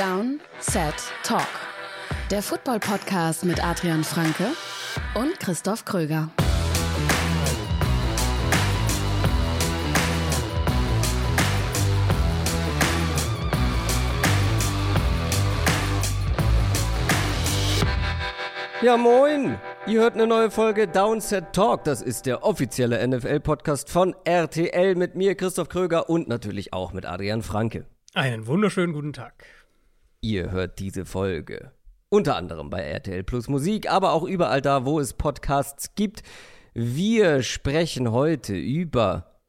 Down, Set, Talk. Der Football-Podcast mit Adrian Franke und Christoph Kröger. Ja, moin! Ihr hört eine neue Folge Downset Talk. Das ist der offizielle NFL-Podcast von RTL mit mir, Christoph Kröger und natürlich auch mit Adrian Franke. Einen wunderschönen guten Tag. Ihr hört diese Folge unter anderem bei RTL Plus Musik, aber auch überall da, wo es Podcasts gibt. Wir sprechen heute über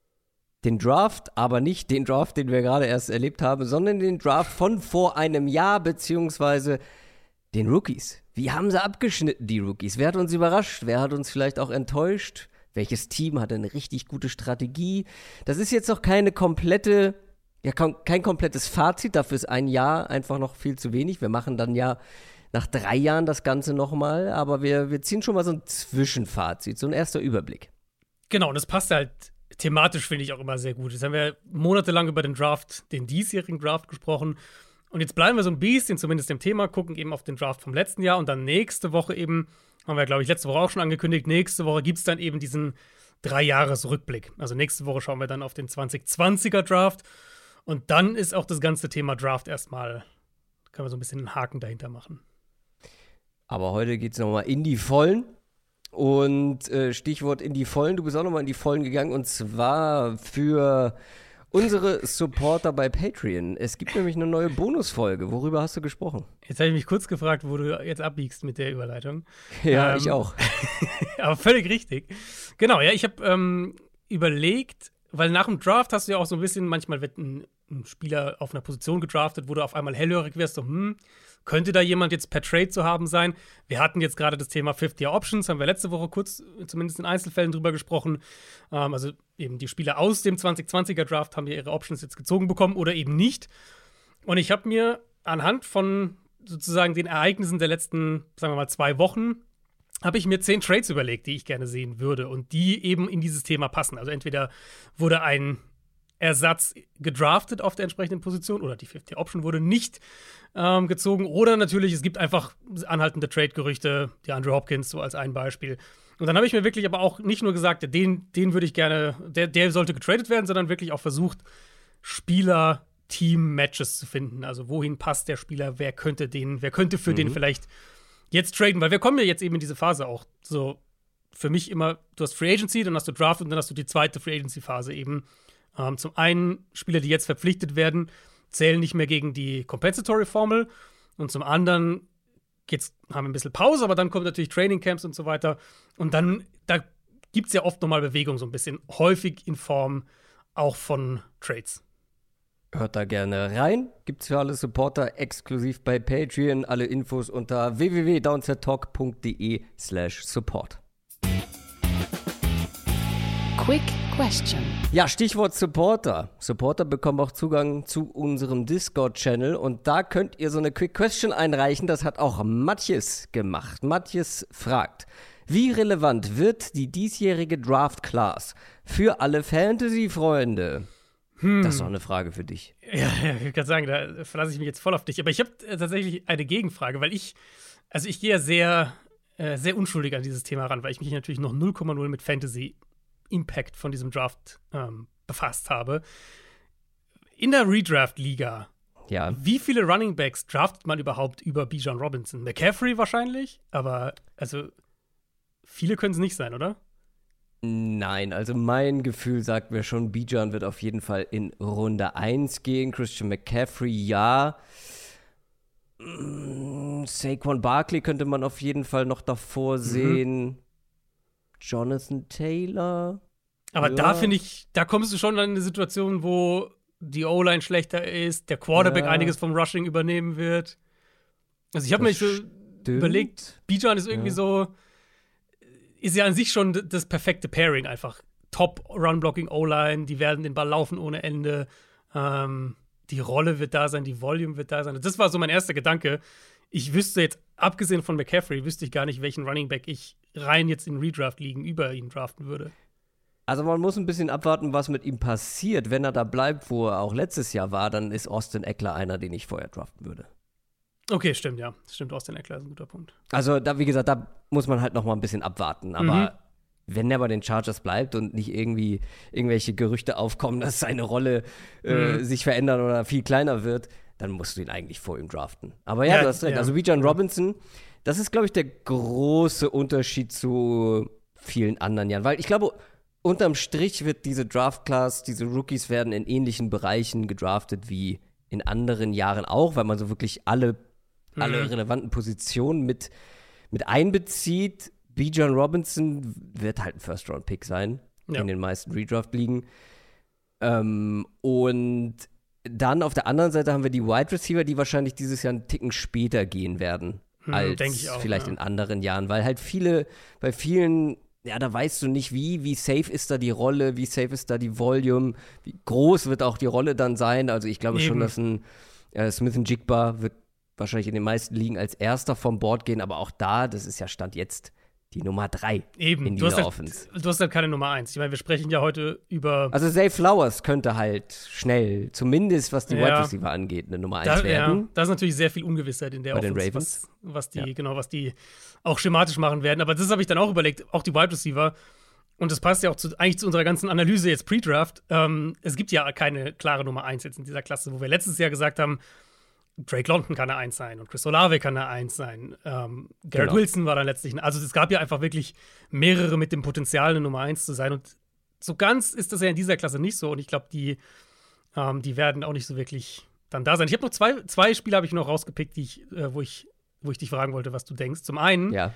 den Draft, aber nicht den Draft, den wir gerade erst erlebt haben, sondern den Draft von vor einem Jahr, beziehungsweise den Rookies. Wie haben sie abgeschnitten, die Rookies? Wer hat uns überrascht? Wer hat uns vielleicht auch enttäuscht? Welches Team hat eine richtig gute Strategie? Das ist jetzt noch keine komplette, ja, kein komplettes Fazit. Dafür ist ein Jahr einfach noch viel zu wenig. Wir machen dann ja nach drei Jahren das Ganze nochmal. Aber wir, wir ziehen schon mal so ein Zwischenfazit, so ein erster Überblick. Genau, und das passt halt thematisch, finde ich auch immer sehr gut. Jetzt haben wir monatelang über den Draft, den diesjährigen Draft gesprochen. Und jetzt bleiben wir so ein bisschen zumindest im Thema, gucken eben auf den Draft vom letzten Jahr und dann nächste Woche eben, haben wir, glaube ich, letzte Woche auch schon angekündigt, nächste Woche gibt es dann eben diesen Drei-Jahres-Rückblick. Also nächste Woche schauen wir dann auf den 2020er Draft und dann ist auch das ganze Thema Draft erstmal, können wir so ein bisschen einen Haken dahinter machen. Aber heute geht es nochmal in die Vollen. Und äh, Stichwort in die Vollen, du bist auch nochmal in die Vollen gegangen und zwar für unsere Supporter bei Patreon. Es gibt nämlich eine neue Bonusfolge. Worüber hast du gesprochen? Jetzt habe ich mich kurz gefragt, wo du jetzt abbiegst mit der Überleitung. Ja, ähm, ich auch. aber völlig richtig. Genau, ja, ich habe ähm, überlegt, weil nach dem Draft hast du ja auch so ein bisschen, manchmal wird ein, ein Spieler auf einer Position gedraftet, wo du auf einmal hellhörig wirst, so, hm, könnte da jemand jetzt per Trade zu haben sein? Wir hatten jetzt gerade das Thema 50-Year-Options, haben wir letzte Woche kurz, zumindest in Einzelfällen, drüber gesprochen. Ähm, also eben die Spieler aus dem 2020er Draft haben ja ihre Options jetzt gezogen bekommen oder eben nicht. Und ich habe mir anhand von sozusagen den Ereignissen der letzten, sagen wir mal, zwei Wochen, habe ich mir zehn Trades überlegt, die ich gerne sehen würde und die eben in dieses Thema passen. Also entweder wurde ein Ersatz gedraftet auf der entsprechenden Position oder die 50 Option wurde nicht ähm, gezogen. Oder natürlich, es gibt einfach anhaltende Trade-Gerüchte, die Andrew Hopkins so als ein Beispiel. Und dann habe ich mir wirklich aber auch nicht nur gesagt, den, den würde ich gerne, der, der sollte getradet werden, sondern wirklich auch versucht, Spieler, Team-Matches zu finden. Also wohin passt der Spieler, wer könnte den, wer könnte für mhm. den vielleicht jetzt traden, weil wir kommen ja jetzt eben in diese Phase auch. So für mich immer, du hast Free Agency, dann hast du Draft und dann hast du die zweite Free Agency-Phase eben ähm, zum einen Spieler, die jetzt verpflichtet werden, zählen nicht mehr gegen die Compensatory-Formel. Und zum anderen geht's, haben wir ein bisschen Pause, aber dann kommt natürlich Training Camps und so weiter. Und dann, da gibt es ja oft nochmal Bewegung, so ein bisschen häufig in Form auch von Trades. Hört da gerne rein. Gibt's für alle Supporter exklusiv bei Patreon. Alle Infos unter www.downsettalk.de slash support. Quick Question. Ja, Stichwort Supporter. Supporter bekommen auch Zugang zu unserem Discord-Channel und da könnt ihr so eine Quick Question einreichen. Das hat auch Matthias gemacht. Matthias fragt, wie relevant wird die diesjährige Draft Class für alle Fantasy-Freunde? Hm. Das ist doch eine Frage für dich. Ja, ja ich kann sagen, da verlasse ich mich jetzt voll auf dich. Aber ich habe äh, tatsächlich eine Gegenfrage, weil ich, also ich gehe ja sehr, äh, sehr unschuldig an dieses Thema ran, weil ich mich natürlich noch 0,0 mit Fantasy Impact von diesem Draft ähm, befasst habe. In der Redraft-Liga, ja. wie viele Running Backs draftet man überhaupt über Bijan Robinson? McCaffrey wahrscheinlich, aber also viele können es nicht sein, oder? Nein, also mein Gefühl sagt mir schon, Bijan wird auf jeden Fall in Runde 1 gehen. Christian McCaffrey, ja. Mm, Saquon Barkley könnte man auf jeden Fall noch davor mhm. sehen. Mhm. Jonathan Taylor. Aber ja. da finde ich, da kommst du schon in eine Situation, wo die O-Line schlechter ist, der Quarterback ja. einiges vom Rushing übernehmen wird. Also ich habe mir so überlegt, Bijan ist irgendwie ja. so, ist ja an sich schon das perfekte Pairing einfach. Top Run-Blocking O-Line, die werden den Ball laufen ohne Ende. Ähm, die Rolle wird da sein, die Volume wird da sein. Das war so mein erster Gedanke. Ich wüsste jetzt, abgesehen von McCaffrey, wüsste ich gar nicht, welchen Running Back ich rein jetzt in Redraft liegen über ihn draften würde. Also man muss ein bisschen abwarten, was mit ihm passiert. Wenn er da bleibt, wo er auch letztes Jahr war, dann ist Austin Eckler einer, den ich vorher draften würde. Okay, stimmt, ja. Stimmt, Austin Eckler ist ein guter Punkt. Also, da, wie gesagt, da muss man halt noch mal ein bisschen abwarten. Aber mhm. wenn er bei den Chargers bleibt und nicht irgendwie irgendwelche Gerüchte aufkommen, dass seine Rolle äh, mhm. sich verändert oder viel kleiner wird, dann musst du ihn eigentlich vor ihm draften. Aber ja, ja du hast recht. Ja. Also, wie John Robinson, das ist, glaube ich, der große Unterschied zu vielen anderen Jahren. Weil ich glaube, unterm Strich wird diese Draft-Class, diese Rookies werden in ähnlichen Bereichen gedraftet wie in anderen Jahren auch, weil man so wirklich alle, mhm. alle relevanten Positionen mit, mit einbezieht. B. John Robinson wird halt ein First-Round-Pick sein ja. in den meisten Redraft-Ligen. Ähm, und dann auf der anderen Seite haben wir die Wide Receiver, die wahrscheinlich dieses Jahr einen Ticken später gehen werden hm, als auch, vielleicht ja. in anderen Jahren, weil halt viele, bei vielen ja, da weißt du nicht, wie, wie safe ist da die Rolle, wie safe ist da die Volume, wie groß wird auch die Rolle dann sein. Also ich glaube Eben. schon, dass ein äh, Smith Jigba wird wahrscheinlich in den meisten Ligen als erster vom Board gehen, aber auch da, das ist ja Stand jetzt die Nummer drei Eben, in dieser du hast Offense. Halt, du hast halt keine Nummer eins. Ich meine, wir sprechen ja heute über. Also Zay Flowers könnte halt schnell, zumindest was die ja. Wide Receiver angeht, eine Nummer eins werden. Ja, da ist natürlich sehr viel Ungewissheit in der Bei Offense, den Ravens. Was, was die, ja. genau, was die auch schematisch machen werden. Aber das habe ich dann auch überlegt, auch die Wide Receiver. Und das passt ja auch zu, eigentlich zu unserer ganzen Analyse jetzt Pre-Draft. Ähm, es gibt ja keine klare Nummer eins jetzt in dieser Klasse, wo wir letztes Jahr gesagt haben, Drake London kann eine Eins sein und Chris Olave kann eine Eins sein. Ähm, Garrett genau. Wilson war dann letztlich. Also es gab ja einfach wirklich mehrere mit dem Potenzial, eine Nummer Eins zu sein. Und so ganz ist das ja in dieser Klasse nicht so. Und ich glaube, die, ähm, die werden auch nicht so wirklich dann da sein. Ich habe noch zwei, zwei Spiele habe ich noch rausgepickt, die ich, äh, wo, ich, wo ich dich fragen wollte, was du denkst. Zum einen, ja.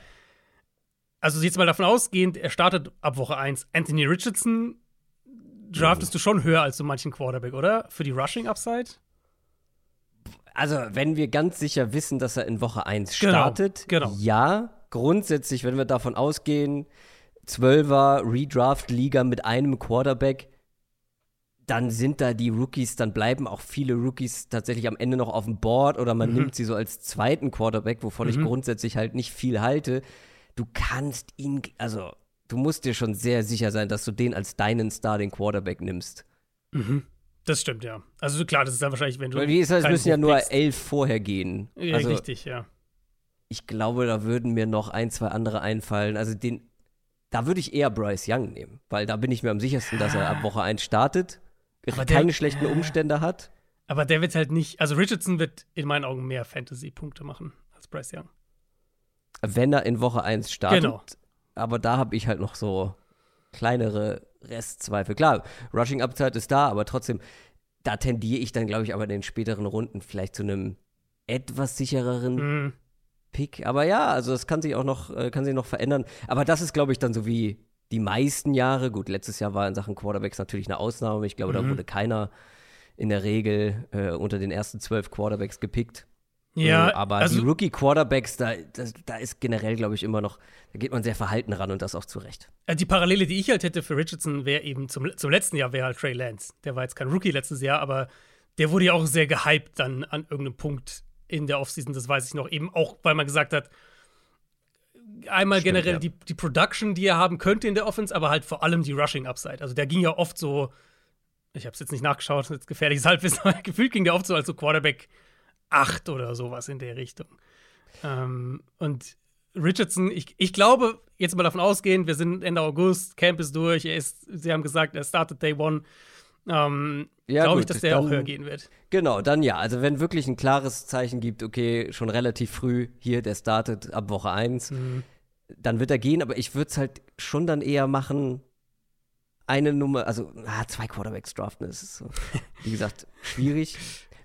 also jetzt mal davon ausgehend, er startet ab Woche 1. Anthony Richardson draftest mhm. du schon höher als so manchen Quarterback, oder? Für die Rushing Upside? Also, wenn wir ganz sicher wissen, dass er in Woche 1 genau, startet, genau, genau. ja. Grundsätzlich, wenn wir davon ausgehen, 12er Redraft-Liga mit einem Quarterback, dann sind da die Rookies, dann bleiben auch viele Rookies tatsächlich am Ende noch auf dem Board oder man mhm. nimmt sie so als zweiten Quarterback, wovon mhm. ich grundsätzlich halt nicht viel halte. Du kannst ihn, also du musst dir schon sehr sicher sein, dass du den als deinen Starting Quarterback nimmst. Mhm. Das stimmt, ja. Also klar, das ist dann wahrscheinlich, wenn du. Weil wie ist das, es müssen ja nur pickst. elf vorher gehen. Ja, also, richtig, ja. Ich glaube, da würden mir noch ein, zwei andere einfallen. Also den, da würde ich eher Bryce Young nehmen, weil da bin ich mir am sichersten, dass er ab Woche 1 startet, aber keine der, schlechten Umstände hat. Aber der wird halt nicht, also Richardson wird in meinen Augen mehr Fantasy-Punkte machen als Bryce Young. Wenn er in Woche 1 startet. Genau. Aber da habe ich halt noch so kleinere Restzweifel. Klar, Rushing Upside ist da, aber trotzdem, da tendiere ich dann, glaube ich, aber in den späteren Runden vielleicht zu einem etwas sichereren mm. Pick. Aber ja, also das kann sich auch noch, äh, kann sich noch verändern. Aber das ist, glaube ich, dann so wie die meisten Jahre. Gut, letztes Jahr war in Sachen Quarterbacks natürlich eine Ausnahme. Ich glaube, mm. da mhm. wurde keiner in der Regel äh, unter den ersten zwölf Quarterbacks gepickt. Ja, äh, aber also, die Rookie-Quarterbacks, da, da, da, ist generell, glaube ich, immer noch, da geht man sehr verhalten ran und das auch zu Recht. Äh, die Parallele, die ich halt hätte für Richardson, wäre eben zum, zum letzten Jahr, wäre halt Trey Lance. Der war jetzt kein Rookie letztes Jahr, aber der wurde ja auch sehr gehypt dann an irgendeinem Punkt in der Offseason, das weiß ich noch. Eben auch, weil man gesagt hat, einmal Stimmt, generell ja. die, die Production, die er haben könnte in der Offense, aber halt vor allem die Rushing-Upside. Also der ging ja oft so, ich habe es jetzt nicht nachgeschaut, jetzt gefährliches Halbwissen, aber gefühlt ging der oft so als so Quarterback 8 oder sowas in der Richtung. Ähm, und Richardson, ich, ich glaube, jetzt mal davon ausgehend, wir sind Ende August, Camp ist durch, er ist, sie haben gesagt, er startet Day One. Ähm, ja, glaube ich, dass der dann, auch höher gehen wird. Genau, dann ja. Also wenn wirklich ein klares Zeichen gibt, okay, schon relativ früh hier, der startet ab Woche 1, mhm. dann wird er gehen, aber ich würde es halt schon dann eher machen, eine Nummer, also ah, zwei Quarterbacks draften, das ist so, wie gesagt, schwierig.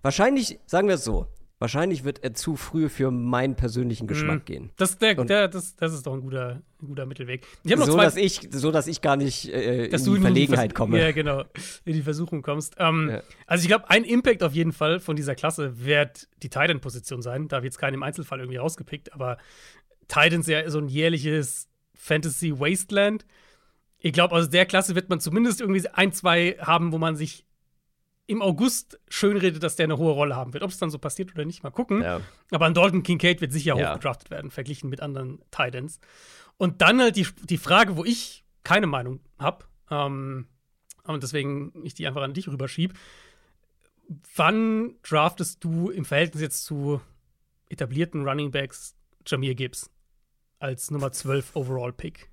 Wahrscheinlich, sagen wir es so, wahrscheinlich wird er zu früh für meinen persönlichen Geschmack mm, gehen. Das, der, der, das, das ist doch ein guter, ein guter Mittelweg. so, dass ich, so, dass ich gar nicht äh, in die Verlegenheit komme. Ja, genau, in die Versuchung kommst. Ähm, ja. Also ich glaube, ein Impact auf jeden Fall von dieser Klasse wird die Titan-Position sein. Da wird jetzt keinen im Einzelfall irgendwie rausgepickt, aber Titans ja so ein jährliches Fantasy Wasteland. Ich glaube, aus der Klasse wird man zumindest irgendwie ein, zwei haben, wo man sich im August schönredet, dass der eine hohe Rolle haben wird. Ob es dann so passiert oder nicht, mal gucken. Ja. Aber an Dalton Kincaid wird sicher ja. hochgedraftet werden, verglichen mit anderen Titans. Und dann halt die, die Frage, wo ich keine Meinung habe, ähm, und deswegen ich die einfach an dich rüberschiebe. Wann draftest du im Verhältnis jetzt zu etablierten Running Backs Jameer Gibbs als Nummer 12 Overall Pick.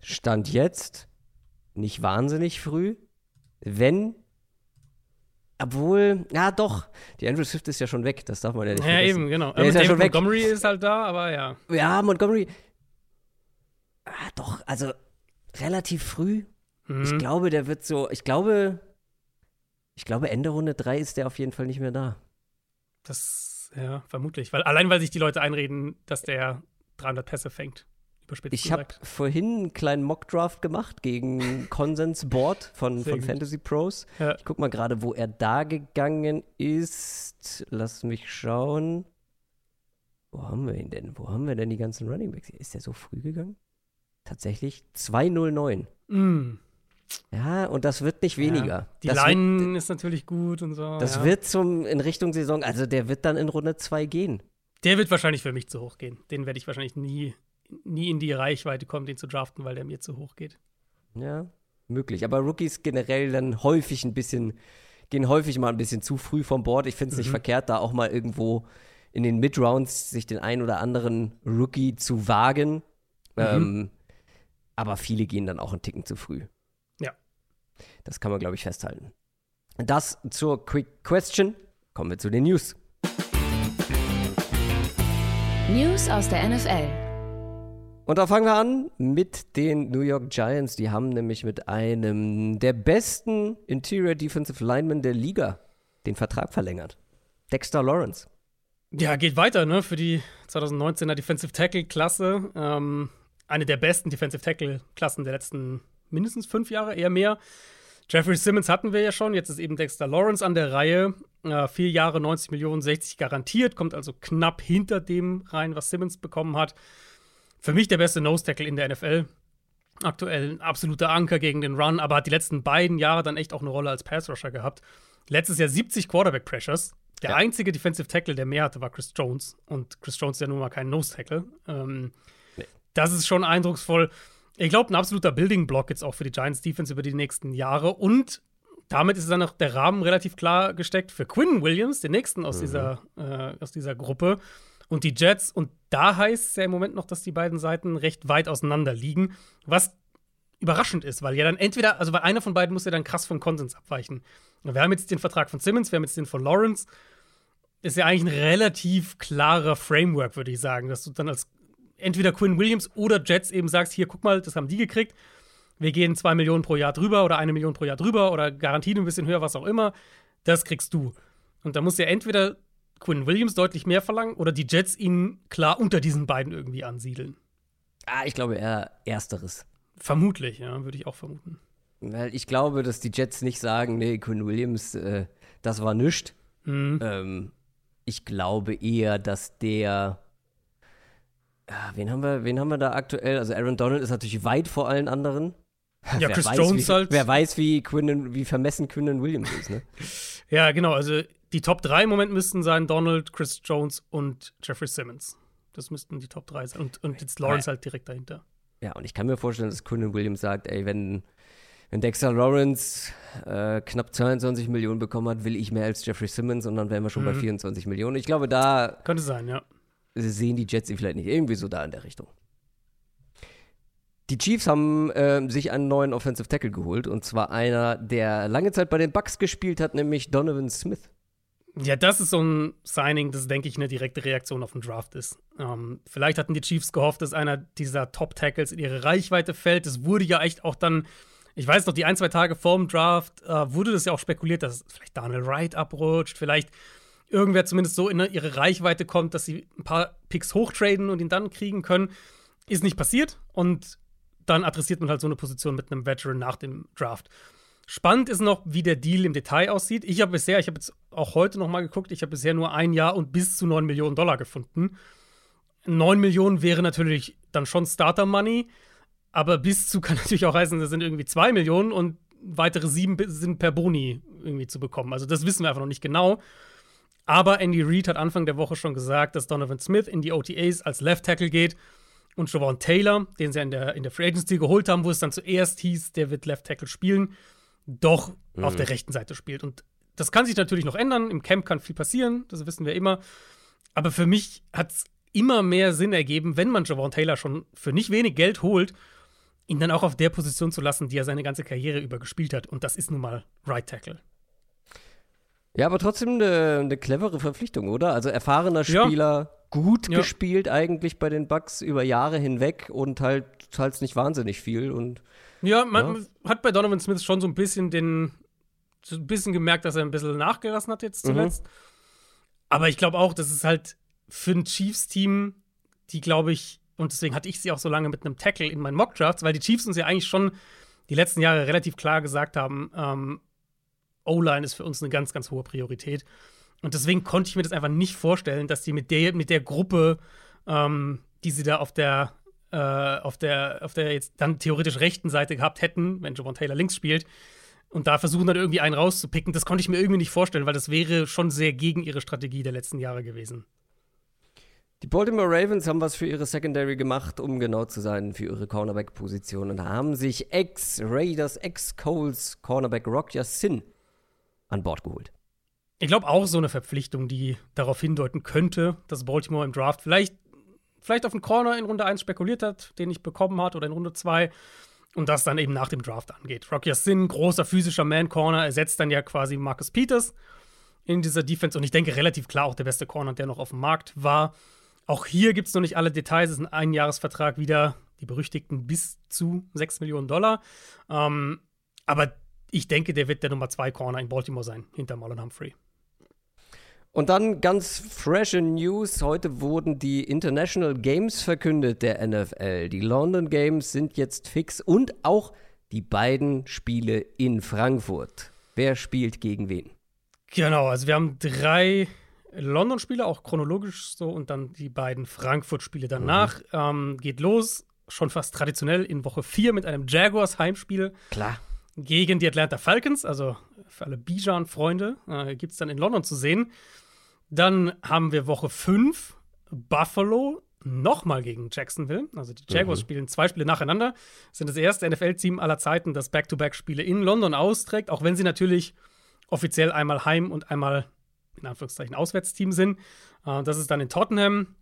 Stand jetzt nicht wahnsinnig früh, wenn obwohl, ja doch, die Andrew Swift ist ja schon weg, das darf man ja nicht Ja, vergessen. eben, genau. Der Aber ist ja schon weg. Montgomery ist halt da, aber ja. Ja, Montgomery. Ah, doch, also relativ früh. Ich Mhm. glaube, der wird so, ich glaube, ich glaube, Ende Runde 3 ist der auf jeden Fall nicht mehr da. Das, ja, vermutlich. Weil, allein, weil sich die Leute einreden, dass der 300 Pässe fängt. Überspitzt Ich habe vorhin einen kleinen Mockdraft gemacht gegen Konsens Board von, von. Fantasy Pros. Ja. Ich guck mal gerade, wo er da gegangen ist. Lass mich schauen. Wo haben wir ihn denn? Wo haben wir denn die ganzen Running Backs? Ist der so früh gegangen? Tatsächlich 209. Mm. Ja, und das wird nicht weniger. Ja. Die das Line ist natürlich gut und so. Das ja. wird zum in Richtung Saison, also der wird dann in Runde 2 gehen. Der wird wahrscheinlich für mich zu hoch gehen. Den werde ich wahrscheinlich nie, nie in die Reichweite kommen, den zu draften, weil der mir zu hoch geht. Ja, möglich. Aber Rookies generell dann häufig ein bisschen, gehen häufig mal ein bisschen zu früh vom Board. Ich finde es nicht Mhm. verkehrt, da auch mal irgendwo in den Mid-Rounds sich den einen oder anderen Rookie zu wagen. Mhm. Ähm, aber viele gehen dann auch einen Ticken zu früh. Ja. Das kann man, glaube ich, festhalten. Das zur Quick Question. Kommen wir zu den News. News aus der NFL. Und da fangen wir an mit den New York Giants. Die haben nämlich mit einem der besten Interior Defensive Linemen der Liga den Vertrag verlängert. Dexter Lawrence. Ja, geht weiter, ne? Für die 2019er Defensive Tackle-Klasse. Ähm, eine der besten Defensive Tackle-Klassen der letzten mindestens fünf Jahre, eher mehr. Jeffrey Simmons hatten wir ja schon, jetzt ist eben Dexter Lawrence an der Reihe. Äh, vier Jahre, 90 Millionen, 60 garantiert, kommt also knapp hinter dem rein, was Simmons bekommen hat. Für mich der beste Nose-Tackle in der NFL. Aktuell ein absoluter Anker gegen den Run, aber hat die letzten beiden Jahre dann echt auch eine Rolle als Pass-Rusher gehabt. Letztes Jahr 70 Quarterback-Pressures. Der Ja. einzige Defensive Tackle, der mehr hatte, war Chris Jones. Und Chris Jones ist ja nun mal kein Nose-Tackle. Ähm, Nee. Das ist schon eindrucksvoll. Ich glaube, ein absoluter Building-Block jetzt auch für die Giants Defense über die nächsten Jahre. Und damit ist dann auch der Rahmen relativ klar gesteckt für Quinn Williams, den nächsten aus, dieser, äh, aus dieser Gruppe. Und die Jets. Und da heißt es ja im Moment noch, dass die beiden Seiten recht weit auseinander liegen. Was überraschend ist, weil ja dann entweder, also weil einer von beiden muss ja dann krass vom Konsens abweichen. Wir haben jetzt den Vertrag von Simmons, wir haben jetzt den von Lawrence. Ist ja eigentlich ein relativ klarer Framework, würde ich sagen, dass du dann als entweder Quinn Williams oder Jets eben sagst, hier, guck mal, das haben die gekriegt. Wir gehen zwei Millionen pro Jahr drüber oder eine Million pro Jahr drüber oder Garantien ein bisschen höher, was auch immer. Das kriegst du. Und da muss ja entweder Quinn Williams deutlich mehr verlangen oder die Jets ihn klar unter diesen beiden irgendwie ansiedeln. Ah, ich glaube eher Ersteres. Vermutlich, ja, würde ich auch vermuten. Weil ich glaube, dass die Jets nicht sagen, nee, Quinn Williams, äh, das war nichts. Mhm. Ähm, ich glaube eher, dass der. Ja, wen haben wir, wen haben wir da aktuell? Also Aaron Donald ist natürlich weit vor allen anderen. Ja, Wer Chris weiß, Jones wie, halt. Wer weiß, wie, Quinn, wie vermessen Quinn Williams ist, ne? Ja, genau. Also die Top 3 im Moment müssten sein Donald, Chris Jones und Jeffrey Simmons. Das müssten die Top 3 sein. Und, und jetzt Lawrence halt direkt dahinter. Ja, und ich kann mir vorstellen, dass Quinn Williams sagt, ey, wenn, wenn Dexter Lawrence äh, knapp 22 Millionen bekommen hat, will ich mehr als Jeffrey Simmons und dann wären wir schon bei Mhm. 24 Millionen. Ich glaube, da Könnte sein, ja. sehen die Jets ihn vielleicht nicht. Irgendwie so da in der Richtung. Die Chiefs haben ähm, sich einen neuen Offensive Tackle geholt und zwar einer, der lange Zeit bei den Bucks gespielt hat, nämlich Donovan Smith. Ja, das ist so ein Signing, das, denke ich, eine direkte Reaktion auf den Draft ist. Ähm, vielleicht hatten die Chiefs gehofft, dass einer dieser Top-Tackles in ihre Reichweite fällt. Das wurde ja echt auch dann, ich weiß noch, die ein, zwei Tage vor dem Draft äh, wurde das ja auch spekuliert, dass vielleicht Daniel Wright abrutscht, vielleicht irgendwer zumindest so in ihre Reichweite kommt, dass sie ein paar Picks hochtraden und ihn dann kriegen können. Ist nicht passiert und dann adressiert man halt so eine Position mit einem Veteran nach dem Draft. Spannend ist noch, wie der Deal im Detail aussieht. Ich habe bisher, ich habe jetzt auch heute noch mal geguckt, ich habe bisher nur ein Jahr und bis zu 9 Millionen Dollar gefunden. 9 Millionen wäre natürlich dann schon Starter Money, aber bis zu kann natürlich auch heißen, das sind irgendwie 2 Millionen und weitere 7 sind per Boni irgendwie zu bekommen. Also das wissen wir einfach noch nicht genau. Aber Andy Reid hat Anfang der Woche schon gesagt, dass Donovan Smith in die OTAs als Left Tackle geht und Javon Taylor, den sie in der, in der Free Agency geholt haben, wo es dann zuerst hieß, der wird Left Tackle spielen, doch auf der rechten Seite spielt. Und das kann sich natürlich noch ändern. Im Camp kann viel passieren, das wissen wir immer. aber für mich hat es immer mehr Sinn ergeben, wenn man Javon Taylor schon für nicht wenig Geld holt, ihn dann auch auf der Position zu lassen, die er seine ganze Karriere über gespielt hat. Und das ist nun mal Right Tackle. Ja, aber trotzdem eine, eine clevere Verpflichtung, oder? Also erfahrener Spieler, ja. Gut ja. gespielt eigentlich bei den Bucks über Jahre hinweg und halt halt nicht wahnsinnig viel und ja, man ja. hat bei Donovan Smith schon so ein bisschen den so ein bisschen gemerkt, dass er ein bisschen nachgelassen hat jetzt mhm. zuletzt. Mhm. Aber ich glaube auch, das ist halt für ein Chiefs-Team, die glaube ich, und deswegen hatte ich sie auch so lange mit einem Tackle in meinen Mock-Drafts, weil die Chiefs uns ja eigentlich schon die letzten Jahre relativ klar gesagt haben, ähm, O-Line ist für uns eine ganz, ganz hohe Priorität. Und deswegen konnte ich mir das einfach nicht vorstellen, dass die mit der, mit der Gruppe, ähm, die sie da auf der, äh, auf der, auf der jetzt dann theoretisch rechten Seite gehabt hätten, wenn Javon Taylor links spielt, und da versuchen dann irgendwie einen rauszupicken, das konnte ich mir irgendwie nicht vorstellen, weil das wäre schon sehr gegen ihre Strategie der letzten Jahre gewesen. Die Baltimore Ravens haben was für ihre Secondary gemacht, um genau zu sein, für ihre Cornerback-Position und haben sich Ex-Raiders, Ex-Coles Cornerback Rock Sin an Bord geholt. Ich glaube auch so eine Verpflichtung, die darauf hindeuten könnte, dass Baltimore im Draft vielleicht, vielleicht auf einen Corner in Runde 1 spekuliert hat, den nicht bekommen hat, oder in Runde 2 und das dann eben nach dem Draft angeht. Rocky Sin, großer physischer Man-Corner, ersetzt dann ja quasi Marcus Peters in dieser Defense und ich denke relativ klar auch der beste Corner, der noch auf dem Markt war. Auch hier gibt es noch nicht alle Details. Es ist ein Einjahresvertrag wieder, die berüchtigten bis zu 6 Millionen Dollar. Ähm, aber ich denke, der wird der Nummer 2 Corner in Baltimore sein, hinter Marlon Humphrey. Und dann ganz frische News. Heute wurden die International Games verkündet der NFL. Die London Games sind jetzt fix und auch die beiden Spiele in Frankfurt. Wer spielt gegen wen? Genau, also wir haben drei London-Spiele, auch chronologisch so, und dann die beiden Frankfurt-Spiele danach. Mhm. Ähm, geht los, schon fast traditionell in Woche 4 mit einem Jaguars-Heimspiel. Klar. Gegen die Atlanta Falcons, also für alle Bijan-Freunde, äh, gibt es dann in London zu sehen. Dann haben wir Woche 5 Buffalo nochmal gegen Jacksonville. Also die Jaguars mhm. spielen zwei Spiele nacheinander. Sind das erste NFL-Team aller Zeiten, das Back-to-Back-Spiele in London austrägt, auch wenn sie natürlich offiziell einmal Heim- und einmal in Anführungszeichen Auswärtsteam sind. Äh, das ist dann in Tottenham.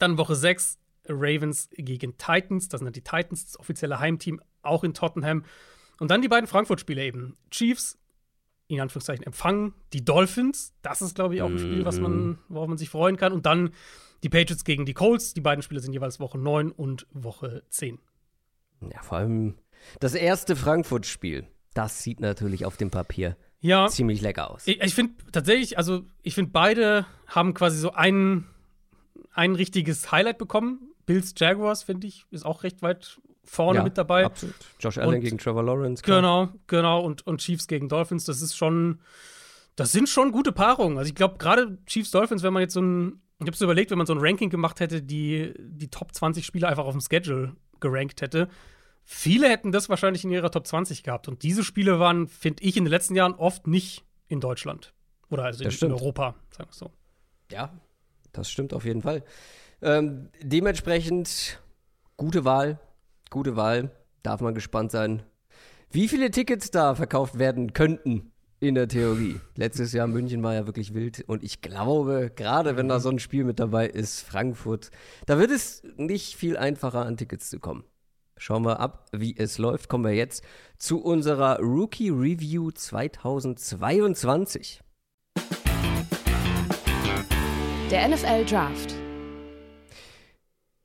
Dann Woche 6 Ravens gegen Titans. Das sind dann die Titans, das offizielle Heimteam, auch in Tottenham. Und dann die beiden Frankfurt-Spiele eben. Chiefs in Anführungszeichen empfangen. Die Dolphins, das ist, glaube ich, auch ein Spiel, was man, mhm. worauf man sich freuen kann. Und dann die Patriots gegen die Colts. Die beiden Spiele sind jeweils Woche 9 und Woche 10. Ja, vor allem das erste Frankfurt-Spiel. Das sieht natürlich auf dem Papier ja, ziemlich lecker aus. Ich, ich finde tatsächlich, also ich finde, beide haben quasi so ein, ein richtiges Highlight bekommen. Bills Jaguars, finde ich, ist auch recht weit vorne ja, mit dabei. Absolut. Josh Allen und, gegen Trevor Lawrence. Klar. Genau, genau. Und, und Chiefs gegen Dolphins, das ist schon, das sind schon gute Paarungen. Also ich glaube, gerade Chiefs Dolphins, wenn man jetzt so ein, ich habe so überlegt, wenn man so ein Ranking gemacht hätte, die die Top 20 Spieler einfach auf dem Schedule gerankt hätte. Viele hätten das wahrscheinlich in ihrer Top 20 gehabt. Und diese Spiele waren, finde ich, in den letzten Jahren oft nicht in Deutschland. Oder also in, in Europa, sagen wir so. Ja, das stimmt auf jeden Fall. Ähm, dementsprechend gute Wahl, gute Wahl. Darf man gespannt sein, wie viele Tickets da verkauft werden könnten in der Theorie. Letztes Jahr München war ja wirklich wild und ich glaube, gerade wenn da so ein Spiel mit dabei ist, Frankfurt, da wird es nicht viel einfacher an Tickets zu kommen. Schauen wir ab, wie es läuft. Kommen wir jetzt zu unserer Rookie Review 2022. Der NFL Draft.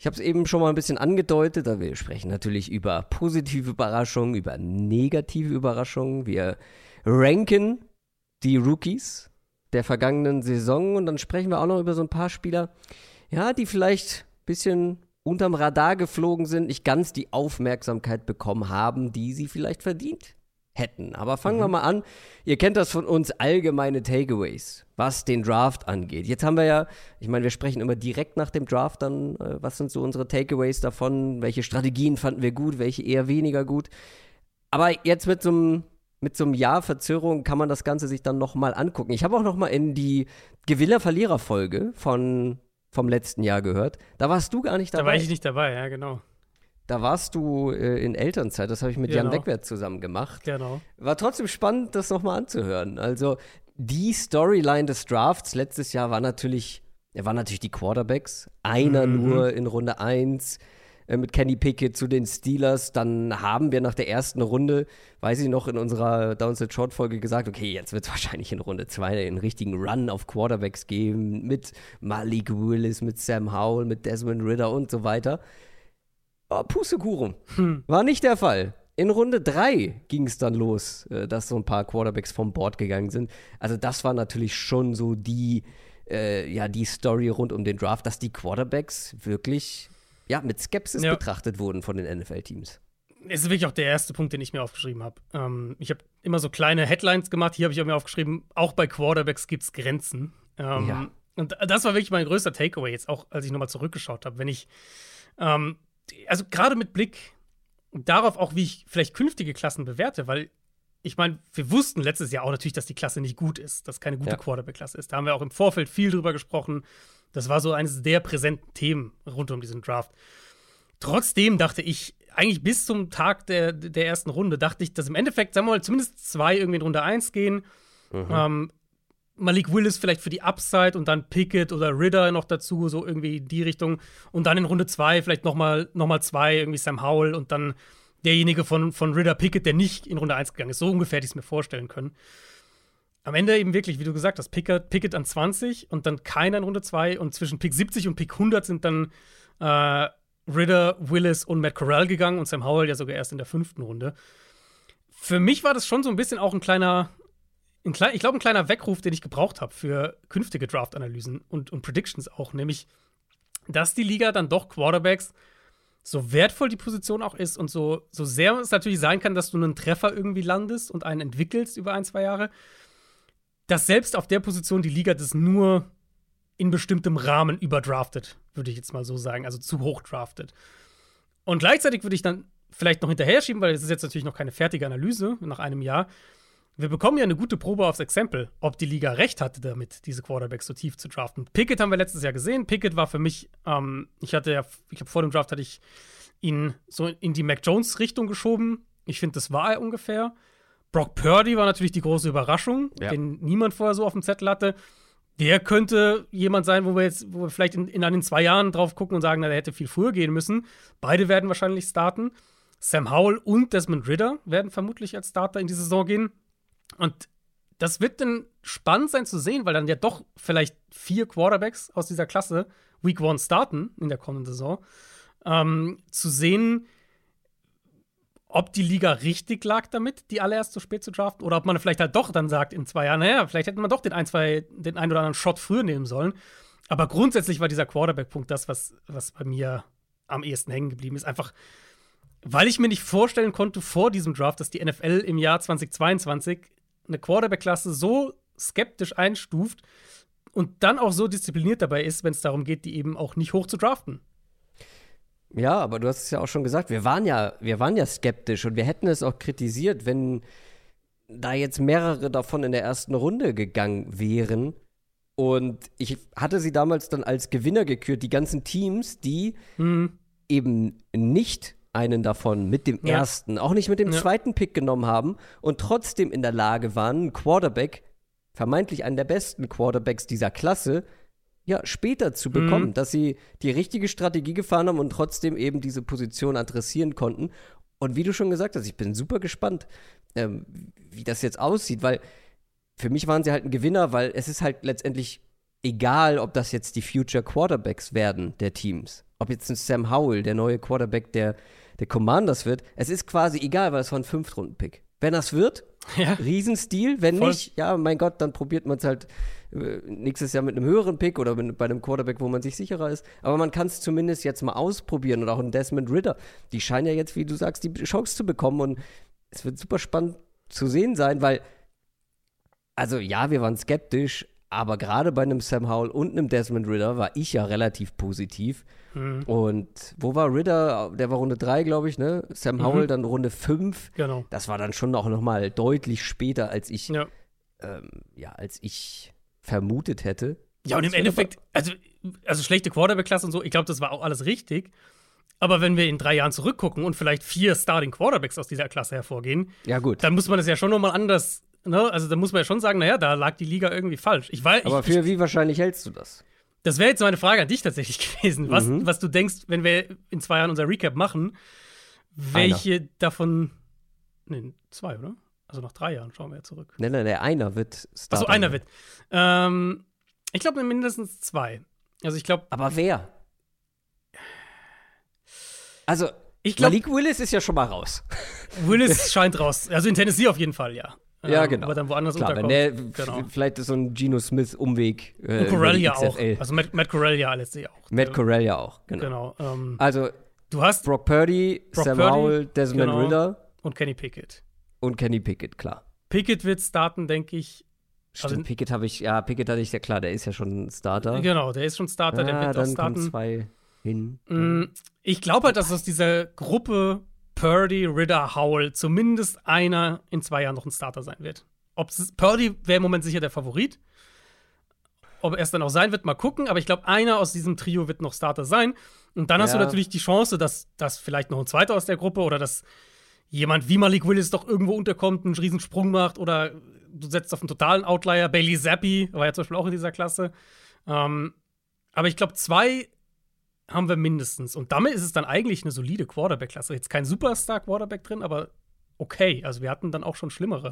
Ich habe es eben schon mal ein bisschen angedeutet, aber wir sprechen natürlich über positive Überraschungen, über negative Überraschungen. Wir ranken die Rookies der vergangenen Saison und dann sprechen wir auch noch über so ein paar Spieler, ja, die vielleicht ein bisschen unterm Radar geflogen sind, nicht ganz die Aufmerksamkeit bekommen haben, die sie vielleicht verdient hätten. Aber fangen mhm. wir mal an. Ihr kennt das von uns, allgemeine Takeaways, was den Draft angeht. Jetzt haben wir ja, ich meine, wir sprechen immer direkt nach dem Draft dann, äh, was sind so unsere Takeaways davon, welche Strategien fanden wir gut, welche eher weniger gut. Aber jetzt mit so einem mit so einem Jahr Verzögerung kann man das Ganze sich dann nochmal angucken. Ich habe auch nochmal in die Gewinner-Verlierer-Folge von, vom letzten Jahr gehört. Da warst du gar nicht dabei. Da war ich nicht dabei, ja, genau. Da warst du äh, in Elternzeit, das habe ich mit genau. Jan Wegwert zusammen gemacht. Genau. War trotzdem spannend, das nochmal anzuhören. Also die Storyline des Drafts letztes Jahr war natürlich Er waren natürlich die Quarterbacks. Einer mhm. nur in Runde 1 äh, mit Kenny Pickett zu den Steelers. Dann haben wir nach der ersten Runde, weiß ich noch, in unserer Downset Short Folge gesagt, okay, jetzt wird es wahrscheinlich in Runde 2 einen richtigen Run auf Quarterbacks geben mit Malik Willis, mit Sam Howell, mit Desmond Ritter und so weiter. Oh, Pustekuchen. Hm. War nicht der Fall. In Runde 3 ging es dann los, äh, dass so ein paar Quarterbacks vom Board gegangen sind. Also das war natürlich schon so die, äh, ja, die Story rund um den Draft, dass die Quarterbacks wirklich ja, mit Skepsis ja. betrachtet wurden von den NFL-Teams. Es ist wirklich auch der erste Punkt, den ich mir aufgeschrieben habe. Ähm, ich habe immer so kleine Headlines gemacht. Hier habe ich auch mir aufgeschrieben, auch bei Quarterbacks gibt es Grenzen. Ähm, ja. Und das war wirklich mein größter Takeaway jetzt, auch als ich nochmal zurückgeschaut habe. Wenn ich, ähm, also gerade mit Blick darauf auch, wie ich vielleicht künftige Klassen bewerte, weil ich meine, wir wussten letztes Jahr auch natürlich, dass die Klasse nicht gut ist, dass keine gute ja. Quarterback-Klasse ist. Da haben wir auch im Vorfeld viel drüber gesprochen. Das war so eines der präsenten Themen rund um diesen Draft. Trotzdem dachte ich, eigentlich bis zum Tag der, der ersten Runde, dachte ich, dass im Endeffekt, sagen wir mal, zumindest zwei irgendwie in Runde 1 gehen. Mhm. Ähm, Malik Willis vielleicht für die Upside und dann Pickett oder Ritter noch dazu, so irgendwie in die Richtung. Und dann in Runde 2 vielleicht noch mal, noch mal zwei, irgendwie Sam Howell und dann derjenige von, von Ritter Pickett, der nicht in Runde 1 gegangen ist. So ungefähr hätte ich es mir vorstellen können. Am Ende eben wirklich, wie du gesagt hast, Pickett, Pickett an 20 und dann keiner in Runde 2 und zwischen Pick 70 und Pick 100 sind dann äh, Ritter, Willis und Matt Corral gegangen und Sam Howell ja sogar erst in der fünften Runde. Für mich war das schon so ein bisschen auch ein kleiner, ein klein, ich glaube, ein kleiner Weckruf, den ich gebraucht habe für künftige Draft-Analysen und, und Predictions auch, nämlich, dass die Liga dann doch Quarterbacks so wertvoll die Position auch ist und so, so sehr es natürlich sein kann, dass du einen Treffer irgendwie landest und einen entwickelst über ein, zwei Jahre, dass selbst auf der Position die Liga das nur in bestimmtem Rahmen überdraftet, würde ich jetzt mal so sagen, also zu hoch draftet. Und gleichzeitig würde ich dann vielleicht noch hinterher schieben, weil das ist jetzt natürlich noch keine fertige Analyse nach einem Jahr. Wir bekommen ja eine gute Probe aufs Exempel, ob die Liga recht hatte damit, diese Quarterbacks so tief zu draften. Pickett haben wir letztes Jahr gesehen. Pickett war für mich, ähm, ich hatte ja, ich habe vor dem Draft hatte ich ihn so in die Mac Jones Richtung geschoben. Ich finde, das war er ungefähr. Brock Purdy war natürlich die große Überraschung, ja. den niemand vorher so auf dem Zettel hatte. Der könnte jemand sein, wo wir jetzt, wo wir vielleicht in, in den zwei Jahren drauf gucken und sagen, na, der hätte viel früher gehen müssen. Beide werden wahrscheinlich starten. Sam Howell und Desmond Ritter werden vermutlich als Starter in die Saison gehen. Und das wird dann spannend sein zu sehen, weil dann ja doch vielleicht vier Quarterbacks aus dieser Klasse Week One starten in der kommenden Saison. Ähm, zu sehen, ob die Liga richtig lag damit, die alle erst so spät zu draften, oder ob man vielleicht halt doch dann sagt in zwei Jahren, naja, vielleicht hätte man doch den ein, zwei, den einen oder anderen Shot früher nehmen sollen. Aber grundsätzlich war dieser Quarterback-Punkt das, was, was bei mir am ehesten hängen geblieben ist. Einfach, weil ich mir nicht vorstellen konnte vor diesem Draft, dass die NFL im Jahr 2022 eine Quarterback-Klasse so skeptisch einstuft und dann auch so diszipliniert dabei ist, wenn es darum geht, die eben auch nicht hoch zu draften. Ja, aber du hast es ja auch schon gesagt, wir waren ja, wir waren ja skeptisch und wir hätten es auch kritisiert, wenn da jetzt mehrere davon in der ersten Runde gegangen wären. Und ich hatte sie damals dann als Gewinner gekürt, die ganzen Teams, die mhm. eben nicht einen davon mit dem ja. ersten, auch nicht mit dem ja. zweiten Pick genommen haben und trotzdem in der Lage waren, einen Quarterback, vermeintlich einen der besten Quarterbacks dieser Klasse, ja, später zu bekommen, mhm. dass sie die richtige Strategie gefahren haben und trotzdem eben diese Position adressieren konnten. Und wie du schon gesagt hast, ich bin super gespannt, ähm, wie das jetzt aussieht, weil für mich waren sie halt ein Gewinner, weil es ist halt letztendlich egal, ob das jetzt die Future Quarterbacks werden der Teams. Ob jetzt ein Sam Howell, der neue Quarterback der der Commanders wird, es ist quasi egal, weil es war ein Fünftrunden-Pick. Wenn das wird, ja. Riesenstil. Wenn Voll. nicht, ja, mein Gott, dann probiert man es halt äh, nächstes Jahr mit einem höheren Pick oder mit, bei einem Quarterback, wo man sich sicherer ist. Aber man kann es zumindest jetzt mal ausprobieren und auch ein Desmond Ritter. Die scheinen ja jetzt, wie du sagst, die Chance zu bekommen und es wird super spannend zu sehen sein, weil, also ja, wir waren skeptisch, aber gerade bei einem Sam Howell und einem Desmond Ritter war ich ja relativ positiv. Mhm. Und wo war Ritter? Der war Runde 3, glaube ich, ne? Sam mhm. Howell dann Runde 5. Genau. Das war dann schon auch noch mal deutlich später, als ich, ja, ähm, ja als ich vermutet hätte. Ja, und im Endeffekt, also, also schlechte Quarterback-Klasse und so, ich glaube, das war auch alles richtig. Aber wenn wir in drei Jahren zurückgucken und vielleicht vier Starting Quarterbacks aus dieser Klasse hervorgehen, ja, gut. dann muss man das ja schon nochmal anders, ne? Also da muss man ja schon sagen, naja, da lag die Liga irgendwie falsch. Ich weiß, Aber für ich, wie wahrscheinlich hältst du das? Das wäre jetzt meine Frage an dich tatsächlich gewesen. Was, mhm. was du denkst, wenn wir in zwei Jahren unser Recap machen, welche einer. davon. Ne, zwei, oder? Also nach drei Jahren schauen wir ja zurück. Nein, nein, der einer wird Starter. Achso, einer wird. Ähm, ich glaube mindestens zwei. Also ich glaube. Aber wer? Also, ich glaube. Malik Willis ist ja schon mal raus. Willis scheint raus. Also in Tennessee auf jeden Fall, ja. Ja, ähm, genau. Aber dann woanders Klar, unterkommt. Wenn der, genau. Vielleicht ist so ein Geno Smith-Umweg. Äh, Und Corellia auch. Also Matt, Matt Corellia letztlich auch. Matt Corellia auch, genau. genau ähm, also, du hast Brock Purdy, Brock Sam Purdy, Howell, Desmond genau. Ritter. Und Kenny Pickett. Und Kenny Pickett, klar. Pickett wird starten, denke ich. Stimmt, also, Pickett habe ich, ja, Pickett hatte ich ja klar, der ist ja schon Starter. Genau, der ist schon Starter, ja, der wird dann auch starten. Kommen zwei hin. Mm, ich glaube halt, dass aus dieser Gruppe Purdy, Ritter, Howell zumindest einer in zwei Jahren noch ein Starter sein wird. Ob Purdy wäre im Moment sicher der Favorit. Ob er es dann auch sein wird, mal gucken. Aber ich glaube, einer aus diesem Trio wird noch Starter sein. Und dann ja. hast du natürlich die Chance, dass, dass vielleicht noch ein zweiter aus der Gruppe oder dass jemand wie Malik Willis doch irgendwo unterkommt, einen riesen Sprung macht oder du setzt auf einen totalen Outlier. Bailey Zappi war ja zum Beispiel auch in dieser Klasse. Ähm, aber ich glaube, zwei haben wir mindestens. Und damit ist es dann eigentlich eine solide Quarterback-Klasse. Jetzt kein Superstar-Quarterback drin, aber okay. Also wir hatten dann auch schon schlimmere.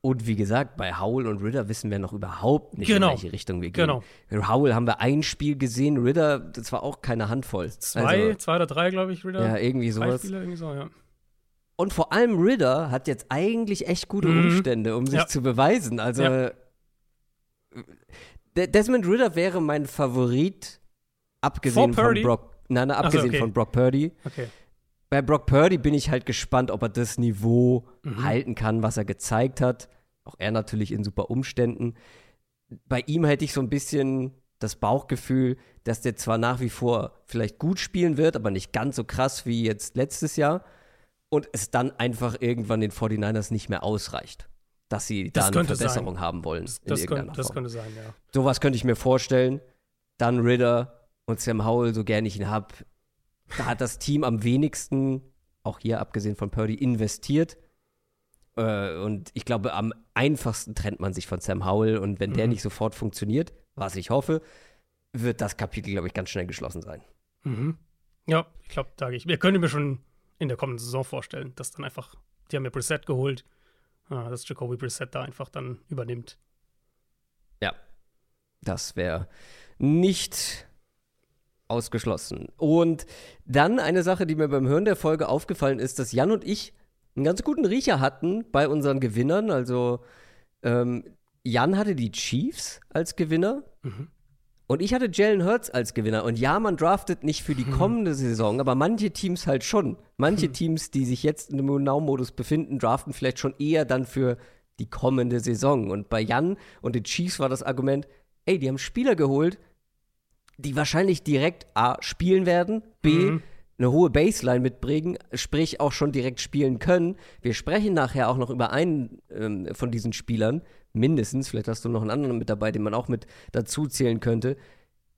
Und wie gesagt, bei Howell und Ritter wissen wir noch überhaupt nicht, genau. in welche Richtung wir gehen. Genau. Mit Howell haben wir ein Spiel gesehen, Ritter, das war auch keine Handvoll. Zwei, also, zwei oder drei, glaube ich, Ritter. Ja, irgendwie sowas. Spiele, irgendwie so, ja. Und vor allem Ritter hat jetzt eigentlich echt gute mhm. Umstände, um sich ja. zu beweisen. Also ja. Desmond Ritter wäre mein Favorit, abgesehen von Brock. Nein, abgesehen so, okay. von Brock Purdy. Okay bei Brock Purdy bin ich halt gespannt, ob er das Niveau mhm. halten kann, was er gezeigt hat. Auch er natürlich in super Umständen. Bei ihm hätte ich so ein bisschen das Bauchgefühl, dass der zwar nach wie vor vielleicht gut spielen wird, aber nicht ganz so krass wie jetzt letztes Jahr. Und es dann einfach irgendwann den 49ers nicht mehr ausreicht. Dass sie das da eine Verbesserung sein. haben wollen. Das, das, könnte, das könnte sein, ja. Sowas könnte ich mir vorstellen. Dann Ritter und Sam Howell, so gern ich ihn habe, da hat das Team am wenigsten, auch hier abgesehen von Purdy, investiert. Äh, und ich glaube, am einfachsten trennt man sich von Sam Howell. Und wenn mhm. der nicht sofort funktioniert, was ich hoffe, wird das Kapitel, glaube ich, ganz schnell geschlossen sein. Mhm. Ja, ich glaube, da gehe ich. Wir können mir schon in der kommenden Saison vorstellen, dass dann einfach, die haben ja Brissett geholt, äh, dass Jacoby Brissett da einfach dann übernimmt. Ja, das wäre nicht ausgeschlossen. Und dann eine Sache, die mir beim Hören der Folge aufgefallen ist, dass Jan und ich einen ganz guten Riecher hatten bei unseren Gewinnern. Also ähm, Jan hatte die Chiefs als Gewinner. Mhm. Und ich hatte Jalen Hurts als Gewinner. Und ja, man draftet nicht für die hm. kommende Saison, aber manche Teams halt schon. Manche hm. Teams, die sich jetzt dem Now-Modus befinden, draften vielleicht schon eher dann für die kommende Saison. Und bei Jan und den Chiefs war das Argument, ey, die haben Spieler geholt, die wahrscheinlich direkt A spielen werden, B mhm. eine hohe Baseline mitbringen, sprich auch schon direkt spielen können. Wir sprechen nachher auch noch über einen ähm, von diesen Spielern, mindestens, vielleicht hast du noch einen anderen mit dabei, den man auch mit dazu zählen könnte.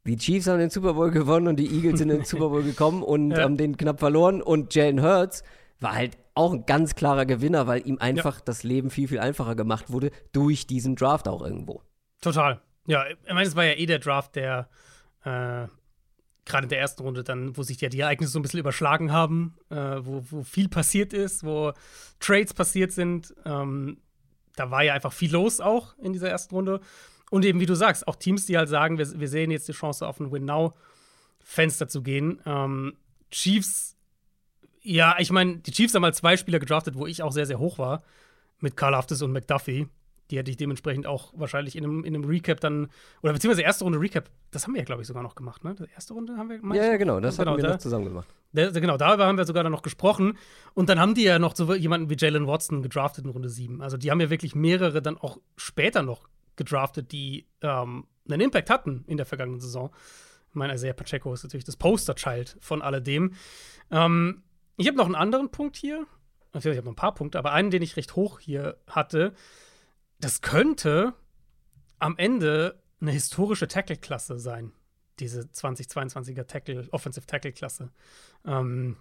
Die Chiefs haben den Super Bowl gewonnen und die Eagles sind in den Super Bowl gekommen und ja. haben den knapp verloren und Jalen Hurts war halt auch ein ganz klarer Gewinner, weil ihm einfach ja. das Leben viel, viel einfacher gemacht wurde durch diesen Draft auch irgendwo. Total. Ja, ich meine, es war ja eh der Draft, der äh, gerade in der ersten Runde dann, wo sich ja die Ereignisse so ein bisschen überschlagen haben, äh, wo, wo viel passiert ist, wo Trades passiert sind. Ähm, da war ja einfach viel los auch in dieser ersten Runde. Und eben, wie du sagst, auch Teams, die halt sagen, wir, wir sehen jetzt die Chance auf ein Win-Now-Fenster zu gehen. Ähm, Chiefs, ja, ich meine, die Chiefs haben mal zwei Spieler gedraftet, wo ich auch sehr, sehr hoch war, mit Carl Aftis und McDuffie. Die hätte ich dementsprechend auch wahrscheinlich in einem, in einem Recap dann, oder beziehungsweise erste Runde Recap, das haben wir ja, glaube ich, sogar noch gemacht, ne? Die erste Runde haben wir Ja, ja, genau, das genau, haben wir da, noch zusammen gemacht. Da, genau, darüber haben wir sogar dann noch gesprochen. Und dann haben die ja noch so jemanden wie Jalen Watson gedraftet in Runde 7. Also die haben ja wirklich mehrere dann auch später noch gedraftet, die ähm, einen Impact hatten in der vergangenen Saison. Ich meine, Isaiah Pacheco ist natürlich das Posterchild von alledem. Ähm, ich habe noch einen anderen Punkt hier. Ich habe noch ein paar Punkte, aber einen, den ich recht hoch hier hatte das könnte am Ende eine historische Tackle-Klasse sein, diese 2022er Tackle, Offensive Tackle-Klasse. Ähm,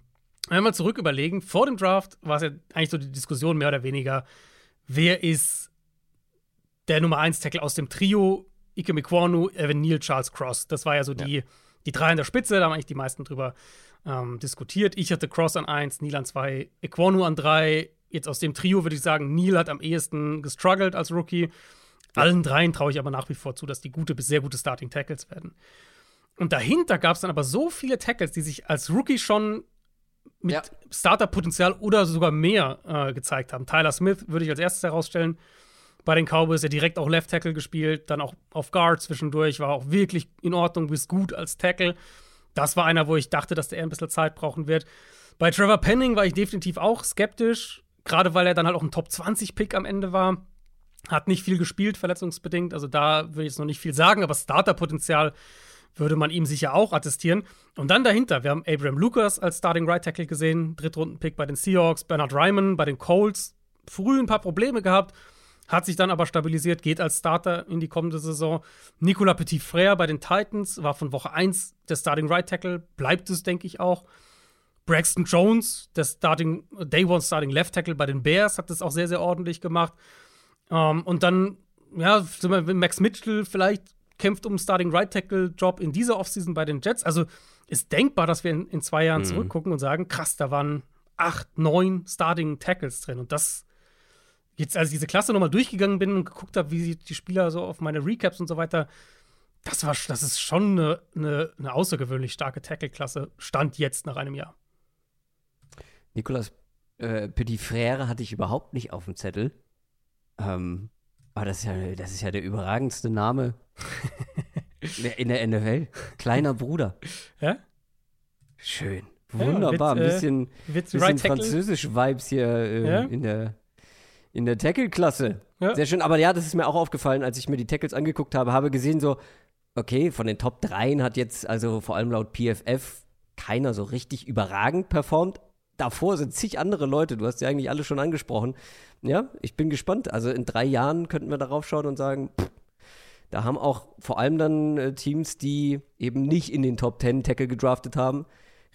wenn wir zurück überlegen, vor dem Draft war es ja eigentlich so die Diskussion mehr oder weniger, wer ist der Nummer 1 Tackle aus dem Trio Ike Mikwonu, Evan Neal, Charles Cross. Das war ja so die, die drei an der Spitze, da haben eigentlich die meisten drüber ähm, diskutiert. Ich hatte Cross an 1, Neal an 2, Equonu an 3. Jetzt aus dem Trio würde ich sagen, Neal hat am ehesten gestruggelt als Rookie. Allen dreien traue ich aber nach wie vor zu, dass die gute bis sehr gute Starting Tackles werden. Und dahinter gab es dann aber so viele Tackles, die sich als Rookie schon mit Ja. Starter-Potenzial oder sogar mehr äh, gezeigt haben. Tyler Smith würde ich als erstes herausstellen. Bei den Cowboys ja direkt auch Left Tackle gespielt, dann auch auf Guard zwischendurch, war auch wirklich in Ordnung bis gut als Tackle. Das war einer, wo ich dachte, dass der ein bisschen Zeit brauchen wird. Bei Trevor Penning war ich definitiv auch skeptisch, gerade weil er dann halt auch ein Top 20 Pick am Ende war. Hat nicht viel gespielt, verletzungsbedingt. Also da will ich jetzt noch nicht viel sagen, aber Starterpotenzial würde man ihm sicher auch attestieren. Und dann dahinter, wir haben Abraham Lucas als Starting Right Tackle gesehen, Drittrunden-Pick bei den Seahawks, Bernard Ryman bei den Colts, früh ein paar Probleme gehabt, hat sich dann aber stabilisiert, geht als Starter in die kommende Saison. Nicolas Petit-Frère bei den Titans war von Woche 1 der Starting Right Tackle, bleibt es, denke ich auch. Braxton Jones, der Starting, Day One Starting Left Tackle bei den Bears, hat das auch sehr, sehr ordentlich gemacht. Ähm, und dann, ja, Max Mitchell vielleicht kämpft um Starting Right Tackle Job in dieser Offseason bei den Jets. Also ist denkbar, dass wir in, in zwei Jahren zurückgucken und sagen, krass, da waren acht, neun Starting Tackles drin. Und das jetzt, als ich diese Klasse nochmal durchgegangen bin und geguckt habe, wie die Spieler so auf meine Recaps und so weiter, das war, das ist schon eine, eine, eine außergewöhnlich starke Tackle-Klasse. Stand jetzt nach einem Jahr. Nicolas äh, Petit Frère hatte ich überhaupt nicht auf dem Zettel. Ähm, aber das ist, ja, das ist ja der überragendste Name in der NFL. Kleiner Bruder. Ja? Schön. Ja, Wunderbar. wird, Ein äh, bisschen, Wird bisschen Right französisch-Vibes hier äh, Ja? in der, in der Tackle-Klasse. Ja. Sehr schön. Aber ja, das ist mir auch aufgefallen, als ich mir die Tackles angeguckt habe, habe gesehen so, okay, von den Top 3 hat jetzt, also vor allem laut PFF, keiner so richtig überragend performt. Davor sind zig andere Leute, du hast ja eigentlich alle schon angesprochen. Ja, ich bin gespannt. Also in drei Jahren könnten wir darauf schauen und sagen, pff, da haben auch vor allem dann äh, Teams, die eben nicht in den Top 10 Tackle gedraftet haben,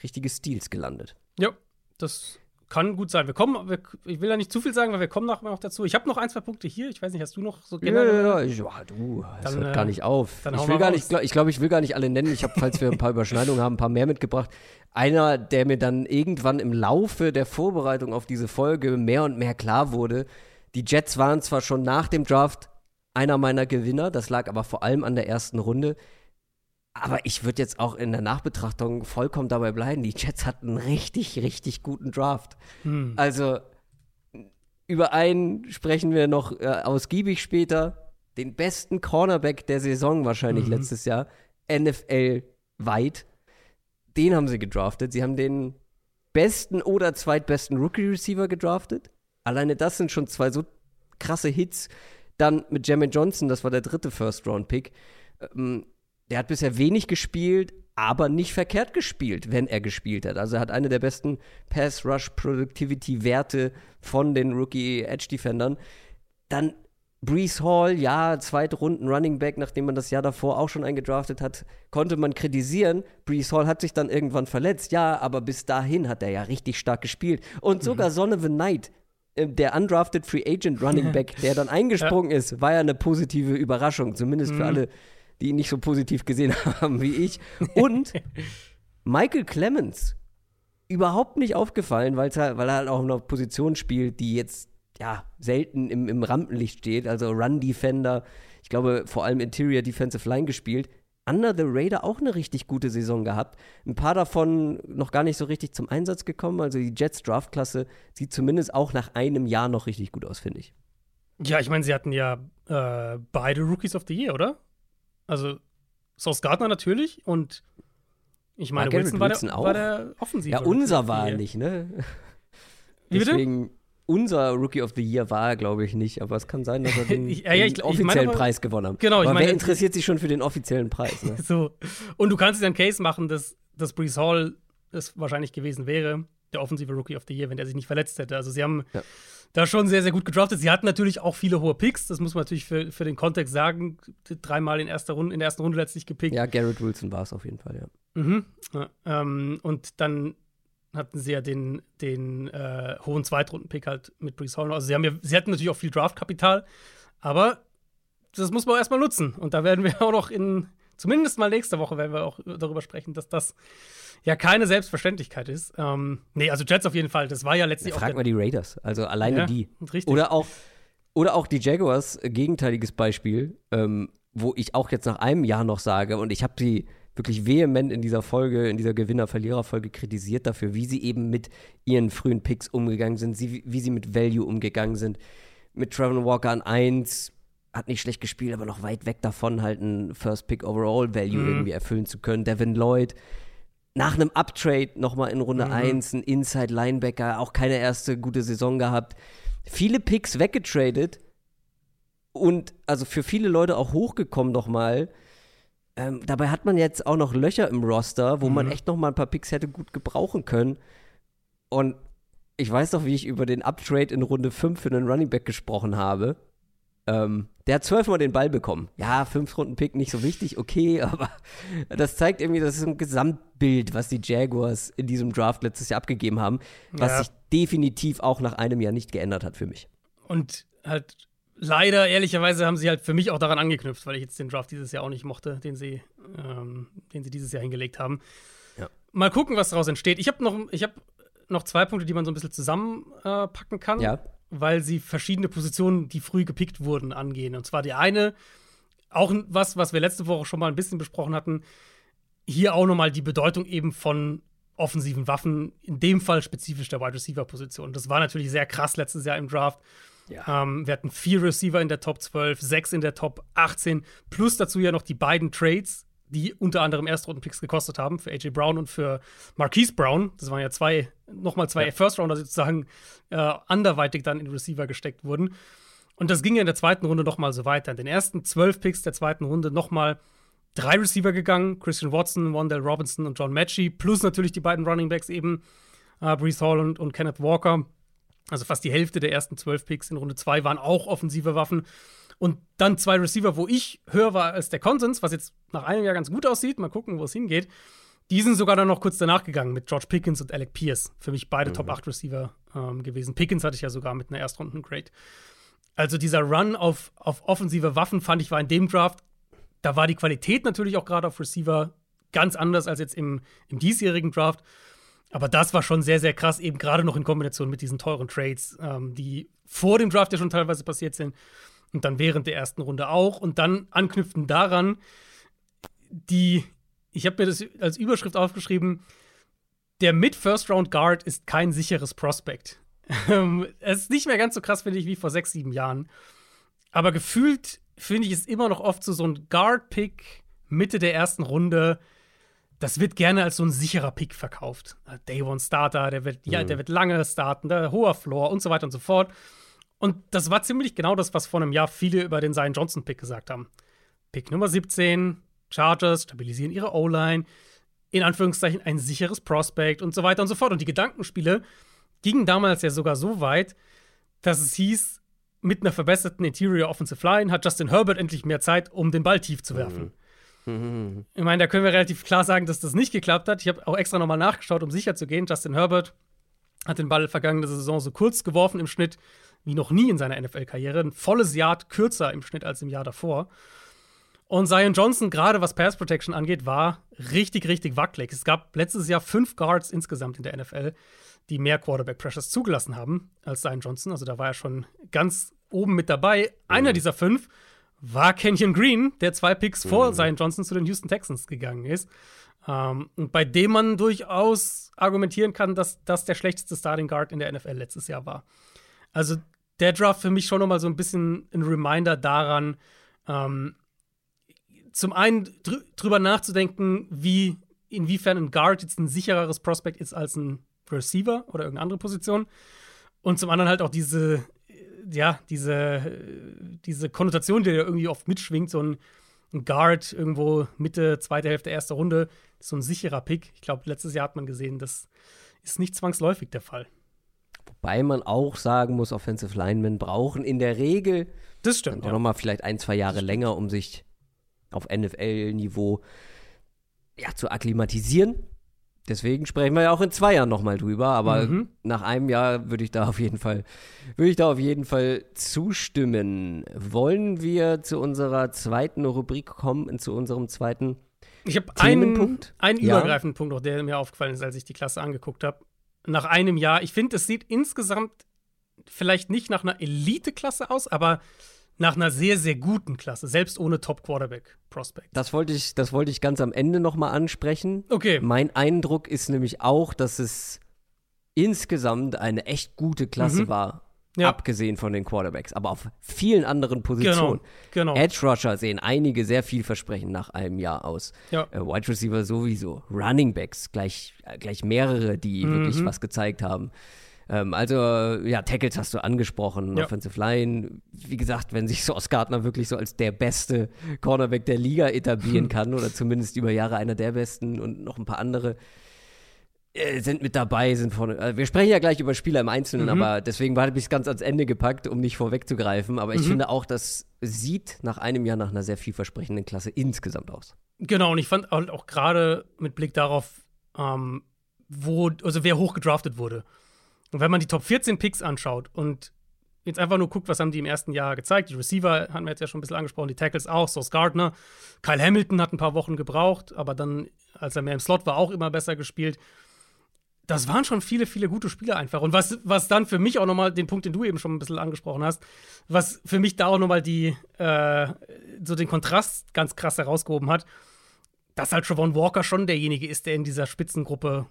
richtige Steals gelandet. Ja, das kann gut sein. Wir kommen, wir, ich will ja nicht zu viel sagen, weil wir kommen nachher noch dazu. Ich habe noch ein, zwei Punkte hier. Ich weiß nicht, hast du noch so generell? ja, ja, ich, ja, du, das Dann, hört äh, gar nicht auf. Ich will gar raus. nicht, glaub- ich glaube, ich will gar nicht alle nennen. Ich habe, falls wir ein paar Überschneidungen haben, ein paar mehr mitgebracht. Einer, der mir dann irgendwann im Laufe der Vorbereitung auf diese Folge mehr und mehr klar wurde, die Jets waren zwar schon nach dem Draft einer meiner Gewinner, das lag aber vor allem an der ersten Runde. Aber ich würde jetzt auch in der Nachbetrachtung vollkommen dabei bleiben. Die Jets hatten einen richtig, richtig guten Draft. Hm. Also über einen sprechen wir noch äh, ausgiebig später. Den besten Cornerback der Saison wahrscheinlich Mhm. letztes Jahr. NFL weit. Den haben sie gedraftet. Sie haben den besten oder zweitbesten Rookie-Receiver gedraftet. Alleine das sind schon zwei so krasse Hits. Dann mit Jermaine Johnson, das war der dritte First-Round-Pick. Ähm, der hat bisher wenig gespielt, aber nicht verkehrt gespielt, wenn er gespielt hat. Also er hat eine der besten Pass-Rush-Productivity-Werte von den Rookie-Edge-Defendern. Dann Brees Hall, ja, zweite Runden Running Back, nachdem man das Jahr davor auch schon eingedraftet hat, konnte man kritisieren. Brees Hall hat sich dann irgendwann verletzt, ja, aber bis dahin hat er ja richtig stark gespielt. Und sogar Sonovan Knight, äh, der undrafted Free Agent Running Back, der dann eingesprungen ist, war ja eine positive Überraschung, zumindest für alle, die ihn nicht so positiv gesehen haben wie ich. Und Michael Clemens, überhaupt nicht aufgefallen, weil's halt, weil er halt auch in einer Position spielt, die jetzt ja selten im, im Rampenlicht steht, also Run-Defender, ich glaube vor allem Interior Defensive Line gespielt. Under the Radar auch eine richtig gute Saison gehabt. Ein paar davon noch gar nicht so richtig zum Einsatz gekommen. Also die Jets Draftklasse sieht zumindest auch nach einem Jahr noch richtig gut aus, finde ich. Ja, ich meine, sie hatten ja äh, beide Rookies of the Year, oder? Also Sauce Gardner natürlich und ich meine, Garrett Wilson, war, Wilson der, auch? war der Offensive. Ja, unser war er nicht, ne? Wie bitte? Deswegen, unser Rookie of the Year war er, glaube ich, nicht. Aber es kann sein, dass er den, Ja, ja, ich- den ich offiziellen aber- Preis gewonnen hat. Genau, ich aber meine- wer interessiert sich schon für den offiziellen Preis? Ne? So. Und du kannst dir einen Case machen, dass, dass Brees Hall es wahrscheinlich gewesen wäre, der offensive Rookie of the Year, wenn er sich nicht verletzt hätte. Also sie haben Ja. da schon sehr, sehr gut gedraftet. Sie hatten natürlich auch viele hohe Picks, das muss man natürlich für, für den Kontext sagen. Dreimal in, erster Runde, in der ersten Runde letztlich gepickt. Ja, Garrett Wilson war es auf jeden Fall, ja. Mhm. Ja, ähm, und dann hatten sie ja den, den äh, hohen Zweitrunden-Pick halt mit Brees Hall. Also sie haben ja, sie hatten natürlich auch viel Draftkapital, aber das muss man erstmal nutzen. Und da werden wir auch noch in, zumindest mal nächste Woche, werden wir auch darüber sprechen, dass das ja keine Selbstverständlichkeit ist. Ähm, nee, also Jets auf jeden Fall. Das war ja letztlich ja, frag auch. Frag mal die Raiders. Also alleine ja, die. Richtig. Oder auch, oder auch die Jaguars, gegenteiliges Beispiel, ähm, wo ich auch jetzt nach einem Jahr noch sage, und ich habe sie wirklich vehement in dieser Folge, in dieser Gewinner-Verlierer-Folge kritisiert dafür, wie sie eben mit ihren frühen Picks umgegangen sind, sie, wie sie mit Value umgegangen sind. Mit Trevor Walker an 1, hat nicht schlecht gespielt, aber noch weit weg davon, halt ein First Pick Overall Value mhm. irgendwie erfüllen zu können. Devin Lloyd, nach einem Uptrade nochmal in Runde mhm. 1, ein Inside Linebacker, auch keine erste gute Saison gehabt. Viele Picks weggetradet und also für viele Leute auch hochgekommen nochmal. Ähm, dabei hat man jetzt auch noch Löcher im Roster, wo mhm. man echt nochmal ein paar Picks hätte gut gebrauchen können. Und ich weiß doch, wie ich über den Uptrade in Runde 5 für einen Running Back gesprochen habe. Ähm, der hat zwölfmal den Ball bekommen. Ja, fünf Runden Pick nicht so wichtig, okay, aber das zeigt irgendwie, das ist ein Gesamtbild, was die Jaguars in diesem Draft letztes Jahr abgegeben haben, was ja. sich definitiv auch nach einem Jahr nicht geändert hat für mich. Und halt leider, ehrlicherweise, haben sie halt für mich auch daran angeknüpft, weil ich jetzt den Draft dieses Jahr auch nicht mochte, den sie, ähm, den sie dieses Jahr hingelegt haben. Ja. Mal gucken, was daraus entsteht. Ich habe noch, hab noch zwei Punkte, die man so ein bisschen zusammenpacken äh, kann. Ja weil sie verschiedene Positionen, die früh gepickt wurden, angehen. Und zwar die eine, auch was, was wir letzte Woche schon mal ein bisschen besprochen hatten, hier auch nochmal die Bedeutung eben von offensiven Waffen, in dem Fall spezifisch der Wide Receiver Position. Das war natürlich sehr krass letztes Jahr im Draft. Ja. Ähm, wir hatten vier Receiver in der Top 12, sechs in der Top 18, plus dazu ja noch die beiden Trades, die unter anderem Erstrunden-Picks gekostet haben, für AJ Brown und für Marquise Brown. Das waren ja zwei, nochmal zwei ja. First-Rounder sozusagen äh, anderweitig dann in Receiver gesteckt wurden. Und das ging ja in der zweiten Runde nochmal so weiter. In den ersten zwölf Picks der zweiten Runde nochmal drei Receiver gegangen: Christian Watson, Wandell Robinson und John Matchy, plus natürlich die beiden Running Backs eben, äh, Brees Hall und, und Kenneth Walker. Also fast die Hälfte der ersten zwölf Picks in Runde zwei waren auch offensive Waffen. Und dann zwei Receiver, wo ich höher war als der Konsens, was jetzt nach einem Jahr ganz gut aussieht. Mal gucken, wo es hingeht. Die sind sogar dann noch kurz danach gegangen mit George Pickens und Alec Pierce. Für mich beide mhm. Top 8 Receiver ähm, gewesen. Pickens hatte ich ja sogar mit einer Erstrunden-Grade. Also dieser Run auf, auf offensive Waffen fand ich war in dem Draft, da war die Qualität natürlich auch gerade auf Receiver ganz anders als jetzt im, im diesjährigen Draft. Aber das war schon sehr, sehr krass, eben gerade noch in Kombination mit diesen teuren Trades, ähm, die vor dem Draft ja schon teilweise passiert sind und dann während der ersten Runde auch. Und dann anknüpfen daran die, ich habe mir das als Überschrift aufgeschrieben, der Mid-First-Round-Guard ist kein sicheres Prospect. es ist nicht mehr ganz so krass, finde ich, wie vor sechs, sieben Jahren. Aber gefühlt finde ich es immer noch oft so, so ein Guard-Pick Mitte der ersten Runde. Das wird gerne als so ein sicherer Pick verkauft. Day One Starter, der wird, mhm. ja, der wird lange starten, der hoher Floor und so weiter und so fort. Und das war ziemlich genau das, was vor einem Jahr viele über den Zion Johnson-Pick gesagt haben. Pick Nummer 17, Chargers stabilisieren ihre O-Line, in Anführungszeichen ein sicheres Prospect und so weiter und so fort. Und die Gedankenspiele gingen damals ja sogar so weit, dass es hieß, mit einer verbesserten Interior Offensive Line hat Justin Herbert endlich mehr Zeit, um den Ball tief zu werfen. Mhm. Ich meine, da können wir relativ klar sagen, dass das nicht geklappt hat. Ich habe auch extra nochmal nachgeschaut, um sicher zu gehen. Justin Herbert hat den Ball vergangene Saison so kurz geworfen im Schnitt wie noch nie in seiner NFL-Karriere. Ein volles Jahr kürzer im Schnitt als im Jahr davor. Und Zion Johnson, gerade was Pass Protection angeht, war richtig, richtig wackelig. Es gab letztes Jahr fünf Guards insgesamt in der NFL, die mehr Quarterback Pressures zugelassen haben als Zion Johnson. Also da war er schon ganz oben mit dabei. Einer dieser fünf war Kenyon Green, der zwei Picks mhm. vor Zion Johnson zu den Houston Texans gegangen ist. Ähm, und bei dem man durchaus argumentieren kann, dass das der schlechteste Starting Guard in der NFL letztes Jahr war. Also der Draft für mich schon nochmal so ein bisschen ein Reminder daran, ähm, zum einen dr drüber nachzudenken, wie, inwiefern ein Guard jetzt ein sichereres Prospect ist als ein Receiver oder irgendeine andere Position. Und zum anderen halt auch diese, ja, diese, diese Konnotation, die ja irgendwie oft mitschwingt, so ein, ein Guard irgendwo Mitte, zweite Hälfte, erste Runde, so ein sicherer Pick. Ich glaube, letztes Jahr hat man gesehen, das ist nicht zwangsläufig der Fall. Wobei man auch sagen muss, Offensive Linemen brauchen in der Regel das stimmt, ja. noch mal vielleicht ein, zwei Jahre länger, um sich auf NFL-Niveau ja, zu akklimatisieren. Deswegen sprechen wir ja auch in zwei Jahren nochmal drüber, aber Mhm. nach einem Jahr würde ich da auf jeden Fall, würde ich da auf jeden Fall zustimmen. Wollen wir zu unserer zweiten Rubrik kommen, zu unserem zweiten Ich habe einen, einen Ja. übergreifenden Punkt, noch, der mir aufgefallen ist, als ich die Klasse angeguckt habe. Nach einem Jahr, ich finde, es sieht insgesamt vielleicht nicht nach einer Elite-Klasse aus, aber nach einer sehr, sehr guten Klasse, selbst ohne Top-Quarterback-Prospect. Das wollte ich, das wollte ich ganz am Ende nochmal ansprechen. Okay. Mein Eindruck ist nämlich auch, dass es insgesamt eine echt gute Klasse Mhm. war. Ja. Abgesehen von den Quarterbacks, aber auf vielen anderen Positionen. Genau, genau. Edge Rusher sehen einige sehr vielversprechend nach einem Jahr aus. Ja. Äh, Wide Receiver sowieso. Running Backs, gleich, äh, gleich mehrere, die Mhm. wirklich was gezeigt haben. Ähm, also, äh, ja, Tackles hast du angesprochen, Ja. Offensive Line. Wie gesagt, wenn sich Sauce Gardner wirklich so als der beste Cornerback der Liga etablieren kann oder zumindest über Jahre einer der besten und noch ein paar andere sind mit dabei, sind vorne. Äh, wir sprechen ja gleich über Spieler im Einzelnen, Mhm. aber deswegen habe ich es ganz ans Ende gepackt, um nicht vorwegzugreifen. Aber ich Mhm. finde auch, das sieht nach einem Jahr nach einer sehr vielversprechenden Klasse insgesamt aus. Genau, und ich fand halt auch gerade mit Blick darauf, ähm, wo, also wer hoch gedraftet wurde. Und wenn man die Top 14 Picks anschaut und jetzt einfach nur guckt, was haben die im ersten Jahr gezeigt. Die Receiver hatten wir jetzt ja schon ein bisschen angesprochen, die Tackles auch, Sauce Gardner. Kyle Hamilton hat ein paar Wochen gebraucht, aber dann, als er mehr im Slot war, auch immer besser gespielt. Das waren schon viele, viele gute Spieler einfach. Und was, was dann für mich auch nochmal, den Punkt, den du eben schon ein bisschen angesprochen hast, was für mich da auch nochmal die, äh, so den Kontrast ganz krass herausgehoben hat, dass halt Trevon Walker schon derjenige ist, der in dieser Spitzengruppe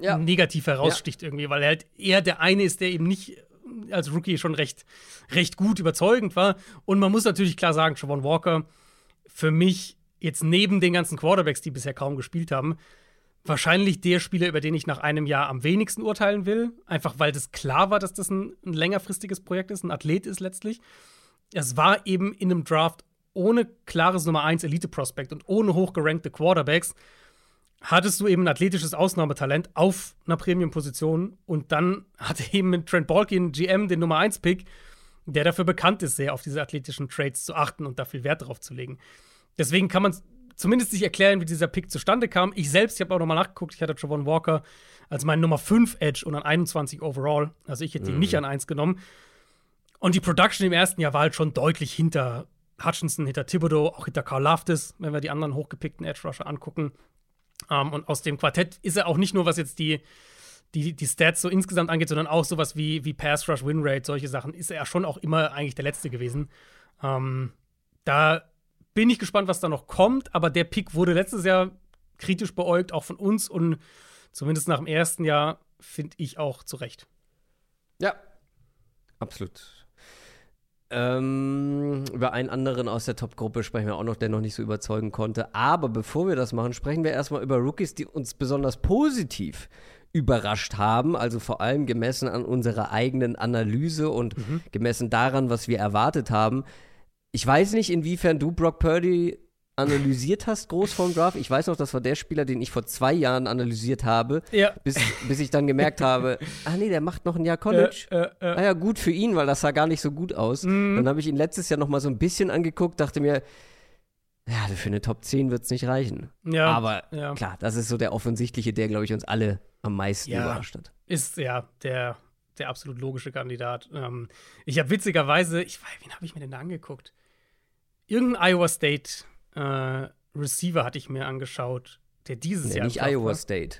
Ja. negativ heraussticht irgendwie, weil er halt eher der eine ist, der eben nicht als Rookie schon recht, recht gut überzeugend war. Und man muss natürlich klar sagen, Trevon Walker für mich jetzt neben den ganzen Quarterbacks, die bisher kaum gespielt haben, wahrscheinlich der Spieler, über den ich nach einem Jahr am wenigsten urteilen will. Einfach weil das klar war, dass das ein, ein längerfristiges Projekt ist, ein Athlet ist letztlich. Es war eben in einem Draft ohne klares Nummer 1 Elite-Prospect und ohne hochgerankte Quarterbacks hattest du eben ein athletisches Ausnahmetalent auf einer Premium-Position und dann hatte eben mit Trent Balkin GM den Nummer 1-Pick, der dafür bekannt ist, sehr auf diese athletischen Traits zu achten und da viel Wert drauf zu legen. Deswegen kann man zumindest sich erklären, wie dieser Pick zustande kam. Ich selbst, ich habe auch nochmal nachgeguckt, ich hatte Trevon Walker als meinen Nummer 5 Edge und an 21 overall. Also ich hätte ihn nicht an 1 genommen. Und die Production im ersten Jahr war halt schon deutlich hinter Hutchinson, hinter Thibodeau, auch hinter Carl Laftis, wenn wir die anderen hochgepickten Edge Rusher angucken. Um, und aus dem Quartett ist er auch nicht nur, was jetzt die, die, die Stats so insgesamt angeht, sondern auch sowas wie, wie Pass Rush, Win Rate, solche Sachen, ist er schon auch immer eigentlich der Letzte gewesen. Um, da bin ich gespannt, was da noch kommt, aber der Pick wurde letztes Jahr kritisch beäugt, auch von uns und zumindest nach dem ersten Jahr finde ich auch zu Recht. Ja, absolut. Ähm, über einen anderen aus der Top-Gruppe sprechen wir auch noch, der noch nicht so überzeugen konnte. Aber bevor wir das machen, sprechen wir erstmal über Rookies, die uns besonders positiv überrascht haben. Also vor allem gemessen an unserer eigenen Analyse und gemessen daran, was wir erwartet haben. Ich weiß nicht, inwiefern du Brock Purdy analysiert hast, groß vom Draft. Ich weiß noch, das war der Spieler, den ich vor zwei Jahren analysiert habe, Ja. bis, bis ich dann gemerkt habe, ah nee, der macht noch ein Jahr College. Äh, äh, äh. Ah ja, gut für ihn, weil das sah gar nicht so gut aus. Mhm. Dann habe ich ihn letztes Jahr noch mal so ein bisschen angeguckt, dachte mir, ja, für eine Top 10 wird es nicht reichen. Ja, Aber ja. klar, das ist so der offensichtliche, der, glaube ich, uns alle am meisten Ja. überrascht hat. ist ja der, der absolut logische Kandidat. Ähm, ich habe witzigerweise, ich weiß, wen habe ich mir denn da angeguckt? Irgendein Iowa State äh, Receiver hatte ich mir angeschaut, der dieses Nee, Jahr. nicht Iowa war. State.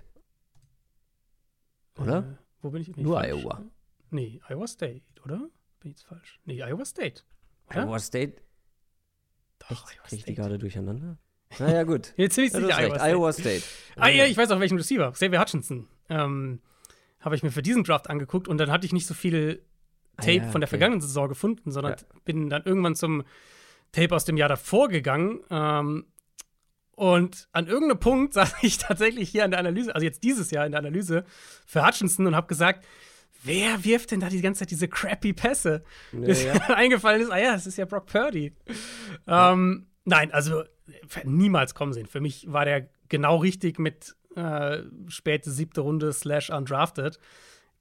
Oder? Äh, wo bin ich? Bin Nur falsch? Iowa. Nee, Iowa State, oder? Bin ich jetzt falsch? Nee, Iowa State. Oder? Iowa State? Doch, Echt? Iowa Krieg ich die State. gerade durcheinander? Naja, gut. Jetzt bin ich Ja, du sicher, Iowa. State. Iowa State. Ah ja, ich weiß auch welchen Receiver. Xavier Hutchinson. Ähm, habe ich mir für diesen Draft angeguckt und dann hatte ich nicht so viel Ah Tape ja, von der okay. vergangenen Saison gefunden, sondern Ja. bin dann irgendwann zum Tape aus dem Jahr davor gegangen. Ähm, und an irgendeinem Punkt saß ich tatsächlich hier an der Analyse, also jetzt dieses Jahr in der Analyse für Hutchinson und habe gesagt, wer wirft denn da die ganze Zeit diese crappy Pässe? Bis ja. eingefallen ist, ah ja, das ist ja Brock Purdy. Ähm, nein, also niemals kommen sehen. Für mich war der genau richtig mit äh, späte siebte Runde slash undrafted.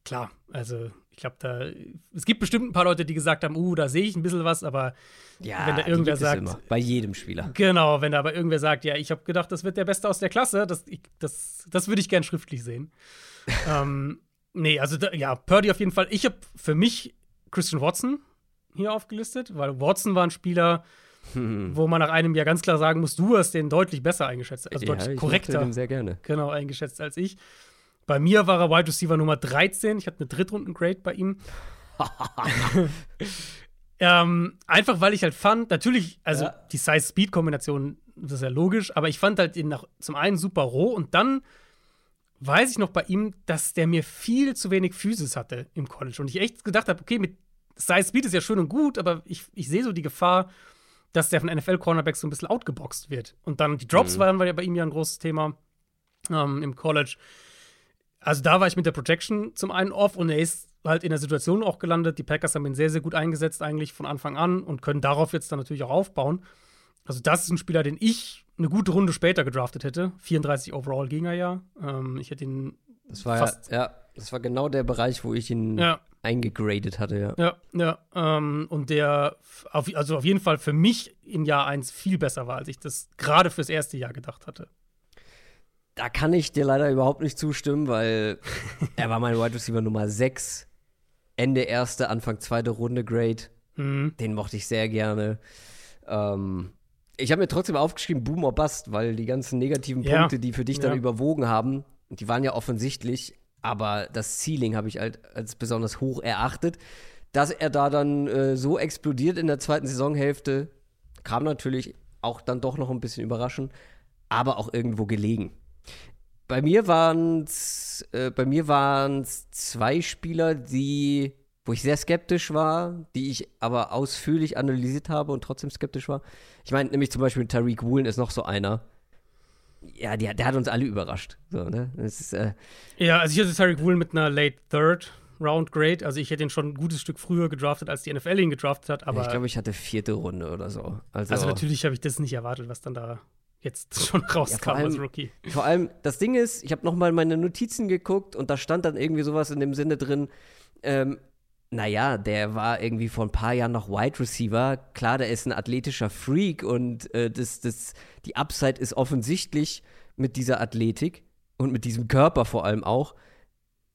Klar, also glaube, da es gibt bestimmt ein paar Leute, die gesagt haben, uh, da sehe ich ein bisschen was, aber Ja, wenn da irgendwer sagt, immer. Bei jedem Spieler. genau, wenn da aber irgendwer sagt, ja, ich habe gedacht, das wird der Beste aus der Klasse, das, ich, das, das würde ich gern schriftlich sehen. ähm, nee, also da, ja, Purdy auf jeden Fall. Ich habe für mich Christian Watson hier aufgelistet, weil Watson war ein Spieler, wo man nach einem Jahr ganz klar sagen muss, du hast den deutlich besser eingeschätzt, also ja, deutlich ich korrekter sehr gerne. genau eingeschätzt als ich. Bei mir war er Wide Receiver Nummer 13. Ich hatte eine Drittrunden-Grade bei ihm. ähm, einfach weil ich halt fand, natürlich, also Ja. die Size-Speed-Kombination, das ist ja logisch, aber ich fand halt ihn nach, zum einen super roh und dann weiß ich noch bei ihm, dass der mir viel zu wenig Physis hatte im College und ich echt gedacht habe, okay, mit Size-Speed ist ja schön und gut, aber ich, ich sehe so die Gefahr, dass der von NFL-Cornerbacks so ein bisschen outgeboxt wird. Und dann die Drops Mhm. waren ja bei ihm ja ein großes Thema ähm, im College. Also da war ich mit der Projection zum einen off und er ist halt in der Situation auch gelandet. Die Packers haben ihn sehr, sehr gut eingesetzt eigentlich von Anfang an und können darauf jetzt dann natürlich auch aufbauen. Also das ist ein Spieler, den ich eine gute Runde später gedraftet hätte. 34 overall ging er ja. Ähm, ich hätte ihn Das war Fast. ja, ja, das war genau der Bereich, wo ich ihn ja, eingegradet hatte, ja. ja, ja. Ähm, und der auf, also auf jeden Fall für mich in Jahr 1 viel besser war, als ich das gerade fürs erste Jahr gedacht hatte. Da kann ich dir leider überhaupt nicht zustimmen, weil er war mein Wide Receiver Nummer 6. Ende erste, Anfang zweite Runde Grade. Mhm. Den mochte ich sehr gerne. Ähm, ich habe mir trotzdem aufgeschrieben, Boom or Bust, weil die ganzen negativen Ja. Punkte, die für dich dann Ja. überwogen haben, die waren ja offensichtlich, aber das Ceiling habe ich halt als besonders hoch erachtet. Dass er da dann äh, so explodiert in der zweiten Saisonhälfte, kam natürlich auch dann doch noch ein bisschen überraschend, aber auch irgendwo gelegen. Bei mir waren es äh, bei mir waren's zwei Spieler, die wo ich sehr skeptisch war, die ich aber ausführlich analysiert habe und trotzdem skeptisch war. Ich meine, nämlich zum Beispiel Tariq Woolen ist noch so einer. Ja, der, der hat uns alle überrascht. So, ne? ist, äh, Ja, also ich hatte Tyreek Woolen mit einer Late Third Round Grade. Also ich hätte ihn schon ein gutes Stück früher gedraftet, als die NFL ihn gedraftet hat. Aber ich glaube, ich hatte vierte Runde oder so. Also, also natürlich habe ich das nicht erwartet, was dann da jetzt schon rauskam allem- als Rookie. Vor allem, das Ding ist, ich habe nochmal meine Notizen geguckt und da stand dann irgendwie sowas in dem Sinne drin, ähm, naja, der war irgendwie vor ein paar Jahren noch Wide Receiver. Klar, der ist ein athletischer Freak und äh, das, das, die Upside ist offensichtlich mit dieser Athletik und mit diesem Körper vor allem auch.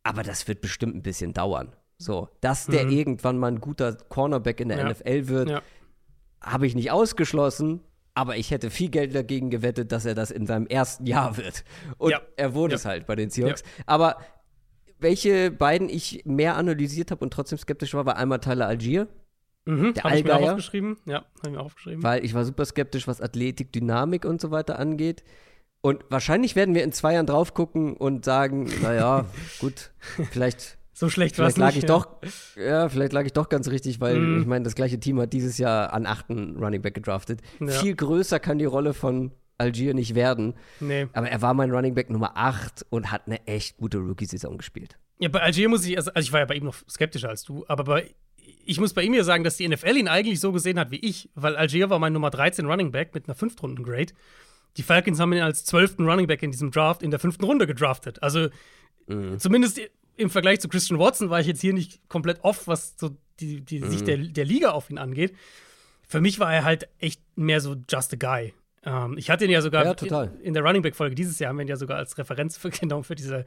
Aber das wird bestimmt ein bisschen dauern. So, dass der Mhm. irgendwann mal ein guter Cornerback in der Ja. NFL wird, Ja. habe ich nicht ausgeschlossen, aber ich hätte viel Geld dagegen gewettet, dass er das in seinem ersten Jahr wird. Und Ja. er wurde Ja. es halt bei den Seahawks. Aber welche beiden ich mehr analysiert habe und trotzdem skeptisch war, war einmal Tyler Algier, Mhm, Der habe ich mir auch Allgeier? aufgeschrieben. Ja, habe ich mir aufgeschrieben. weil ich war super skeptisch, was Athletik, Dynamik und so weiter angeht. Und wahrscheinlich werden wir in zwei Jahren drauf gucken und sagen, naja, gut, vielleicht so schlecht war es Vielleicht lag nicht. ich ja. doch, ja, vielleicht lag ich doch ganz richtig, weil Mhm. ich meine, das gleiche Team hat dieses Jahr an achten Running Back gedraftet. Ja. Viel größer kann die Rolle von Algier nicht werden. Nee. Aber er war mein Running Back Nummer 8 und hat eine echt gute Rookie-Saison gespielt. Ja, bei Algier muss ich, also, also ich war ja bei ihm noch skeptischer als du, aber bei, ich muss bei ihm ja sagen, dass die NFL ihn eigentlich so gesehen hat wie ich, weil Algier war mein Nummer 13 Running Back mit einer Fünftrunden-Grade. Die Falcons haben ihn als zwölften Running Back in diesem Draft in der fünften Runde gedraftet. Also zumindest im Vergleich zu Christian Watson war ich jetzt hier nicht komplett off, was so die, die Sicht der, der Liga auf ihn angeht. Für mich war er halt echt mehr so just a guy. Ähm, ich hatte ihn ja sogar Ja, in, in der Running Back-Folge dieses Jahr haben wir ihn ja sogar als Referenz für, genau für diese,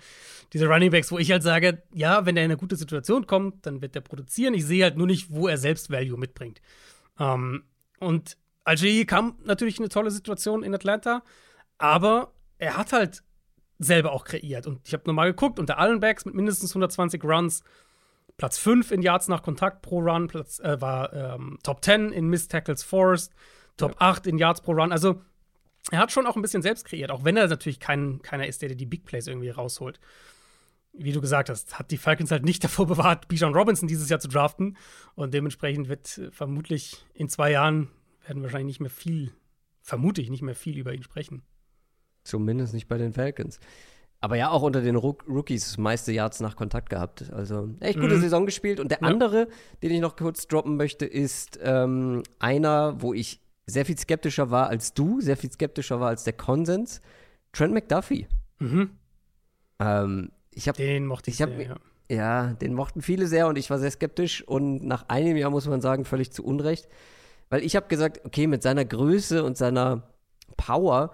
diese Running Backs, wo ich halt sage, ja, wenn er in eine gute Situation kommt, dann wird er produzieren. Ich sehe halt nur nicht, wo er selbst Value mitbringt. Ähm, und Algier kam natürlich in eine tolle Situation in Atlanta, aber er hat halt selber auch kreiert. Und ich habe nochmal geguckt, unter allen Backs mit mindestens 120 Runs, Platz 5 in Yards nach Kontakt pro Run, Platz, äh, war ähm, Top 10 in Missed Tackles Forced, Top 8 in Yards pro Run. Also er hat schon auch ein bisschen selbst kreiert, auch wenn er natürlich kein, keiner ist, der dir die Big Plays irgendwie rausholt. Wie du gesagt hast, hat die Falcons halt nicht davor bewahrt, Bijan Robinson dieses Jahr zu draften. Und dementsprechend wird äh, vermutlich in zwei Jahren werden wir wahrscheinlich nicht mehr viel, vermute ich, nicht mehr viel über ihn sprechen. Zumindest nicht bei den Falcons. Aber ja, auch unter den Rook Rookies das meiste Yards nach Kontakt gehabt. Also echt gute Mhm. Saison gespielt. Und der Ja. andere, den ich noch kurz droppen möchte, ist ähm, einer, wo ich sehr viel skeptischer war als du, sehr viel skeptischer war als der Konsens. Trent McDuffie. Mhm. Ähm, ich habe Den mochte ich, Ich hab sehr, ja. Ja, den mochten viele sehr und ich war sehr skeptisch und nach einem Jahr muss man sagen, völlig zu Unrecht. Weil ich habe gesagt, okay, mit seiner Größe und seiner Power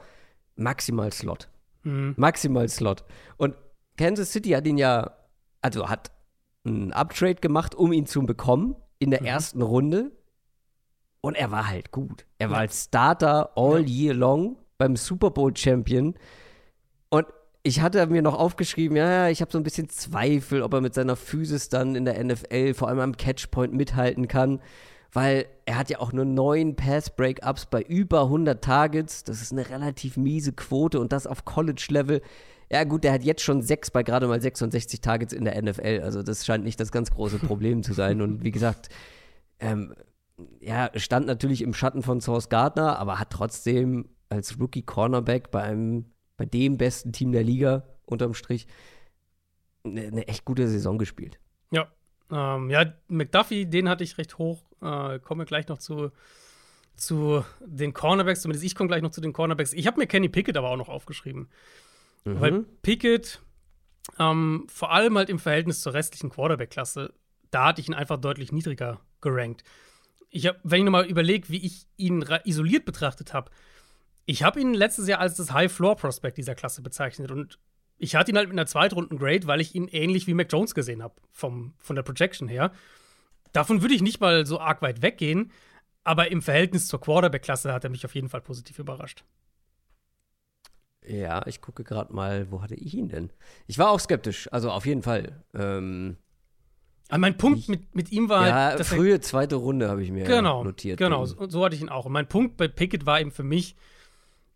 maximal Slot. Mhm. Maximal Slot. Und Kansas City hat ihn ja, also hat einen Uptrade gemacht, um ihn zu bekommen in der Mhm. ersten Runde. Und er war halt gut. Er war als Starter all Ja. year long beim Super Bowl Champion. Und ich hatte mir noch aufgeschrieben, ja, ja, ich habe so ein bisschen Zweifel, ob er mit seiner Physis dann in der NFL, vor allem am Catchpoint, mithalten kann. Weil er hat ja auch nur neun Pass-Breakups bei über 100 Targets. Das ist eine relativ miese Quote und das auf College-Level. Ja, gut, der hat jetzt schon sechs bei gerade mal 66 Targets in der NFL. Also, das scheint nicht das ganz große Problem zu sein. Und wie gesagt, ähm, ja, stand natürlich im Schatten von Source Gardner, aber hat trotzdem als Rookie Cornerback bei bei dem besten Team der Liga unterm Strich eine, eine echt gute Saison gespielt. Ja. Ähm, ja, McDuffie, den hatte ich recht hoch. Äh, kommen wir gleich noch zu, zu den Cornerbacks. Zumindest ich komme gleich noch zu den Cornerbacks. Ich habe mir Kenny Pickett aber auch noch aufgeschrieben. Weil Pickett, ähm, vor allem halt im Verhältnis zur restlichen Quarterback-Klasse, da hatte ich ihn einfach deutlich niedriger gerankt. Ich hab, wenn ich nochmal überlege, wie ich ihn isoliert betrachtet habe, ich habe ihn letztes Jahr als das High-Floor-Prospect dieser Klasse bezeichnet und ich hatte ihn halt mit einer Zweitrunden-Grade, weil ich ihn ähnlich wie Mac Jones gesehen habe, von der Projection her. Davon würde ich nicht mal so arg weit weggehen, aber im Verhältnis zur Quarterback-Klasse hat er mich auf jeden Fall positiv überrascht. Ja, ich gucke gerade mal, wo hatte ich ihn denn? Ich war auch skeptisch, also auf jeden Fall. Ähm, Aber mein Punkt mit, mit ihm war, ja, halt, frühe zweite Runde habe ich mir genau, notiert. Genau, so, so hatte ich ihn auch. Und mein Punkt bei Pickett war eben für mich,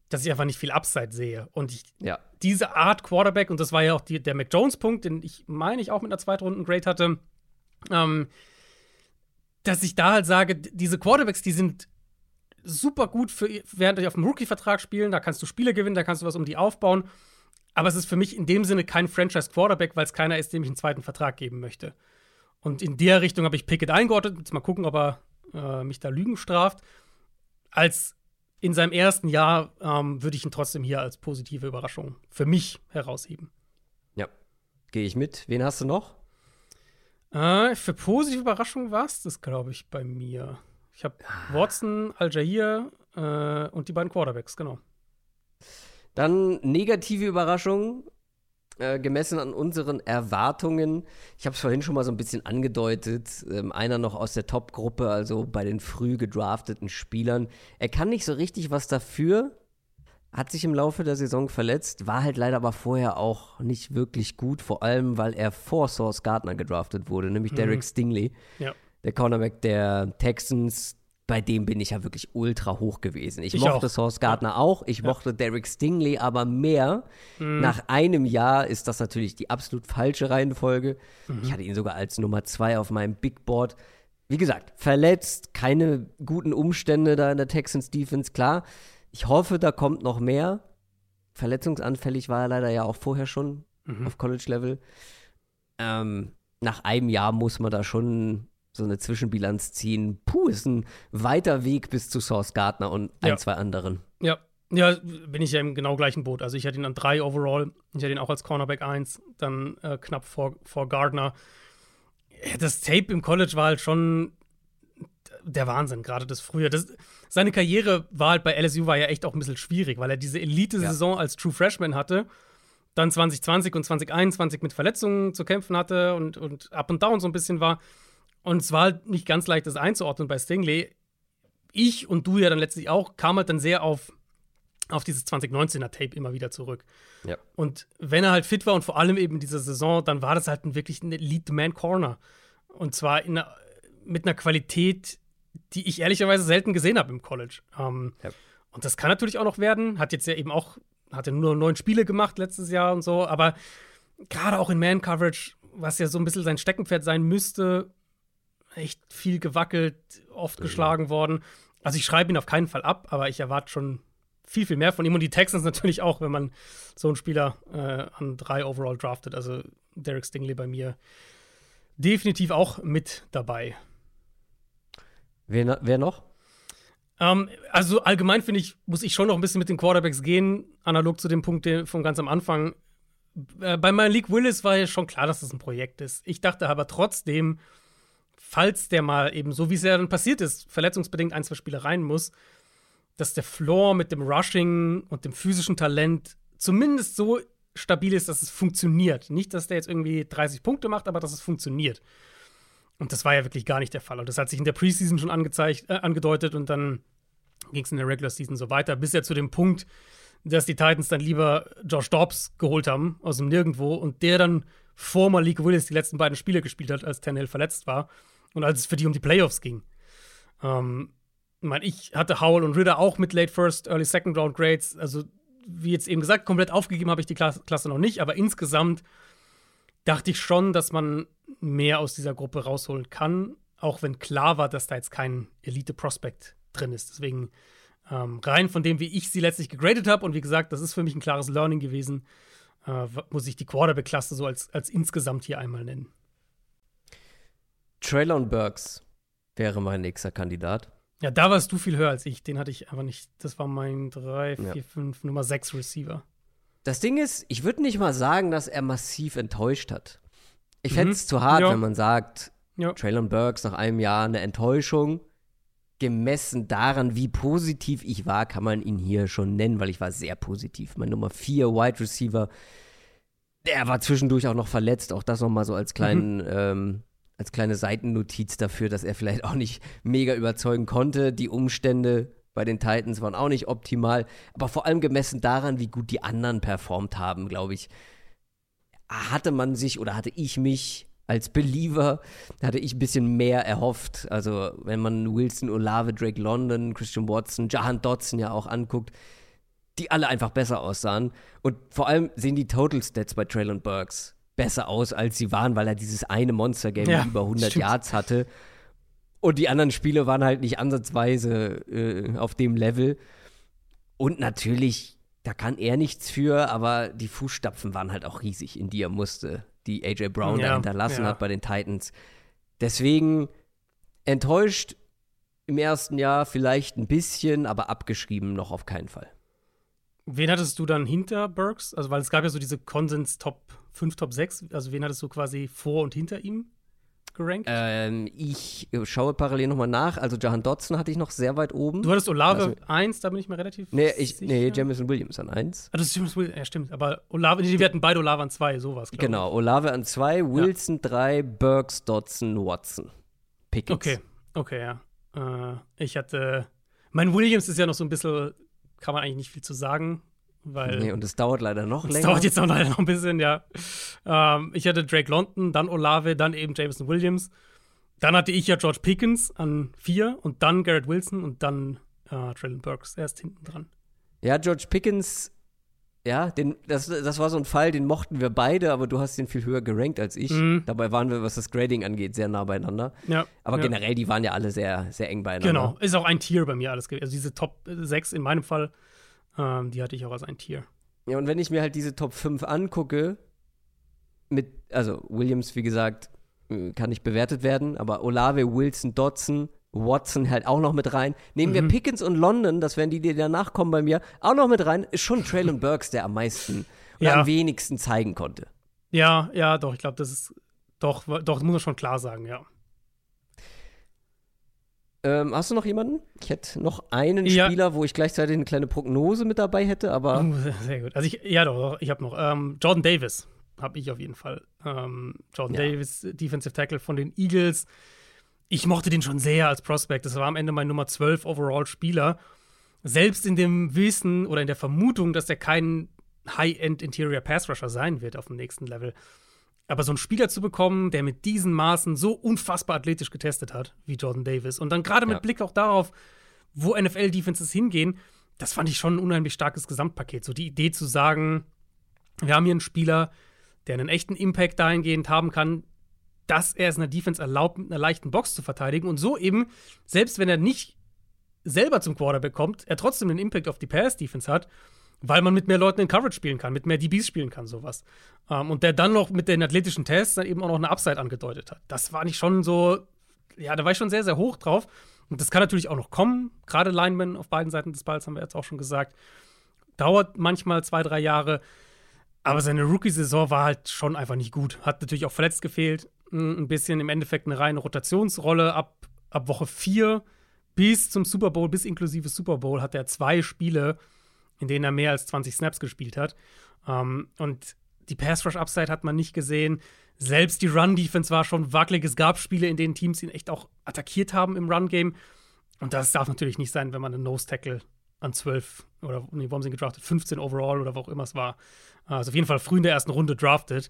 dass ich einfach nicht viel Upside sehe. Und ich, Ja, diese Art Quarterback, und das war ja auch die, der Mac Jones-Punkt, den ich meine ich auch mit einer Zweitrunden-Grade hatte, ähm, dass ich da halt sage, diese Quarterbacks, die sind super gut, für, während die auf dem Rookie-Vertrag spielen, da kannst du Spiele gewinnen, da kannst du was um die aufbauen. Aber es ist für mich in dem Sinne kein Franchise-Quarterback, weil es keiner ist, dem ich einen zweiten Vertrag geben möchte. Und in der Richtung habe ich Pickett eingeordnet. Jetzt mal gucken, ob er äh, mich da Lügen straft. Als in seinem ersten Jahr ähm, würde ich ihn trotzdem hier als positive Überraschung für mich herausheben. ja. Gehe ich mit. Wen hast du noch? Äh, für positive Überraschung war es das, glaube ich, bei mir. Ich habe Watson, Al-Jair äh, und die beiden Quarterbacks, genau. Dann negative Überraschung, äh, gemessen an unseren Erwartungen. Ich habe es vorhin schon mal so ein bisschen angedeutet. Ähm, einer noch aus der Top-Gruppe, also bei den früh gedrafteten Spielern. Er kann nicht so richtig was dafür, hat sich im Laufe der Saison verletzt, war halt leider aber vorher auch nicht wirklich gut, vor allem weil er vor Source Gardner gedraftet wurde, nämlich Derek Stingley Ja. der Cornerback der Texans, bei dem bin ich ja wirklich ultra hoch gewesen. Ich, Ich mochte auch. Source Gardner auch, ich mochte Derek Stingley aber mehr. Mhm. Nach einem Jahr ist das natürlich die absolut falsche Reihenfolge. Mhm. Ich hatte ihn sogar als Nummer zwei auf meinem Big Board. Wie gesagt, verletzt, keine guten Umstände da in der Texans Defense, klar. Ich hoffe, da kommt noch mehr. Verletzungsanfällig war er leider ja auch vorher schon Mhm. auf College-Level. Ähm, nach einem Jahr muss man da schon so eine Zwischenbilanz ziehen. Puh, ist ein weiter Weg bis zu Source Gardner und ein, Ja. zwei anderen. Ja, ja, bin ich ja im genau gleichen Boot. Also ich hatte ihn an drei overall, ich hatte ihn auch als Cornerback 1, dann äh, knapp vor, vor Gardner. Das Tape im College war halt schon der Wahnsinn, gerade das früher. Das, seine Karriere war halt bei LSU war ja echt auch ein bisschen schwierig, weil er diese Elite-Saison als True Freshman hatte, dann 2020 und 2021 mit Verletzungen zu kämpfen hatte und, und up und down so ein bisschen war. Und es war halt nicht ganz leicht, das einzuordnen bei Stingley. Ich und du ja dann letztlich auch, kam halt dann sehr auf, auf dieses 2019er Tape immer wieder zurück. Ja. Und wenn er halt fit war und vor allem eben in dieser Saison, dann war das halt ein wirklich ein Elite-Man-Corner. Und zwar in mit einer Qualität, die ich ehrlicherweise selten gesehen habe im College. Ähm, Ja. Und das kann natürlich auch noch werden. Hat jetzt ja eben auch, hat ja nur neun Spiele gemacht letztes Jahr und so, aber gerade auch in Man-Coverage, was ja so ein bisschen sein Steckenpferd sein müsste, echt viel gewackelt, oft geschlagen worden. Also ich schreibe ihn auf keinen Fall ab, aber ich erwarte schon viel, viel mehr von ihm und die Texans natürlich auch, wenn man so einen Spieler äh, an drei overall draftet. Also Derek Stingley bei mir definitiv auch mit dabei. Wer, wer noch? Ähm, also allgemein finde ich, muss ich schon noch ein bisschen mit den Quarterbacks gehen, analog zu dem Punkt von ganz am Anfang. äh, bei Malik Willis war ja schon klar, dass das ein Projekt ist. Ich dachte aber trotzdem, falls der mal eben, so wie es ja dann passiert ist, verletzungsbedingt ein, zwei Spiele rein muss, dass der Floor mit dem Rushing und dem physischen Talent zumindest so stabil ist, dass es funktioniert. Nicht, dass der jetzt irgendwie 30 Punkte macht, aber dass es funktioniert. Und das war ja wirklich gar nicht der Fall. Und das hat sich in der Preseason schon äh, angedeutet und dann ging es in der Regular Season so weiter, bis er zu dem Punkt, dass die Titans dann lieber Josh Dobbs geholt haben aus dem Nirgendwo und der dann vor Malik Willis die letzten beiden Spiele gespielt hat, als Tannehill verletzt war und als es für die um die Playoffs ging. Ähm, ich meine, ich hatte Howell und Ritter auch mit Late First, Early Second Round Grades. Also, wie jetzt eben gesagt, komplett aufgegeben habe ich die Klasse noch nicht, aber insgesamt dachte ich schon, dass man mehr aus dieser Gruppe rausholen kann, auch wenn klar war, dass da jetzt kein Elite-Prospect drin ist. Deswegen ähm, rein von dem, wie ich sie letztlich gegradet habe, und wie gesagt, das ist für mich ein klares Learning gewesen, äh, muss ich die Quarterback-Klasse so als, als insgesamt hier einmal nennen. Traylon Burks wäre mein nächster Kandidat. Ja, da warst du viel höher als ich. Den hatte ich aber nicht. Das war mein 3, 4, 5, Nummer 6 Receiver. Das Ding ist, ich würde nicht mal sagen, dass er massiv enttäuscht hat. Ich fände es mhm. zu hart, ja. wenn man sagt, ja. Traylon Burks nach einem Jahr eine Enttäuschung. Gemessen daran, wie positiv ich war, kann man ihn hier schon nennen, weil ich war sehr positiv. Mein Nummer 4 Wide Receiver, der war zwischendurch auch noch verletzt. Auch das nochmal so als kleinen mhm. ähm, als kleine Seitennotiz dafür, dass er vielleicht auch nicht mega überzeugen konnte. Die Umstände bei den Titans waren auch nicht optimal, aber vor allem gemessen daran, wie gut die anderen performt haben, glaube ich, hatte man sich oder hatte ich mich als Believer, hatte ich ein bisschen mehr erhofft. Also, wenn man Wilson, Olave, Drake London, Christian Watson, Jahan Dodson ja auch anguckt, die alle einfach besser aussahen. Und vor allem sehen die Total Stats bei Traylon Burks besser aus, als sie waren, weil er dieses eine Monster-Game ja, über 100 stimmt. Yards hatte. Und die anderen Spiele waren halt nicht ansatzweise äh, auf dem Level. Und natürlich, da kann er nichts für, aber die Fußstapfen waren halt auch riesig, in die er musste, die AJ Brown ja, da hinterlassen ja. hat bei den Titans. Deswegen enttäuscht im ersten Jahr vielleicht ein bisschen, aber abgeschrieben noch auf keinen Fall. Wen hattest du dann hinter Burks? Also, weil es gab ja so diese Konsens-Top 5, Top 6. Also, wen hattest du quasi vor und hinter ihm gerankt? Ähm, ich schaue parallel nochmal nach. Also, Jahan Dodson hatte ich noch sehr weit oben. Du hattest Olave also, 1, da bin ich mir relativ nee, ich, sicher. Nee, Jamison Williams an 1. Ah, das ist Jamison Williams, ja, stimmt. Aber Olave, wir hatten beide Olave an 2, sowas, Genau, Olave an 2, Wilson 3, ja. Burks, Dodson, Watson. Pickens. Okay, okay, ja. Äh, ich hatte. Mein Williams ist ja noch so ein bisschen kann man eigentlich nicht viel zu sagen. Weil nee, und es dauert leider noch länger. Es dauert jetzt auch leider noch ein bisschen, ja. Ähm, ich hatte Drake London, dann Olave, dann eben Jameson Williams. Dann hatte ich ja George Pickens an vier und dann Garrett Wilson und dann äh, Traylon Burks erst hinten dran. Ja, George Pickens ja, den, das, das war so ein Fall, den mochten wir beide, aber du hast den viel höher gerankt als ich. Mhm. Dabei waren wir, was das Grading angeht, sehr nah beieinander. Ja, aber ja. generell, die waren ja alle sehr, sehr eng beieinander. Genau, ist auch ein Tier bei mir alles. Also diese Top 6 in meinem Fall, ähm, die hatte ich auch als ein Tier. Ja, und wenn ich mir halt diese Top 5 angucke, mit, also Williams, wie gesagt, kann nicht bewertet werden, aber Olave, Wilson, Dodson, Watson halt auch noch mit rein. Nehmen mhm. wir Pickens und London, das wären die, die danach kommen bei mir, auch noch mit rein. Ist schon Traylon Burks, der am meisten ja. oder am wenigsten zeigen konnte. Ja, ja, doch, ich glaube, das ist doch, doch, muss man schon klar sagen, ja. Ähm, hast du noch jemanden? Ich hätte noch einen ja. Spieler, wo ich gleichzeitig eine kleine Prognose mit dabei hätte, aber. Oh, sehr gut. Also ich, ja doch, ich habe noch. Ähm, Jordan Davis habe ich auf jeden Fall. Ähm, Jordan ja. Davis, Defensive Tackle von den Eagles ich mochte den schon sehr als Prospect. Das war am Ende mein Nummer 12 Overall-Spieler. Selbst in dem Wissen oder in der Vermutung, dass er kein High-End Interior Pass Rusher sein wird auf dem nächsten Level. Aber so einen Spieler zu bekommen, der mit diesen Maßen so unfassbar athletisch getestet hat, wie Jordan Davis, und dann gerade mit ja. Blick auch darauf, wo NFL-Defenses hingehen, das fand ich schon ein unheimlich starkes Gesamtpaket. So die Idee zu sagen, wir haben hier einen Spieler, der einen echten Impact dahingehend haben kann, dass er es in der Defense erlaubt, mit einer leichten Box zu verteidigen und so eben, selbst wenn er nicht selber zum Quarterback kommt, er trotzdem einen Impact auf die Pass-Defense hat, weil man mit mehr Leuten in Coverage spielen kann, mit mehr DBs spielen kann, sowas. Ähm, und der dann noch mit den athletischen Tests dann eben auch noch eine Upside angedeutet hat. Das war nicht schon so, ja, da war ich schon sehr, sehr hoch drauf. Und das kann natürlich auch noch kommen. Gerade Linemen auf beiden Seiten des Balls haben wir jetzt auch schon gesagt. Dauert manchmal zwei, drei Jahre. Aber seine Rookie-Saison war halt schon einfach nicht gut. Hat natürlich auch verletzt gefehlt. Ein bisschen im Endeffekt eine reine Rotationsrolle. Ab, ab Woche 4 bis zum Super Bowl, bis inklusive Super Bowl, hat er zwei Spiele, in denen er mehr als 20 Snaps gespielt hat. Um, und die Pass-Rush-Upside hat man nicht gesehen. Selbst die Run-Defense war schon wackelig. Es gab Spiele, in denen Teams ihn echt auch attackiert haben im Run-Game. Und das darf natürlich nicht sein, wenn man einen Nose-Tackle an 12 oder nee, wo haben gedraftet? 15 overall oder wo auch immer es war. Also auf jeden Fall früh in der ersten Runde drafted.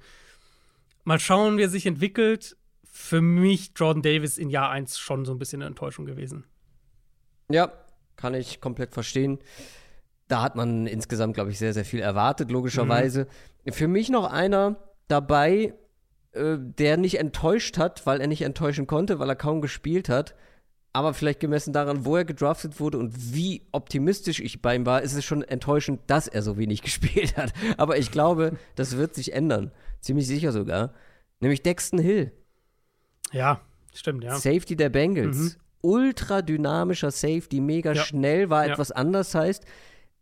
Mal schauen, wie er sich entwickelt. Für mich Jordan Davis in Jahr 1 schon so ein bisschen eine Enttäuschung gewesen. Ja, kann ich komplett verstehen. Da hat man insgesamt, glaube ich, sehr, sehr viel erwartet, logischerweise. Mhm. Für mich noch einer dabei, äh, der nicht enttäuscht hat, weil er nicht enttäuschen konnte, weil er kaum gespielt hat. Aber vielleicht gemessen daran, wo er gedraftet wurde und wie optimistisch ich bei ihm war, ist es schon enttäuschend, dass er so wenig gespielt hat. Aber ich glaube, das wird sich ändern. Ziemlich sicher sogar. Nämlich Dexton Hill. Ja, stimmt, ja. Safety der Bengals. Mhm. Ultra dynamischer Safety, mega ja. schnell, war ja. etwas anders heißt.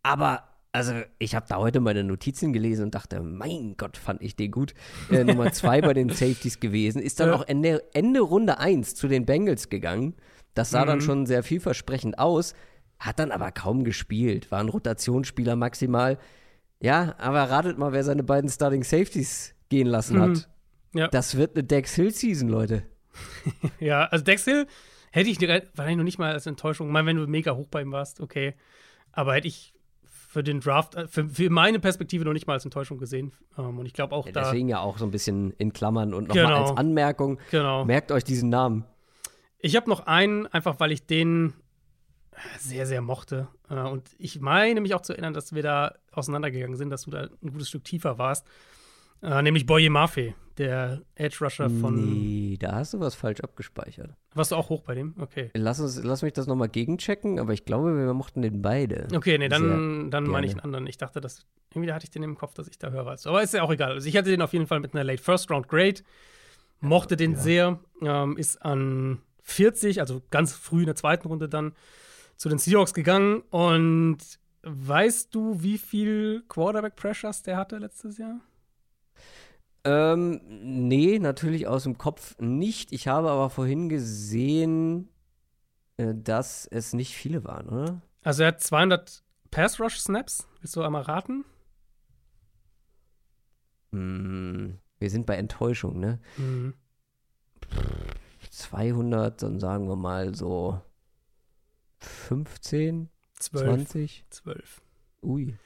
Aber also ich habe da heute meine Notizen gelesen und dachte, mein Gott, fand ich den gut. Äh, Nummer zwei bei den Safeties gewesen. Ist dann ja. auch Ende, Ende Runde 1 zu den Bengals gegangen. Das sah mhm. dann schon sehr vielversprechend aus, hat dann aber kaum gespielt, war ein Rotationsspieler maximal. Ja, aber ratet mal, wer seine beiden Starting Safeties gehen lassen hat. Mhm. Ja. Das wird eine Dex Hill Season, Leute. ja, also Dex Hill hätte ich wahrscheinlich noch nicht mal als Enttäuschung. Ich meine, wenn du mega hoch bei ihm warst, okay. Aber hätte ich für den Draft, äh, für, für, meine Perspektive noch nicht mal als Enttäuschung gesehen. Um, ähm, und ich glaube auch ja, da. Deswegen ja auch so ein bisschen in Klammern und nochmal genau. als Anmerkung. Genau. Merkt euch diesen Namen. Ich habe noch einen, einfach weil ich den sehr, sehr mochte. Äh, und ich meine mich auch zu erinnern, dass wir da auseinandergegangen sind, dass du da ein gutes Stück tiefer warst. Äh, nämlich Boye Mafe, der Edge Rusher von. Nee, da hast du was falsch abgespeichert. Warst du auch hoch bei dem? Okay. Lass, uns, lass mich das nochmal gegenchecken, aber ich glaube, wir mochten den beide. Okay, nee, dann, dann meine ich einen anderen. Ich dachte, dass. Irgendwie hatte ich den im Kopf, dass ich da höre. Also. Aber ist ja auch egal. Also ich hatte den auf jeden Fall mit einer Late First Round Grade. Mochte den ja. sehr. Ähm, ist an 40, also ganz früh in der zweiten Runde dann zu den Seahawks gegangen. Und weißt du, wie viel Quarterback Pressures der hatte letztes Jahr? Ähm, nee, natürlich aus dem Kopf nicht. Ich habe aber vorhin gesehen, äh, dass es nicht viele waren, oder? Also er hat 200 Pass Rush Snaps. Willst du einmal raten? Hm, wir sind bei Enttäuschung, ne? Mhm. 200, dann sagen wir mal so 15, 12, 20? 12. Ui.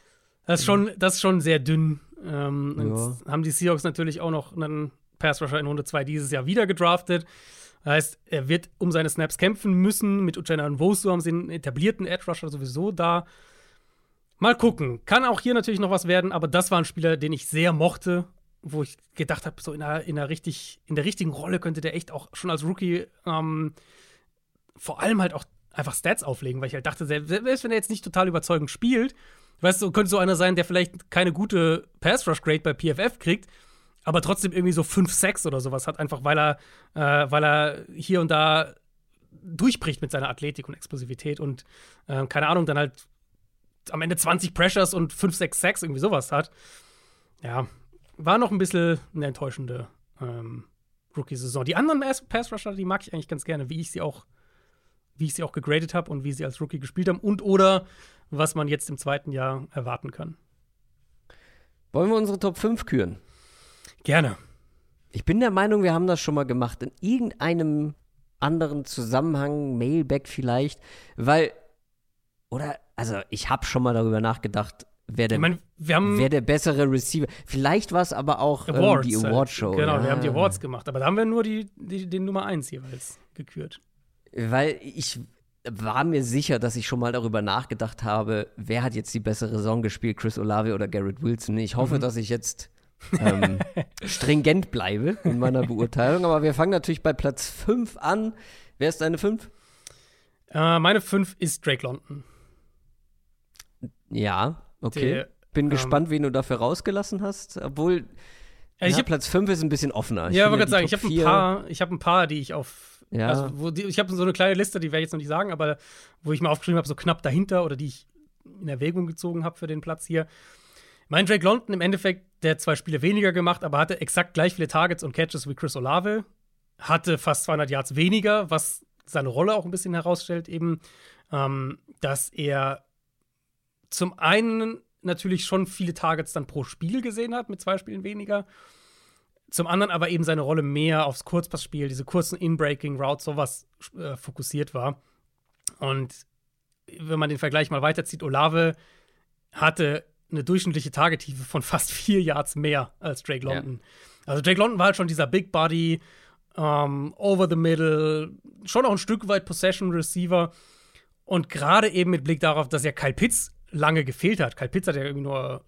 Das ist schon, das ist schon sehr dünn. Ähm, ja. haben die Seahawks natürlich auch noch einen Pass Rusher in Runde 2 dieses Jahr wieder gedraftet. Das heißt, er wird um seine Snaps kämpfen müssen. Mit Uchenna und Wosu haben sie einen etablierten Edge Rusher sowieso da. Mal gucken. Kann auch hier natürlich noch was werden, aber das war ein Spieler, den ich sehr mochte wo ich gedacht habe, so in der, in, der richtig, in der richtigen Rolle könnte der echt auch schon als Rookie ähm, vor allem halt auch einfach Stats auflegen, weil ich halt dachte, selbst wenn er jetzt nicht total überzeugend spielt, weißt du, könnte so einer sein, der vielleicht keine gute Pass-Rush-Grade bei PFF kriegt, aber trotzdem irgendwie so 5 6 oder sowas hat, einfach weil er, äh, weil er hier und da durchbricht mit seiner Athletik und Explosivität und äh, keine Ahnung, dann halt am Ende 20 Pressures und 5, 6 6 irgendwie sowas hat. Ja, war noch ein bisschen eine enttäuschende ähm, Rookie-Saison. Die anderen Pass-Rusher, die mag ich eigentlich ganz gerne, wie ich sie auch, wie ich sie auch gegradet habe und wie sie als Rookie gespielt haben und oder was man jetzt im zweiten Jahr erwarten kann. Wollen wir unsere Top 5 küren? Gerne. Ich bin der Meinung, wir haben das schon mal gemacht. In irgendeinem anderen Zusammenhang, Mailback vielleicht, weil, oder, also ich habe schon mal darüber nachgedacht, wer der, ich mein, wer der bessere Receiver. Vielleicht war es aber auch Awards, ähm, die Award-Show. Genau, ja. wir haben die Awards gemacht, aber da haben wir nur die, die, den Nummer 1 jeweils gekürt. Weil ich war mir sicher, dass ich schon mal darüber nachgedacht habe, wer hat jetzt die bessere Saison gespielt, Chris Olave oder Garrett Wilson. Ich hoffe, mhm. dass ich jetzt ähm, stringent bleibe in meiner Beurteilung, aber wir fangen natürlich bei Platz 5 an. Wer ist deine 5? Äh, meine 5 ist Drake London. Ja, Okay. Der, Bin ähm, gespannt, wen du dafür rausgelassen hast. Obwohl, ja, ja, hab, Platz 5 ist ein bisschen offener. Ich ja, wollte gerade sagen, ich habe ein paar, ich habe ein paar, die ich auf. Ja. Also, die, ich habe so eine kleine Liste, die werde ich jetzt noch nicht sagen, aber wo ich mal aufgeschrieben habe, so knapp dahinter oder die ich in Erwägung gezogen habe für den Platz hier. Mein Drake London im Endeffekt, der hat zwei Spiele weniger gemacht, aber hatte exakt gleich viele Targets und Catches wie Chris Olave. Hatte fast 200 Yards weniger, was seine Rolle auch ein bisschen herausstellt, eben, ähm, dass er zum einen natürlich schon viele Targets dann pro Spiel gesehen hat, mit zwei Spielen weniger. Zum anderen aber eben seine Rolle mehr aufs Kurzpassspiel, diese kurzen In-Breaking Routes, sowas äh, fokussiert war. Und wenn man den Vergleich mal weiterzieht, Olave hatte eine durchschnittliche Targettiefe von fast vier Yards mehr als Drake London. Ja. Also Drake London war halt schon dieser Big Body, um, ähm, over the middle, schon auch ein Stück weit Possession Receiver. Und gerade eben mit Blick darauf, dass ja Kyle Pitts lange gefehlt hat. Kyle Pitts hat ja irgendwie nur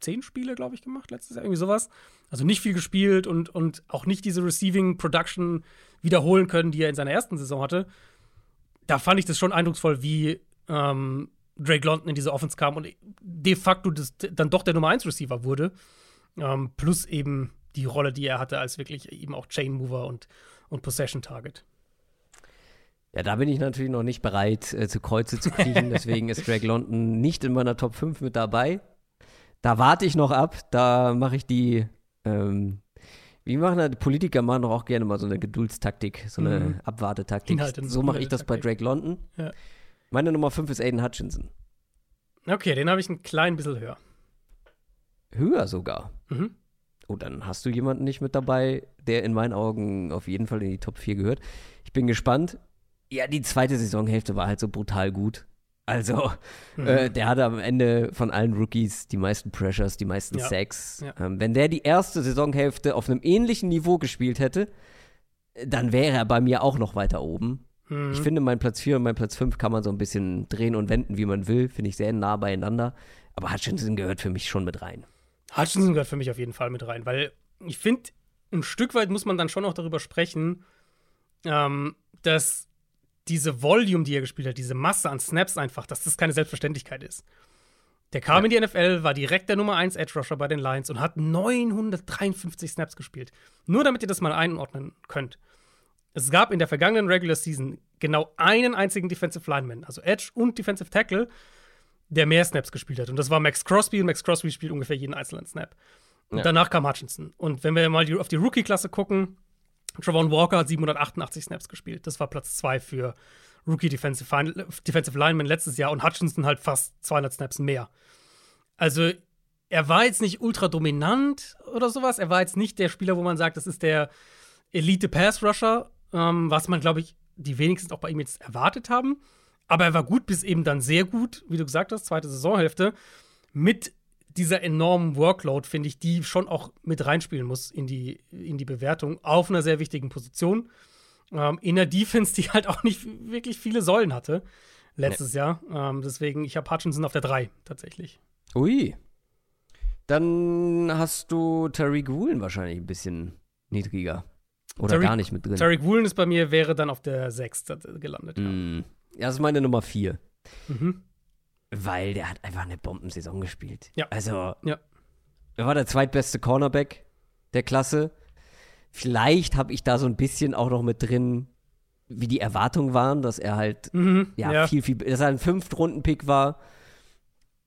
zehn Spiele, glaube ich, gemacht letztes Jahr, irgendwie sowas. Also nicht viel gespielt und, und auch nicht diese Receiving Production wiederholen können, die er in seiner ersten Saison hatte. Da fand ich das schon eindrucksvoll, wie ähm, Drake London in diese Offense kam und de facto das, dann doch der Nummer 1 Receiver wurde. Ähm, plus eben die Rolle, die er hatte, als wirklich eben auch Chain Mover und, und Possession Target. Ja, da bin ich natürlich noch nicht bereit, äh, zu Kreuze zu kriechen. Deswegen ist Drake London nicht in meiner Top 5 mit dabei. Da warte ich noch ab. Da mache ich die, ähm, wie machen das? Politiker machen doch auch gerne mal so eine Geduldstaktik, so eine mhm. Abwartetaktik. So mache ich das bei Drake London. Ja. Meine Nummer 5 ist Aiden Hutchinson. Okay, den habe ich ein klein bisschen höher. Höher sogar? Mhm. Oh, dann hast du jemanden nicht mit dabei, der in meinen Augen auf jeden Fall in die Top 4 gehört. Ich bin gespannt. Ja, die zweite Saisonhälfte war halt so brutal gut. Also, mhm. äh, der hatte am Ende von allen Rookies die meisten Pressures, die meisten ja. Sacks. Ja. Ähm, wenn der die erste Saisonhälfte auf einem ähnlichen Niveau gespielt hätte, dann wäre er bei mir auch noch weiter oben. Mhm. Ich finde, mein Platz 4 und mein Platz 5 kann man so ein bisschen drehen und wenden, wie man will. Finde ich sehr nah beieinander. Aber Hutchinson gehört für mich schon mit rein. Hutchinson gehört für mich auf jeden Fall mit rein, weil ich finde, ein Stück weit muss man dann schon auch darüber sprechen, ähm, dass diese Volume, die er gespielt hat, diese Masse an Snaps einfach, dass das keine Selbstverständlichkeit ist. Der kam ja. in die NFL, war direkt der Nummer 1 Edge Rusher bei den Lions und hat 953 Snaps gespielt. Nur damit ihr das mal einordnen könnt. Es gab in der vergangenen Regular Season genau einen einzigen Defensive Lineman, also Edge und Defensive Tackle, der mehr Snaps gespielt hat. Und das war Max Crosby und Max Crosby spielt ungefähr jeden einzelnen Snap. Und ja. danach kam Hutchinson. Und wenn wir mal auf die Rookie-Klasse gucken, Travon Walker hat 788 Snaps gespielt. Das war Platz 2 für Rookie Defensive, Defensive Lineman letztes Jahr und Hutchinson halt fast 200 Snaps mehr. Also, er war jetzt nicht ultra dominant oder sowas. Er war jetzt nicht der Spieler, wo man sagt, das ist der Elite Pass Rusher, ähm, was man, glaube ich, die wenigsten auch bei ihm jetzt erwartet haben. Aber er war gut bis eben dann sehr gut, wie du gesagt hast, zweite Saisonhälfte, mit dieser enormen Workload, finde ich, die schon auch mit reinspielen muss in die, in die Bewertung auf einer sehr wichtigen Position. Ähm, in der Defense, die halt auch nicht wirklich viele Säulen hatte letztes nee. Jahr. Ähm, deswegen, ich habe Hutchinson auf der 3 tatsächlich. Ui. Dann hast du Tariq Woolen wahrscheinlich ein bisschen niedriger. Oder Tariq, gar nicht mit drin. Tariq Woolen ist bei mir, wäre dann auf der 6 gelandet. Mm. Ja, das ist meine Nummer 4. Mhm. Weil der hat einfach eine Bombensaison gespielt. Ja. Also, ja. er war der zweitbeste Cornerback der Klasse. Vielleicht habe ich da so ein bisschen auch noch mit drin, wie die Erwartungen waren, dass er halt mhm, ja, ja, viel, viel, dass er ein Fünft-Runden-Pick war.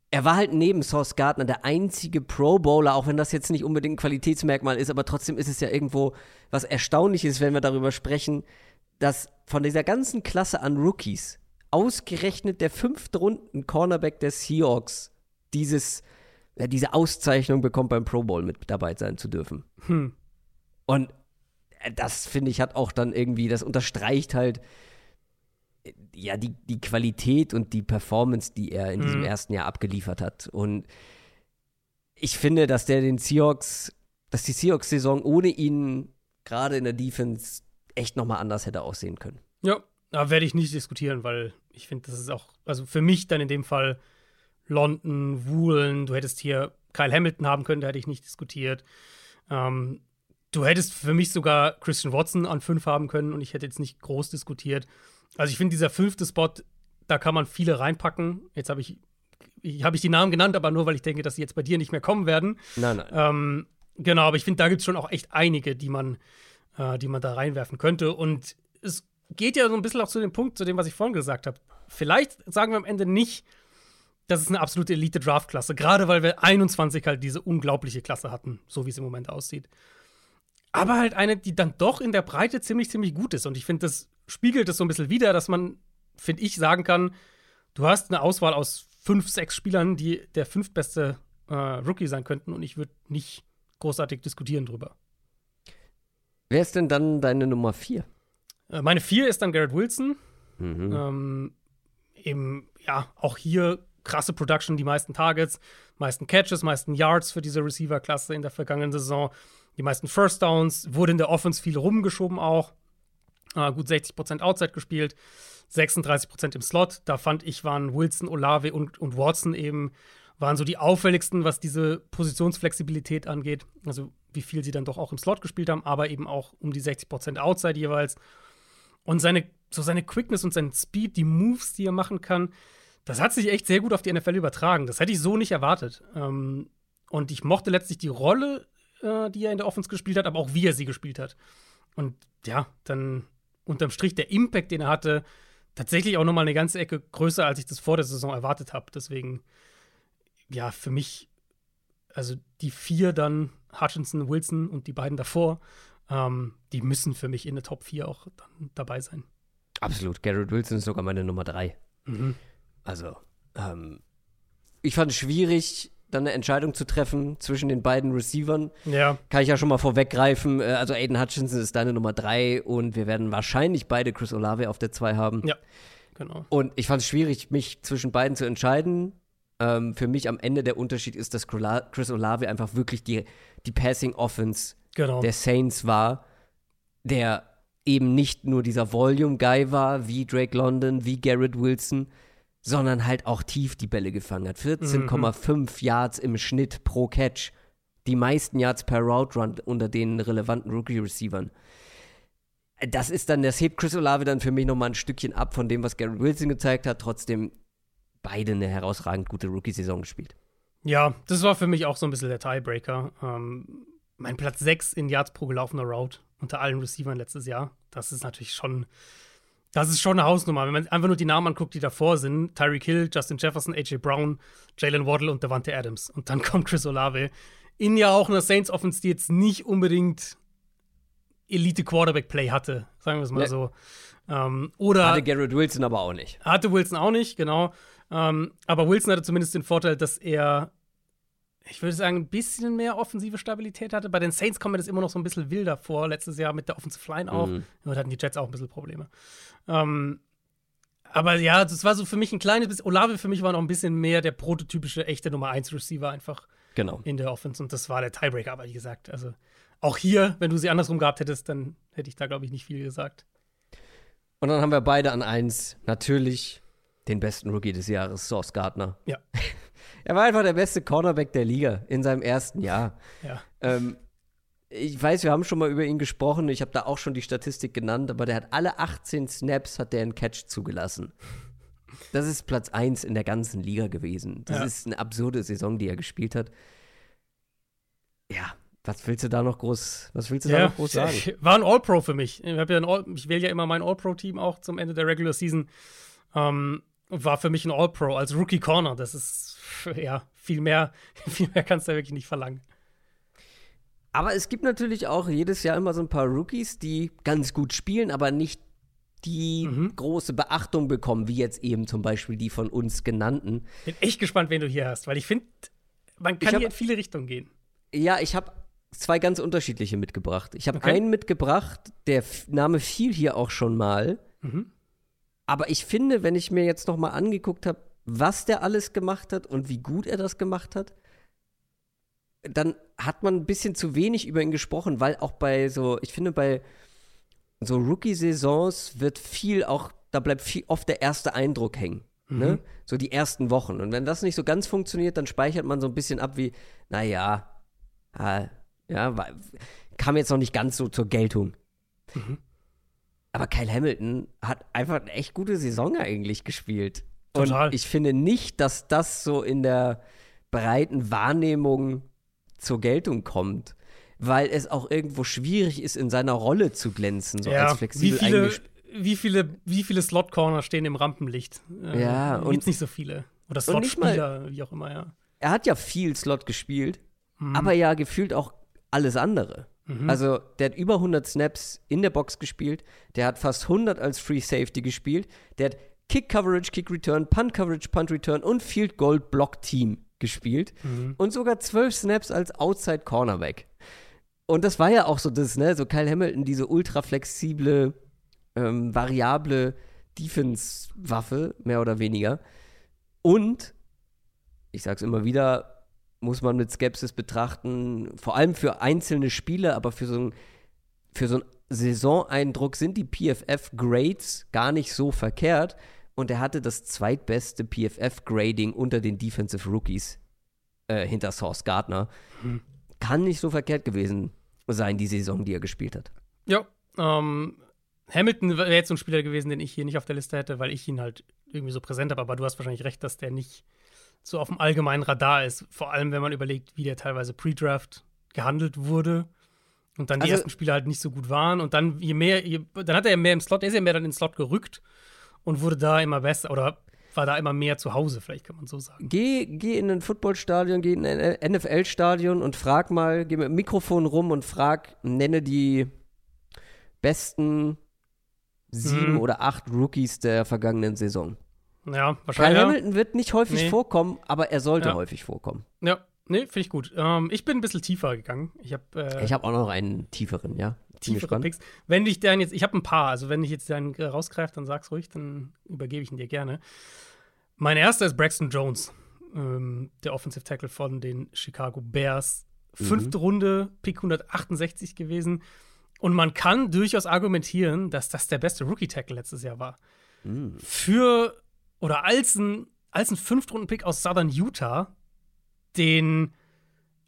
Er war halt neben Sauce Gardner der einzige Pro Bowler, auch wenn das jetzt nicht unbedingt ein Qualitätsmerkmal ist, aber trotzdem ist es ja irgendwo was Erstaunliches, wenn wir darüber sprechen, dass von dieser ganzen Klasse an Rookies ausgerechnet der fünfte Runden Cornerback der Seahawks dieses, ja, diese Auszeichnung bekommt, beim Pro Bowl mit dabei sein zu dürfen. Hm. Und äh, das, finde ich, hat auch dann irgendwie, das unterstreicht halt äh, ja die, die Qualität und die Performance, die er in hm. diesem ersten Jahr abgeliefert hat. Und ich finde, dass der den Seahawks, dass die Seahawks-Saison ohne ihn gerade in der Defense echt nochmal anders hätte aussehen können. Ja, da werde ich nicht diskutieren, weil ich finde, das ist auch, also für mich dann in dem Fall London, Woolen, du hättest hier Kyle Hamilton haben können, da hätte ich nicht diskutiert. Ähm, du hättest für mich sogar Christian Watson an fünf haben können und ich hätte jetzt nicht groß diskutiert. Also ich finde, dieser fünfte Spot, da kann man viele reinpacken. Jetzt habe ich, habe ich die Namen genannt, aber nur, weil ich denke, dass sie jetzt bei dir nicht mehr kommen werden. Nein, nein. Ähm, genau, aber ich finde, da gibt es schon auch echt einige, die man, äh, die man da reinwerfen könnte. Und es geht ja so ein bisschen auch zu dem Punkt, zu dem, was ich vorhin gesagt habe. Vielleicht sagen wir am Ende nicht, das ist eine absolute Elite-Draft-Klasse. Gerade weil wir 21 halt diese unglaubliche Klasse hatten, so wie es im Moment aussieht. Aber halt eine, die dann doch in der Breite ziemlich, ziemlich gut ist. Und ich finde, das spiegelt es so ein bisschen wieder, dass man, finde ich, sagen kann, du hast eine Auswahl aus fünf, sechs Spielern, die der fünftbeste äh, Rookie sein könnten. Und ich würde nicht großartig diskutieren drüber. Wer ist denn dann deine Nummer vier? Äh, meine vier ist dann Garrett Wilson. Mhm. Ähm, eben, ja, auch hier krasse Production, die meisten Targets, meisten Catches, meisten Yards für diese Receiver-Klasse in der vergangenen Saison, die meisten First Downs, wurde in der Offense viel rumgeschoben auch. Äh, gut 60% Outside gespielt, 36% im Slot. Da fand ich, waren Wilson, Olave und, und Watson eben, waren so die auffälligsten, was diese Positionsflexibilität angeht. Also wie viel sie dann doch auch im Slot gespielt haben, aber eben auch um die 60% Outside jeweils. Und seine, so seine Quickness und sein Speed, die Moves, die er machen kann, das hat sich echt sehr gut auf die NFL übertragen. Das hätte ich so nicht erwartet. Ähm, und ich mochte letztlich die Rolle, äh, die er in der Offense gespielt hat, aber auch wie er sie gespielt hat. Und ja, dann unterm Strich der Impact, den er hatte, tatsächlich auch nochmal eine ganze Ecke größer, als ich das vor der Saison erwartet habe. Deswegen, ja, für mich, also die vier dann, Hutchinson, Wilson und die beiden davor, ähm, die müssen für mich in der Top 4 auch dann dabei sein. Absolut. Garrett Wilson ist sogar meine Nummer drei. Mhm. Also, ähm, ich fand es schwierig, dann eine Entscheidung zu treffen zwischen den beiden Receivern. Ja. Kann ich ja schon mal vorweggreifen. Äh, Also Aiden Hutchinson ist deine Nummer drei und wir werden wahrscheinlich beide Chris Olave auf der zwei haben. Ja, genau. Und ich fand es schwierig, mich zwischen beiden zu entscheiden. Ähm, für mich am Ende der Unterschied ist, dass Chris Olave einfach wirklich die, die Passing Offense Genau. der Saints war, der eben nicht nur dieser Volume-Guy war, wie Drake London, wie Garrett Wilson, sondern halt auch tief die Bälle gefangen hat. 14,5 Yards im Schnitt pro Catch. Die meisten Yards per Route Run unter den relevanten Rookie-Receivern. Das ist dann, das hebt Chris Olave dann für mich nochmal ein Stückchen ab von dem, was Garrett Wilson gezeigt hat. Trotzdem beide eine herausragend gute Rookie-Saison gespielt. Ja, das war für mich auch so ein bisschen der Tiebreaker. Ähm, mein Platz 6 in Yards pro gelaufener Route unter allen Receivern letztes Jahr. Das ist natürlich schon, das ist schon eine Hausnummer. Wenn man einfach nur die Namen anguckt, die davor sind: Tyreek Hill, Justin Jefferson, AJ Brown, Jalen Waddle und Davante Adams. Und dann kommt Chris Olave in ja auch einer Saints Offense, die jetzt nicht unbedingt Elite Quarterback Play hatte, sagen wir es mal Nee. so. Ähm, oder Hatte Garrett Wilson aber auch nicht. hatte Wilson auch nicht, genau. Ähm, aber Wilson hatte zumindest den Vorteil, dass er, ich würde sagen, ein bisschen mehr offensive Stabilität hatte. Bei den Saints kommt mir das immer noch so ein bisschen wilder vor. Letztes Jahr mit der Offensive Line auch. Mhm. Und hatten die Jets auch ein bisschen Probleme. Ähm, aber ja, das war so für mich ein kleines bisschen. Olave für mich war noch ein bisschen mehr der prototypische, echte Nummer 1 Receiver einfach Genau. in der Offense. Und das war der Tiebreaker. Aber wie gesagt, also auch hier, wenn du sie andersrum gehabt hättest, dann hätte ich da, glaube ich, nicht viel gesagt. Und dann haben wir beide an eins natürlich den besten Rookie des Jahres, Sauce Gardner. Ja. Er war einfach der beste Cornerback der Liga in seinem ersten Jahr. Ja. Ähm, ich weiß, wir haben schon mal über ihn gesprochen. Ich habe da auch schon die Statistik genannt, aber der hat alle 18 Snaps hat der einen Catch zugelassen. Das ist Platz 1 in der ganzen Liga gewesen. Das Ja. ist eine absurde Saison, die er gespielt hat. Ja, was willst du da noch groß, was willst du da noch groß sagen? War ein All-Pro für mich. Ich, ja ich wähle ja immer mein All-Pro-Team auch zum Ende der Regular Season. Ähm, war für mich ein All-Pro als Rookie Corner. Das ist, ja, viel mehr, viel mehr kannst du ja wirklich nicht verlangen. Aber es gibt natürlich auch jedes Jahr immer so ein paar Rookies, die ganz gut spielen, aber nicht die Mhm. große Beachtung bekommen, wie jetzt eben zum Beispiel die von uns genannten. Bin echt gespannt, wen du hier hast, weil ich finde, man kann hab- hier in viele Richtungen gehen. Ja, ich habe zwei ganz unterschiedliche mitgebracht. Ich habe Okay. einen mitgebracht, der Name fiel hier auch schon mal. Mhm. Aber ich finde, wenn ich mir jetzt noch mal angeguckt habe, was der alles gemacht hat und wie gut er das gemacht hat, dann hat man ein bisschen zu wenig über ihn gesprochen, weil auch bei so, ich finde, bei so Rookie-Saisons wird viel auch, da bleibt viel oft der erste Eindruck hängen. Ne? So die ersten Wochen. Und wenn das nicht so ganz funktioniert, dann speichert man so ein bisschen ab wie, naja, ah, ja, war, kam jetzt noch nicht ganz so zur Geltung. Aber Kyle Hamilton hat einfach eine echt gute Saison eigentlich gespielt. Total. Und ich finde nicht, dass das so in der breiten Wahrnehmung zur Geltung kommt, weil es auch irgendwo schwierig ist, in seiner Rolle zu glänzen, so als wie flexibel viele, eingespielt. wie viele, wie viele Slot-Corner stehen im Rampenlicht? Äh, Ja, gibt's und- nicht so viele. Oder Slot-Spieler, wie auch immer, ja. Er hat ja viel Slot gespielt, Mhm. aber ja gefühlt auch alles andere. Mhm. Also, der hat über 100 Snaps in der Box gespielt, der hat fast 100 als Free Safety gespielt, der hat Kick Coverage, Kick Return, Punt Coverage, Punt Return und Field Goal Block Team gespielt Mhm. und sogar 12 Snaps als Outside Cornerback. Und das war ja auch so das, ne, so Kyle Hamilton, diese ultra flexible, ähm, variable Defense-Waffe, mehr oder weniger. Und, ich sag's immer wieder, muss man mit Skepsis betrachten, vor allem für einzelne Spiele, aber für so ein, für so einen Saisoneindruck sind die PFF-Grades gar nicht so verkehrt. Und er hatte das zweitbeste PFF-Grading unter den Defensive Rookies äh, hinter Source Gardner. Mhm. Kann nicht so verkehrt gewesen sein, die Saison, die er gespielt hat. Ja, ähm, Hamilton wäre jetzt so ein Spieler gewesen, den ich hier nicht auf der Liste hätte, weil ich ihn halt irgendwie so präsent habe. Aber du hast wahrscheinlich recht, dass der nicht so auf dem allgemeinen Radar ist. Vor allem, wenn man überlegt, wie der teilweise Pre-Draft gehandelt wurde und dann die Also- ersten Spiele halt nicht so gut waren. Und dann, je mehr, je, dann hat er ja mehr im Slot, er ist ja mehr dann in den Slot gerückt und wurde da immer besser oder war da immer mehr zu Hause, vielleicht kann man so sagen. Geh, geh in ein Footballstadion, geh in ein NFL-Stadion und frag mal, geh mit dem Mikrofon rum und frag, nenne die besten sieben Mhm. oder acht Rookies der vergangenen Saison. Ja, Kyle wahrscheinlich. Ja. Hamilton wird nicht häufig Nee. vorkommen, aber er sollte Ja. häufig vorkommen. Ja, nee, finde ich gut. Ähm, ich bin ein bisschen tiefer gegangen. Ich habe äh, Ich habe auch noch einen tieferen, ja. Bin tiefere gespannt. Picks. Wenn ich dann jetzt, ich habe ein paar, also wenn ich jetzt dann äh, rausgreife, dann sag's ruhig, dann übergebe ich ihn dir gerne. Mein erster ist Braxton Jones, ähm, der Offensive Tackle von den Chicago Bears. Fünfte Runde, Pick 168 gewesen. Und man kann durchaus argumentieren, dass das der beste Rookie-Tackle letztes Jahr war. Mhm. Für oder als ein, als ein Fünftrunden-Pick aus Southern Utah, den,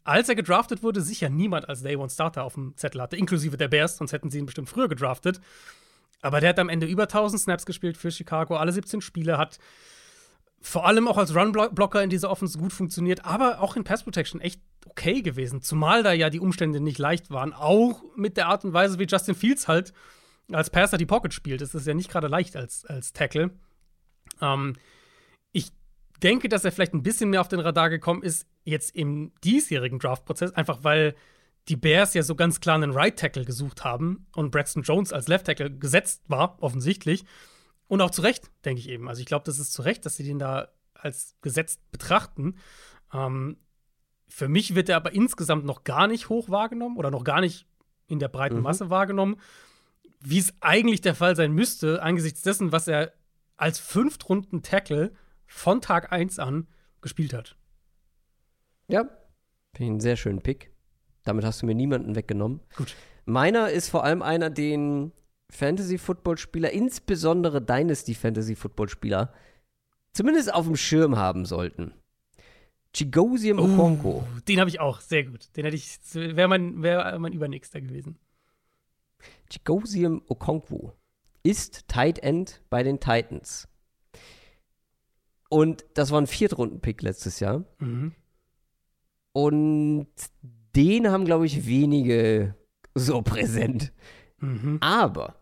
als er gedraftet wurde, sicher niemand als Day One Starter auf dem Zettel hatte, inklusive der Bears, sonst hätten sie ihn bestimmt früher gedraftet. Aber der hat am Ende über 1000 Snaps gespielt für Chicago, alle 17 Spiele, hat vor allem auch als Run-Blocker in dieser Offense gut funktioniert, aber auch in Pass Protection echt okay gewesen. Zumal da ja die Umstände nicht leicht waren. Auch mit der Art und Weise, wie Justin Fields halt als Passer die Pocket spielt. Das ist ja nicht gerade leicht als, als Tackle. Ähm, ich denke, dass er vielleicht ein bisschen mehr auf den Radar gekommen ist, jetzt im diesjährigen Draft-Prozess, einfach weil die Bears ja so ganz klar einen Right Tackle gesucht haben und Braxton Jones als Left Tackle gesetzt war, offensichtlich. Und auch zu Recht, denke ich eben. Also ich glaube, das ist zu Recht, dass sie den da als gesetzt betrachten. Ähm, für mich wird er aber insgesamt noch gar nicht hoch wahrgenommen oder noch gar nicht in der breiten Mhm. Masse wahrgenommen, wie es eigentlich der Fall sein müsste, angesichts dessen, was er als Fünftrunden-Tackle von Tag 1 an gespielt hat. Ja, finde ich einen sehr schönen Pick. Damit hast du mir niemanden weggenommen. Gut. Meiner ist vor allem einer, den Fantasy-Football-Spieler, insbesondere Dynasty-Fantasy-Football-Spieler, zumindest auf dem Schirm haben sollten. Chigosium Okonko. Uh, den habe ich auch, sehr gut. Den hätte ich, wäre mein, wär mein Übernächster gewesen. Chigosium Okonkwo ist Tight End bei den Titans. Und das war ein Viertrunden-Pick letztes Jahr. Mhm. Und den haben, glaube ich, wenige so präsent. Mhm. Aber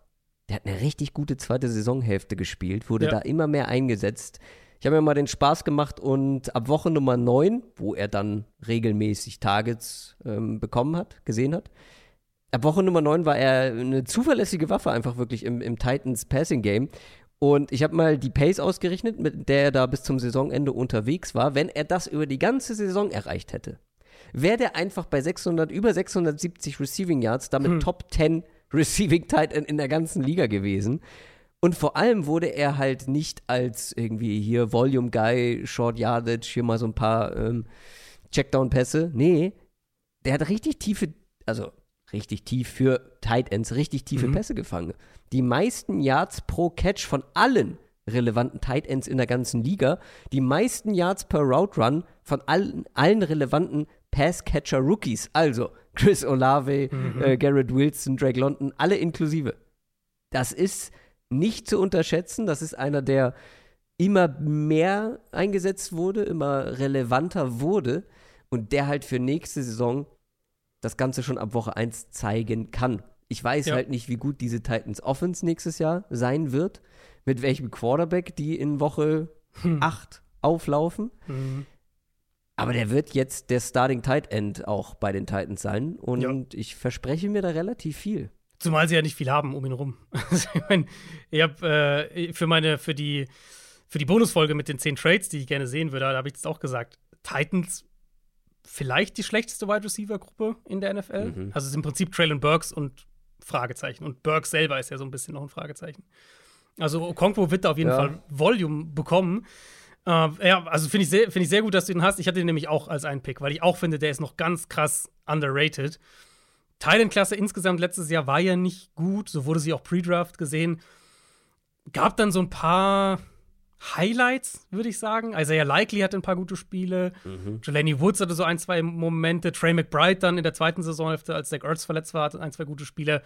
der hat eine richtig gute zweite Saisonhälfte gespielt, wurde Ja. da immer mehr eingesetzt. Ich habe mir mal den Spaß gemacht und ab Woche Nummer 9, wo er dann regelmäßig Targets ähm, bekommen hat, gesehen hat, ab Woche Nummer 9 war er eine zuverlässige Waffe einfach wirklich im, im Titans Passing Game. Und ich habe mal die Pace ausgerechnet, mit der er da bis zum Saisonende unterwegs war. Wenn er das über die ganze Saison erreicht hätte, wäre der einfach bei 600, über 670 Receiving Yards, damit Hm. Top 10 Receiving Tight End in der ganzen Liga gewesen. Und vor allem wurde er halt nicht als irgendwie hier Volume Guy, Short Yardage, hier mal so ein paar ähm, Checkdown-Pässe. Nee, der hat richtig tiefe, also richtig tief für Tight Ends, richtig tiefe Mhm. Pässe gefangen. Die meisten Yards pro Catch von allen relevanten Tight Ends in der ganzen Liga, die meisten Yards per Route Run von allen, allen relevanten Pass-Catcher-Rookies, also Chris Olave, äh, Garrett Wilson, Drake London, alle inklusive. Das ist nicht zu unterschätzen. Das ist einer, der immer mehr eingesetzt wurde, immer relevanter wurde und der halt für nächste Saison das Ganze schon ab Woche 1 zeigen kann. Ich weiß Ja. halt nicht, wie gut diese Titans Offense nächstes Jahr sein wird, mit welchem Quarterback die in Woche Hm. 8 auflaufen. Mhm. Aber der wird jetzt der Starting Tight End auch bei den Titans sein. Und ja. ich verspreche mir da relativ viel. Zumal sie ja nicht viel haben um ihn rum. ich meine, ich habe äh, für meine, für die, für die Bonusfolge mit den zehn Trades, die ich gerne sehen würde, da habe ich jetzt auch gesagt, Titans vielleicht die schlechteste Wide Receiver Gruppe in der NFL. Mhm. Also es ist im Prinzip Traylon Burks und Fragezeichen. Und Burks selber ist ja so ein bisschen noch ein Fragezeichen. Also Okonkwo wird da auf jeden ja. Fall Volume bekommen. Äh, ja, also finde ich, sehr, find ich sehr gut, dass du ihn hast. Ich hatte ihn nämlich auch als einen Pick, weil ich auch finde, der ist noch ganz krass underrated. Thailand-Klasse insgesamt letztes Jahr war ja nicht gut, so wurde sie auch pre-Draft gesehen. Gab dann so ein paar Highlights, würde ich sagen. Isaiah Likely hatte ein paar gute Spiele. Mhm. Jelani Woods hatte so ein, zwei Momente. Trey McBride dann in der zweiten Saisonhälfte, als Zach Ertz verletzt war, hatte ein, zwei gute Spiele.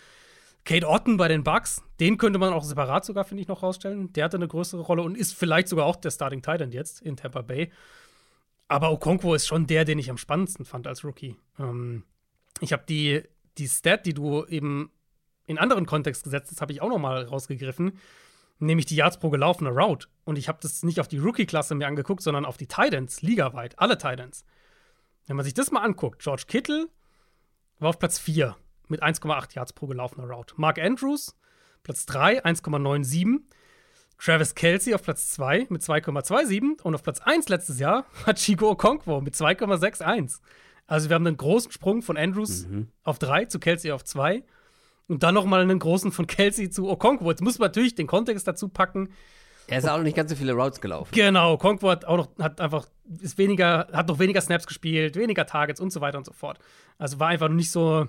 Kate Otten bei den Bucks, den könnte man auch separat sogar, finde ich, noch rausstellen. Der hatte eine größere Rolle und ist vielleicht sogar auch der Starting Titan jetzt in Tampa Bay. Aber Okonkwo ist schon der, den ich am spannendsten fand als Rookie. Ähm, ich habe die, die Stat, die du eben in anderen Kontext gesetzt hast, habe ich auch noch mal rausgegriffen, nämlich die Yards pro gelaufene Route. Und ich habe das nicht auf die Rookie-Klasse mir angeguckt, sondern auf die Titans, ligaweit, alle Titans. Wenn man sich das mal anguckt, George Kittle war auf Platz 4 mit 1,8 Yards pro gelaufener Route. Mark Andrews, Platz 3, 1,97. Travis Kelsey auf Platz 2 mit 2,27 und auf Platz 1 letztes Jahr hat Chico Okonkwo mit 2,61. Also wir haben einen großen Sprung von Andrews mhm. auf 3 zu Kelsey auf 2 und dann noch mal einen großen von Kelsey zu Okonkwo. Jetzt muss man natürlich den Kontext dazu packen. Er ist auch noch nicht ganz so viele Routes gelaufen. Genau, Okonkwo hat auch noch hat einfach ist weniger hat noch weniger Snaps gespielt, weniger Targets und so weiter und so fort. Also war einfach nicht so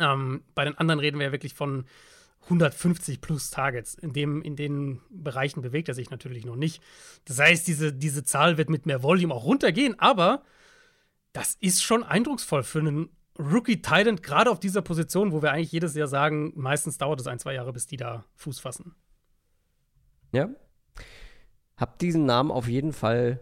ähm, bei den anderen reden wir ja wirklich von 150 plus Targets. In, dem, in den Bereichen bewegt er sich natürlich noch nicht. Das heißt, diese, diese Zahl wird mit mehr Volume auch runtergehen, aber das ist schon eindrucksvoll für einen Rookie Titan, gerade auf dieser Position, wo wir eigentlich jedes Jahr sagen, meistens dauert es ein, zwei Jahre, bis die da Fuß fassen. Ja. Hab diesen Namen auf jeden Fall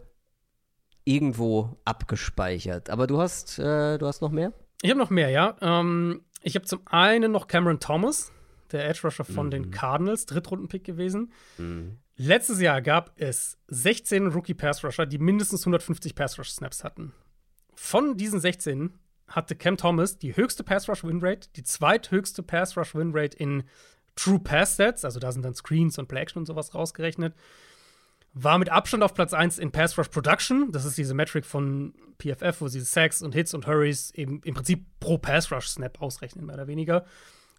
irgendwo abgespeichert. Aber du hast, äh, du hast noch mehr? Ich habe noch mehr, ja. Ähm, ich habe zum einen noch Cameron Thomas, der Edge Rusher von mhm. den Cardinals, Drittrunden-Pick gewesen. Mhm. Letztes Jahr gab es 16 Rookie Pass Rusher, die mindestens 150 Pass Rush Snaps hatten. Von diesen 16 hatte Cam Thomas die höchste Pass Rush Win Rate, die zweithöchste Pass Rush Win Rate in True Pass Sets, also da sind dann Screens und Play Action und sowas rausgerechnet. War mit Abstand auf Platz 1 in Pass Rush Production. Das ist diese Metric von PFF, wo sie Sacks und Hits und Hurries eben im Prinzip pro Pass Rush Snap ausrechnen, mehr oder weniger.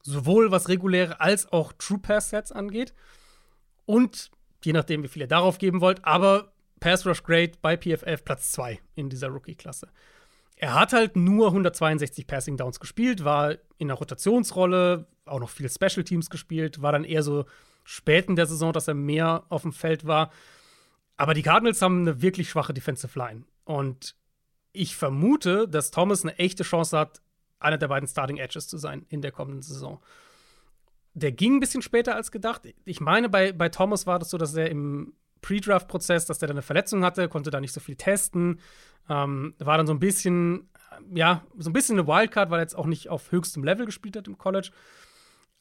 Sowohl was reguläre als auch True Pass Sets angeht. Und je nachdem, wie viel ihr darauf geben wollt, aber Pass Rush Grade bei PFF Platz 2 in dieser Rookie-Klasse. Er hat halt nur 162 Passing Downs gespielt, war in der Rotationsrolle, auch noch viel Special Teams gespielt, war dann eher so spät in der Saison, dass er mehr auf dem Feld war. Aber die Cardinals haben eine wirklich schwache Defensive Line. Und ich vermute, dass Thomas eine echte Chance hat, einer der beiden Starting Edges zu sein in der kommenden Saison. Der ging ein bisschen später als gedacht. Ich meine, bei, bei Thomas war das so, dass er im Pre-Draft-Prozess, dass der dann eine Verletzung hatte, konnte da nicht so viel testen. Ähm, war dann so ein bisschen, ja, so ein bisschen eine Wildcard, weil er jetzt auch nicht auf höchstem Level gespielt hat im College.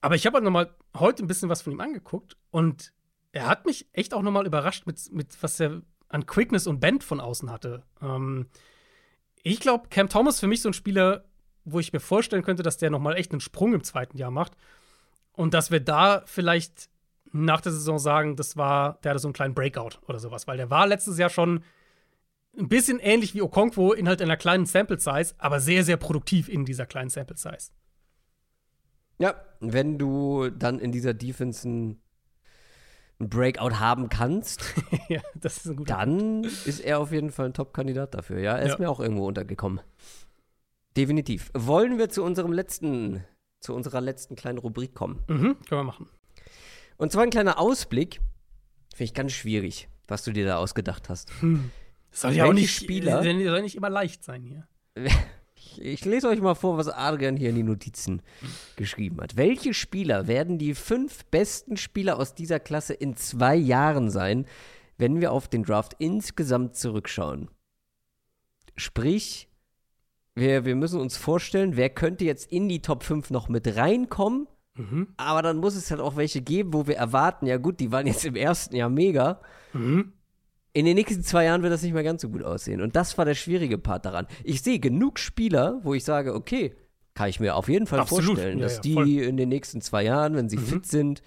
Aber ich habe halt noch mal heute ein bisschen was von ihm angeguckt und er hat mich echt auch nochmal überrascht mit, mit was er an Quickness und Bend von außen hatte. Ähm, ich glaube, Cam Thomas für mich so ein Spieler, wo ich mir vorstellen könnte, dass der nochmal echt einen Sprung im zweiten Jahr macht. Und dass wir da vielleicht nach der Saison sagen, das war, der hatte so einen kleinen Breakout oder sowas, weil der war letztes Jahr schon ein bisschen ähnlich wie Okonkwo in halt einer kleinen Sample Size, aber sehr, sehr produktiv in dieser kleinen Sample Size. Ja, wenn du dann in dieser Defense ein ein Breakout haben kannst, ja, das ist dann Punkt. ist er auf jeden Fall ein Top-Kandidat dafür. Ja, er ja. ist mir auch irgendwo untergekommen. Definitiv. Wollen wir zu unserem letzten, zu unserer letzten kleinen Rubrik kommen? Mhm, können wir machen. Und zwar ein kleiner Ausblick. Finde ich ganz schwierig, was du dir da ausgedacht hast. Hm. soll ja auch nicht, Spieler, soll nicht immer leicht sein hier. Ich lese euch mal vor, was Adrian hier in die Notizen geschrieben hat. Welche Spieler werden die fünf besten Spieler aus dieser Klasse in zwei Jahren sein, wenn wir auf den Draft insgesamt zurückschauen? Sprich, wir, wir müssen uns vorstellen, wer könnte jetzt in die Top 5 noch mit reinkommen, mhm. aber dann muss es halt auch welche geben, wo wir erwarten, ja gut, die waren jetzt im ersten Jahr mega. Mhm. in den nächsten zwei Jahren wird das nicht mehr ganz so gut aussehen. Und das war der schwierige Part daran. Ich sehe genug Spieler, wo ich sage, okay, kann ich mir auf jeden Fall Absolut. vorstellen, Ja, dass ja, die voll. in den nächsten zwei Jahren, wenn sie Mhm. fit sind,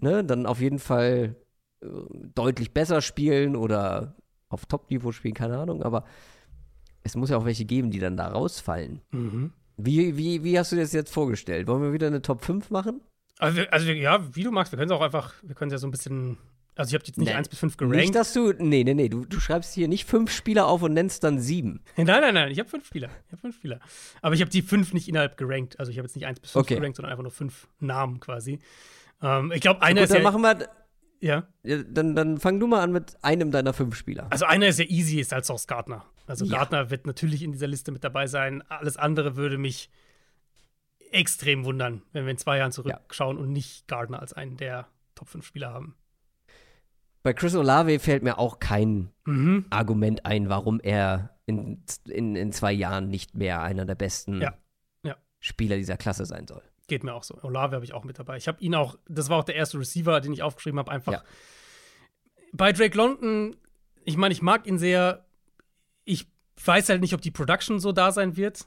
ne, dann auf jeden Fall äh, deutlich besser spielen oder auf Top-Niveau spielen, keine Ahnung. Aber es muss ja auch welche geben, die dann da rausfallen. Mhm. Wie, wie, wie hast du dir das jetzt vorgestellt? Wollen wir wieder eine Top 5 machen? Also, also ja, wie du magst, wir können es auch einfach, wir können es ja so ein bisschen, also ich habe jetzt nicht Nee. 1 bis 5 Nicht, gerankt. dass du. Nee, nee, nee. Du, du schreibst hier nicht fünf Spieler auf und nennst dann sieben. Nein, nein, nein, ich habe fünf Spieler. Ich habe fünf Spieler. Aber ich habe die fünf nicht innerhalb gerankt. Also ich habe jetzt nicht 1 bis 5 Okay. gerankt, sondern einfach nur fünf Namen quasi. Ähm, ich glaube, einer Gut, ist dann ja, machen wir. Ja. Ja, dann, dann fang du mal an mit einem deiner fünf Spieler. Also einer ist ja easy, ist als auch Gardner. Also Ja. Gardner wird natürlich in dieser Liste mit dabei sein. Alles andere würde mich extrem wundern, wenn wir in zwei Jahren zurückschauen und nicht Gardner als einen der Top 5 Spieler haben. Bei Chris Olave fällt mir auch kein Mhm. Argument ein, warum er in, in, in zwei Jahren nicht mehr einer der besten Ja. Ja. Spieler dieser Klasse sein soll. Geht mir auch so. Olave habe ich auch mit dabei. Ich habe ihn auch, das war auch der erste Receiver, den ich aufgeschrieben habe, einfach. Ja. Bei Drake London, ich meine, ich mag ihn sehr. Ich weiß halt nicht, ob die Production so da sein wird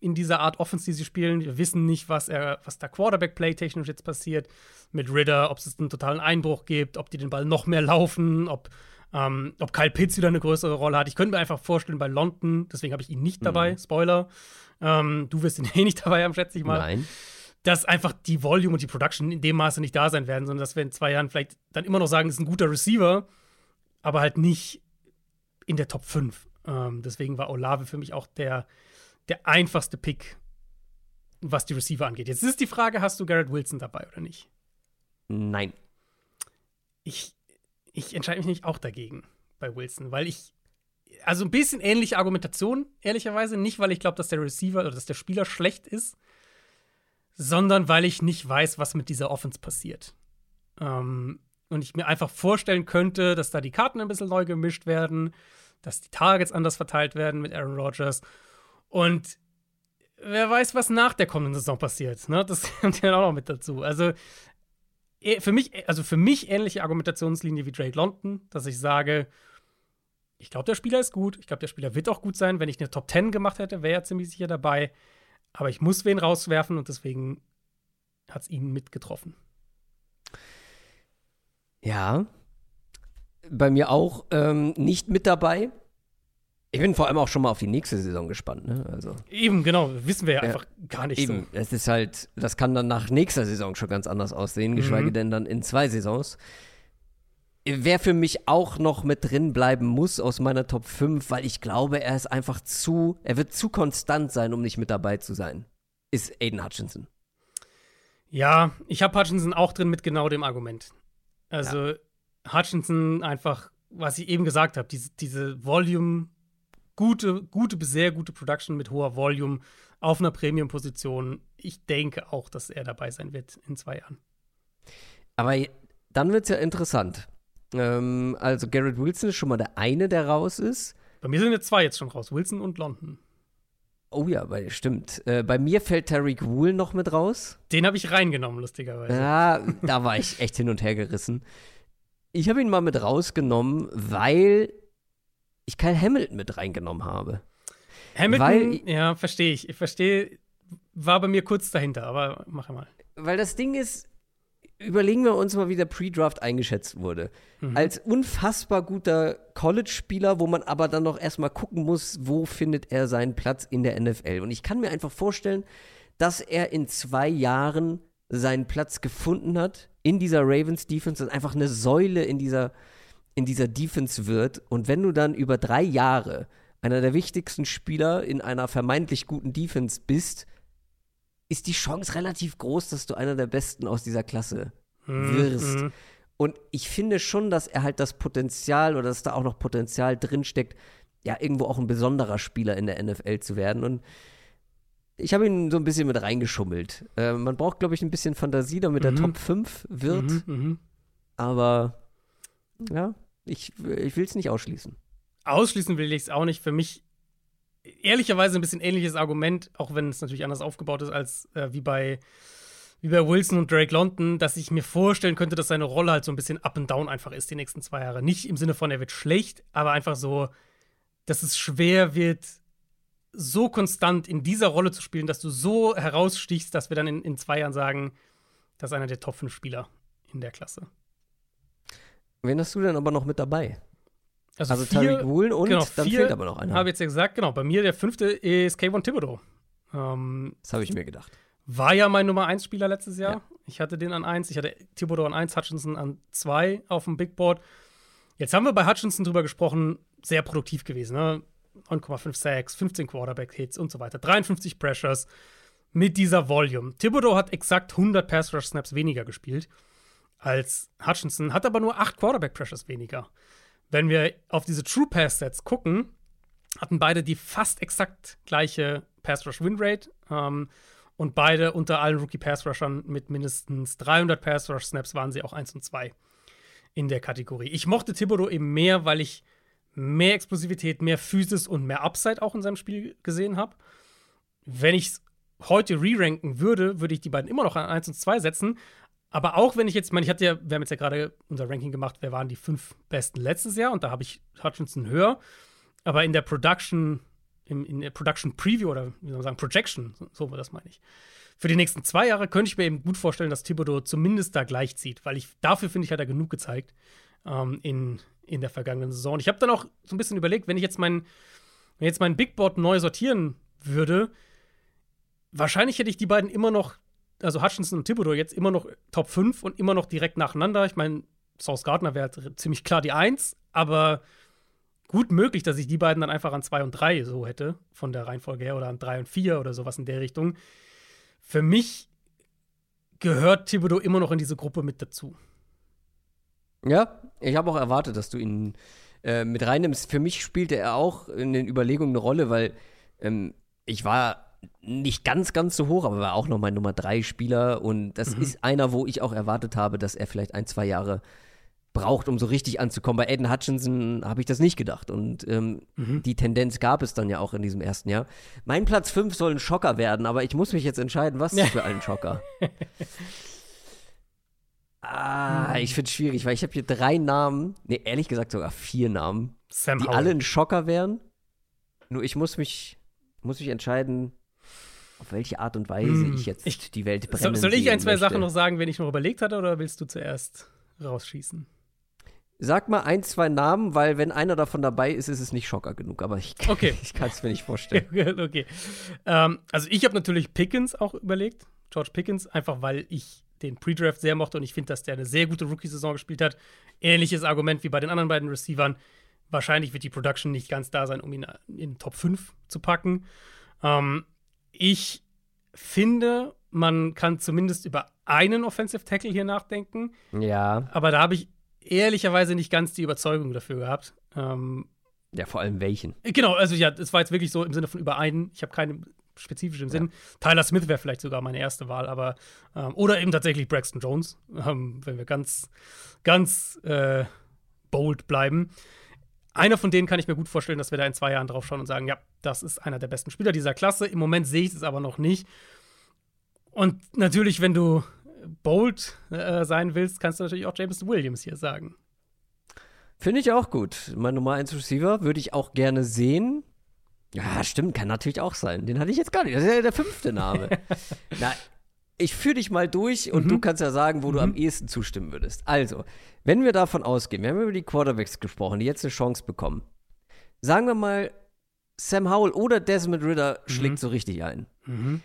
in dieser Art Offense, die sie spielen. Wir wissen nicht, was er, was da Quarterback-Play technisch jetzt passiert mit Ridder, ob es einen totalen Einbruch gibt, ob die den Ball noch mehr laufen, ob, ähm, ob Kyle Pitts wieder eine größere Rolle hat. Ich könnte mir einfach vorstellen, bei London, deswegen habe ich ihn nicht dabei, Spoiler. Ähm, du wirst ihn eh nicht dabei haben, schätze ich mal Nein. Dass einfach die Volume und die Production in dem Maße nicht da sein werden, sondern dass wir in zwei Jahren vielleicht dann immer noch sagen, ist ein guter Receiver, aber halt nicht in der Top 5. Ähm, deswegen war Olave für mich auch der, der einfachste Pick, was die Receiver angeht. Jetzt ist die Frage, hast du Garrett Wilson dabei oder nicht? Nein. Ich, ich entscheide mich nicht auch dagegen bei Wilson, weil ich, also ein bisschen ähnliche Argumentation, ehrlicherweise, nicht, weil ich glaube, dass der Receiver oder dass der Spieler schlecht ist, sondern weil ich nicht weiß, was mit dieser Offense passiert. Ähm, und ich mir einfach vorstellen könnte, dass da die Karten ein bisschen neu gemischt werden, dass die Targets anders verteilt werden mit Aaron Rodgers. Und wer weiß, was nach der kommenden Saison passiert. Ne? Das kommt ja auch noch mit dazu. Also eh- für mich, also für mich ähnliche Argumentationslinie wie Drake London, dass ich sage, ich glaube, der Spieler ist gut. Ich glaube, der Spieler wird auch gut sein. Wenn ich eine Top 10 gemacht hätte, wäre er ziemlich sicher dabei. Aber ich muss wen rauswerfen und deswegen hat es ihn mitgetroffen. Ja. Bei mir auch ähm, nicht mit dabei. Ich bin vor allem auch schon mal auf die nächste Saison gespannt. Ne? Also Eben, genau, wissen wir ja, Ja. einfach gar nicht eben, es ist halt, das kann dann nach nächster Saison schon ganz anders aussehen, geschweige Mhm. denn dann in zwei Saisons. Wer für mich auch noch mit drin bleiben muss aus meiner Top 5, weil ich glaube, er ist einfach zu, er wird zu konstant sein, um nicht mit dabei zu sein, ist Aiden Hutchinson. so. Ja, ich habe Hutchinson auch drin mit genau dem Argument. Also Hutchinson einfach, was ich eben gesagt habe, diese, diese Volume, gute, gute bis sehr gute Production mit hoher Volume auf einer Premium-Position. Ich denke auch, dass er dabei sein wird in zwei Jahren. Aber dann wird es ja interessant. Ähm, also Garrett Wilson ist schon mal der eine, der raus ist. Bei mir sind jetzt zwei jetzt schon raus, Wilson und London. Oh ja, bei, stimmt. Äh, bei mir fällt Tariq Wool noch mit raus. Den habe ich reingenommen, lustigerweise. Ja, da war ich echt hin und her gerissen. Ich habe ihn mal mit rausgenommen, weil ich Kyle Hamilton mit reingenommen habe. Hamilton, Weil- ja, verstehe ich. Ich verstehe, war bei mir kurz dahinter, aber mach mal. Weil das Ding ist, überlegen wir uns mal, wie der Pre-Draft eingeschätzt wurde. Mhm. Als unfassbar guter College-Spieler, wo man aber dann noch erstmal gucken muss, wo findet er seinen Platz in der NFL. Und ich kann mir einfach vorstellen, dass er in zwei Jahren seinen Platz gefunden hat in dieser Ravens Defense und einfach eine Säule in dieser, in dieser Defense wird. Und wenn du dann über drei Jahre einer der wichtigsten Spieler in einer vermeintlich guten Defense bist, ist die Chance relativ groß, dass du einer der Besten aus dieser Klasse wirst. Mhm. Und ich finde schon, dass er halt das Potenzial oder dass da auch noch Potenzial drinsteckt, ja, irgendwo auch ein besonderer Spieler in der NFL zu werden. Und ich habe ihn so ein bisschen mit reingeschummelt. Äh, man braucht, glaube ich, ein bisschen Fantasie, damit er Mhm. Top 5 wird. Mhm, mhm. Aber ja, ich, ich will es nicht ausschließen. Ausschließen will ich es auch nicht. Für mich ehrlicherweise ein bisschen ähnliches Argument, auch wenn es natürlich anders aufgebaut ist als äh, wie bei wie bei Wilson und Drake London, dass ich mir vorstellen könnte, dass seine Rolle halt so ein bisschen up and down einfach ist die nächsten zwei Jahre. Nicht im Sinne von, er wird schlecht, aber einfach so, dass es schwer wird, so konstant in dieser Rolle zu spielen, dass du so herausstichst, dass wir dann in, in zwei Jahren sagen, das ist einer der Top 5 Spieler in der Klasse. Wen hast du denn aber noch mit dabei? Also, Also vier, Tariq Woolen und genau, dann fehlt aber noch einer. Habe ich jetzt ja gesagt, genau. Bei mir der fünfte ist Kayvon Thibodeau. Ähm, Das habe ich mir gedacht. war ja mein Nummer 1 Spieler letztes Jahr. Ja. Ich hatte den an 1, ich hatte Thibodeau an 1, Hutchinson an 2 auf dem Big Board. Jetzt haben wir bei Hutchinson drüber gesprochen, sehr produktiv gewesen. Ne? 9,5 Sacks, 15 Quarterback-Hits und so weiter, 53 Pressures mit dieser Volume. Thibodeau hat exakt 100 Pass-Rush-Snaps weniger gespielt als Hutchinson, hat aber nur 8 Quarterback-Pressures weniger. Wenn wir auf diese True Pass-Sets gucken, hatten beide die fast exakt gleiche Pass-Rush-Win-Rate ähm, und beide unter allen Rookie-Pass-Rushern mit mindestens 300 Pass-Rush-Snaps waren sie auch 1 und 2 in der Kategorie. Ich mochte Thibodeau eben mehr, weil ich mehr Explosivität, mehr Physis und mehr Upside auch in seinem Spiel gesehen habe. Wenn ich es heute re-ranken würde, würde ich die beiden immer noch an 1 und 2 setzen. Aber auch wenn ich jetzt, meine, ich hatte ja, wir haben jetzt ja gerade unser Ranking gemacht, wer waren die fünf besten letztes Jahr und da habe ich Hutchinson höher. Aber in der Production, im, in der Production Preview oder wie soll man sagen, Projection, so, so das meine ich. Für die nächsten zwei Jahre könnte ich mir eben gut vorstellen, dass Thibodeau zumindest da gleich zieht, weil ich dafür finde ich, hat er genug gezeigt ähm, in, in der vergangenen Saison. Ich habe dann auch so ein bisschen überlegt, wenn ich jetzt mein, wenn jetzt mein Big Board neu sortieren würde, wahrscheinlich hätte ich die beiden immer noch, also Hutchinson und Thibodeau jetzt immer noch Top 5 und immer noch direkt nacheinander. Ich meine, Sauce Gardner wäre ziemlich klar die 1, aber gut möglich, dass ich die beiden dann einfach an 2 und 3 so hätte, von der Reihenfolge her, oder an 3 und 4 oder sowas in der Richtung. Für mich gehört Thibodeau immer noch in diese Gruppe mit dazu. Ja, ich habe auch erwartet, dass du ihn äh, mit reinnimmst. Für mich spielte er auch in den Überlegungen eine Rolle, weil ähm, ich war nicht ganz, ganz so hoch, aber war auch noch mein Nummer 3 Spieler und das Mhm. ist einer, wo ich auch erwartet habe, dass er vielleicht ein, zwei Jahre braucht, um so richtig anzukommen. Bei Aiden Hutchinson habe ich das nicht gedacht und ähm, Mhm. die Tendenz gab es dann ja auch in diesem ersten Jahr. Mein Platz 5 soll ein Schocker werden, aber ich muss mich jetzt entscheiden, was Ja. für ein Schocker. Ah, ich finde es schwierig, weil ich habe hier drei Namen, nee, ehrlich gesagt sogar vier Namen, Sam die Howell. alle ein Schocker wären. Nur ich muss mich, muss mich entscheiden, auf welche Art und Weise Hm, ich jetzt ich- die Welt brennen soll ich sehen ein, zwei möchte. Sachen noch sagen, wenn ich noch überlegt hatte, oder willst du zuerst rausschießen? Sag mal ein, zwei Namen, weil wenn einer davon dabei ist, ist es nicht Schocker genug. Aber ich, Okay. ich kann es mir nicht vorstellen. okay. Ähm, also ich habe natürlich Pickens auch überlegt, George Pickens, einfach weil ich den Pre-Draft sehr mochte und ich finde, dass der eine sehr gute Rookie-Saison gespielt hat. Ähnliches Argument wie bei den anderen beiden Receivern. Wahrscheinlich wird die Production nicht ganz da sein, um ihn in den Top 5 zu packen. Ähm, ich finde, man kann zumindest über einen Offensive Tackle hier nachdenken. ja, Aber da habe ich ehrlicherweise nicht ganz die Überzeugung dafür gehabt. Ähm, ja, vor allem welchen. genau, also ja, es war jetzt wirklich so im Sinne von über einen. Ich habe keine spezifischen Sinn. Tyler Smith wäre vielleicht sogar meine erste Wahl, aber ähm, oder eben tatsächlich Braxton Jones, ähm, wenn wir ganz, ganz äh, bold bleiben. Einer von denen kann ich mir gut vorstellen, dass wir da in zwei Jahren drauf schauen und sagen, ja, das ist einer der besten Spieler dieser Klasse. Im Moment sehe ich es aber noch nicht. Und natürlich, wenn du bold äh, sein willst, kannst du natürlich auch James Williams hier sagen. Finde ich auch gut. Mein Nummer 1 Receiver würde ich auch gerne sehen. Ja, stimmt, kann natürlich auch sein. Den hatte ich jetzt gar nicht. Das ist ja der fünfte Name. Na, ich führe dich mal durch und Mhm. du kannst ja sagen, wo du Mhm. am ehesten zustimmen würdest. Also, wenn wir davon ausgehen, wir haben über die Quarterbacks gesprochen, die jetzt eine Chance bekommen. Sagen wir mal, Sam Howell oder Desmond Ritter schlägt Mhm. so richtig ein. Mhm.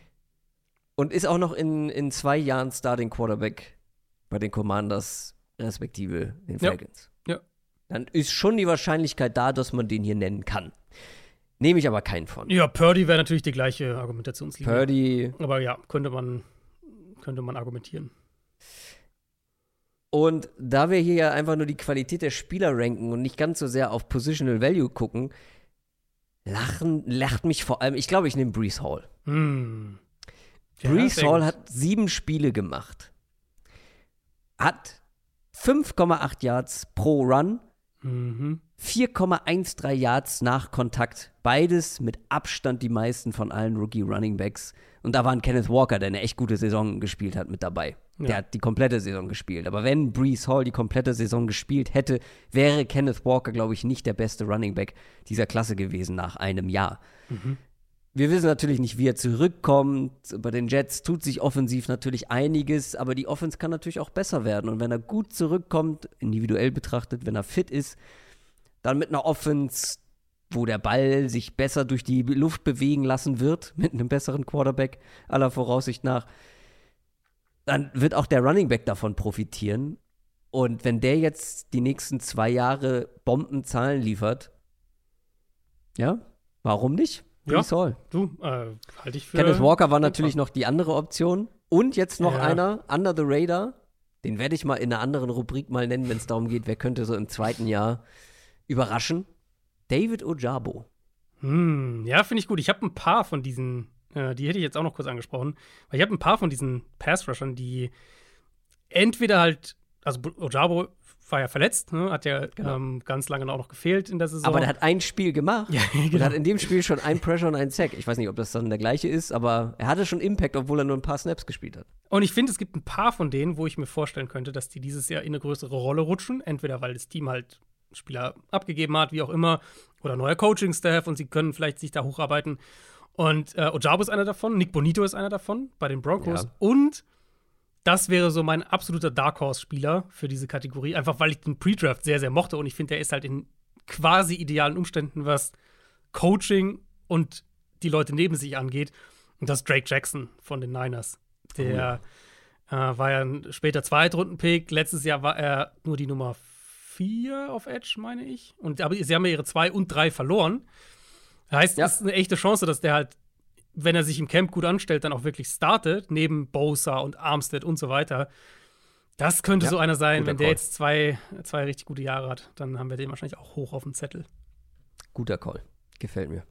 Und ist auch noch in, in zwei Jahren Starting Quarterback bei den Commanders, respektive den Ja. Falcons. Ja. Dann ist schon die Wahrscheinlichkeit da, dass man den hier nennen kann. Nehme ich aber keinen von. Ja, Purdy wäre natürlich die gleiche Argumentationslinie. Purdy. Aber ja, könnte man, könnte man argumentieren. Und da wir hier ja einfach nur die Qualität der Spieler ranken und nicht ganz so sehr auf Positional Value gucken, lachen, lacht mich vor allem, ich glaube, ich nehme Brees Hall. Hm. Ja, Brees Hall hat sieben Spiele gemacht. Hat 5,8 Yards pro Run, Mhm. 4,13 Yards nach Kontakt. Beides mit Abstand die meisten von allen Rookie Running Backs. Und da war ein Kenneth Walker, der eine echt gute Saison gespielt hat, mit dabei. Ja. Der hat die komplette Saison gespielt. Aber wenn Brees Hall die komplette Saison gespielt hätte, wäre Kenneth Walker, glaube ich, nicht der beste Running Back dieser Klasse gewesen nach einem Jahr. Wir wissen natürlich nicht, wie er zurückkommt. Bei den Jets tut sich offensiv natürlich einiges, aber die Offense kann natürlich auch besser werden. Und wenn er gut zurückkommt, individuell betrachtet, wenn er fit ist, dann mit einer Offense, wo der Ball sich besser durch die Luft bewegen lassen wird, mit einem besseren Quarterback aller Voraussicht nach, dann wird auch der Running Back davon profitieren. Und wenn der jetzt die nächsten zwei Jahre Bombenzahlen liefert, ja, warum nicht? Ja. Hall. Du, äh, halte ich für. Kenneth Walker war natürlich noch die andere Option. Und jetzt noch Ja. einer, Under the Radar. Den werde ich mal in einer anderen Rubrik mal nennen, wenn es darum geht, wer könnte so im zweiten Jahr überraschen. David Ojabo. Hm, ja, finde ich gut. Ich habe ein paar von diesen, äh, die hätte ich jetzt auch noch kurz angesprochen, weil ich habe ein paar von diesen Pass-Rushern, die entweder halt, also Ojabo war ja verletzt, ne, hat ja ähm, ganz lange auch noch gefehlt in der Saison. Aber der hat ein Spiel gemacht Ja, und genau. hat in dem Spiel schon ein Pressure und einen Sack. Ich weiß nicht, ob das dann der gleiche ist, aber er hatte schon Impact, obwohl er nur ein paar Snaps gespielt hat. Und ich finde, es gibt ein paar von denen, wo ich mir vorstellen könnte, dass die dieses Jahr in eine größere Rolle rutschen. Entweder weil das Team halt Spieler abgegeben hat, wie auch immer, oder neuer Coaching-Staff und sie können vielleicht sich da hocharbeiten. Und äh, Ojabo ist einer davon, Nick Bonito ist einer davon bei den Broncos. Ja. Und das wäre so mein absoluter Dark Horse-Spieler für diese Kategorie, einfach weil ich den Pre-Draft sehr, sehr mochte und ich finde, der ist halt in quasi idealen Umständen, was Coaching und die Leute neben sich angeht. Und das ist Drake Jackson von den Niners. Der äh, war ja ein später Zweitrunden-Pick. Letztes Jahr war er nur die Nummer 4 auf Edge, meine ich. Und, aber sie haben ja ihre 2 und 3 verloren. Heißt, Ja. es ist eine echte Chance, dass der halt, wenn er sich im Camp gut anstellt, dann auch wirklich startet, neben Bosa und Armstead und so weiter. Das könnte Ja, so einer sein, wenn der Call. jetzt zwei, zwei richtig gute Jahre hat. Dann haben wir den wahrscheinlich auch hoch auf dem Zettel. Guter Call. Gefällt mir.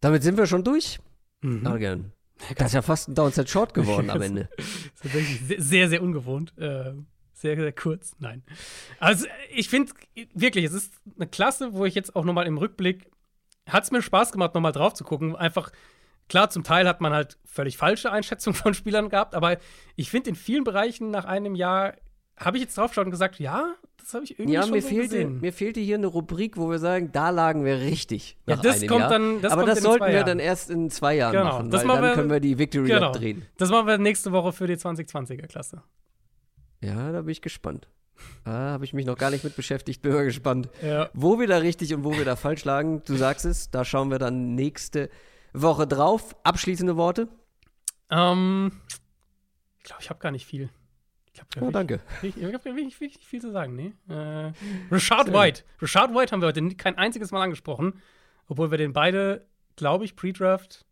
Damit sind wir schon durch. Mhm. Adrian. Das ist ja fast ein Downside Short geworden am Ende. Das ist wirklich sehr, sehr, sehr ungewohnt. Äh, sehr, sehr kurz. Nein. Also, ich finde wirklich, es ist eine Klasse, wo ich jetzt auch nochmal im Rückblick, hat es mir Spaß gemacht, nochmal drauf zu gucken. Einfach, klar, zum Teil hat man halt völlig falsche Einschätzungen von Spielern gehabt, aber ich finde, in vielen Bereichen nach einem Jahr habe ich jetzt draufgeschaut und gesagt, ja, das habe ich irgendwie Ja, schon mir so fehlte, gesehen. mir fehlte hier eine Rubrik, wo wir sagen, da lagen wir richtig. Ja, das einem kommt Jahr. dann- das Aber kommt das sollten wir dann erst in zwei Jahren Genau, machen, weil machen dann wir- können wir die Victory genau. Drehen. Das machen wir nächste Woche für die 2020er-Klasse. Ja, da bin ich gespannt. Da habe ich mich noch gar nicht mit beschäftigt, bin mal gespannt, Ja. wo wir da richtig und wo wir da falsch lagen. Du sagst es, da schauen wir dann nächste Woche drauf. Abschließende Worte? Ähm, ich glaube, ich habe gar nicht viel. Ich habe Oh, danke. Ich, ich habe wirklich, wirklich viel zu sagen, nee. Äh, Rashad White. Rashad White haben wir heute kein einziges Mal angesprochen, obwohl wir den beide, glaube ich, Pre-Draft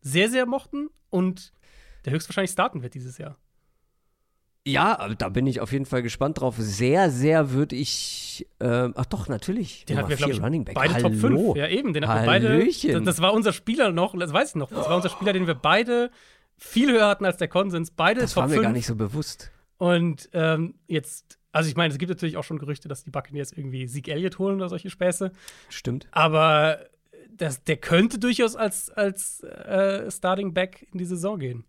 sehr, sehr mochten und der höchstwahrscheinlich starten wird dieses Jahr. Ja, da bin ich auf jeden Fall gespannt drauf. Sehr, sehr würde ich. Ähm, ach doch, natürlich. Den hatten wir, glaube ich, Running Back. beide Hallo. Top 5. Ja, eben. Den hatten wir beide. Das, das war unser Spieler noch, das weiß ich noch. Das war unser Spieler, den wir beide viel höher hatten als der Konsens. Beide Das Top war mir 5. gar nicht so bewusst. Und ähm, jetzt, also ich meine, es gibt natürlich auch schon Gerüchte, dass die Buccaneers irgendwie Sieg Elliott holen oder solche Späße. Stimmt. Aber das, der könnte durchaus als, als äh, Starting Back in die Saison gehen.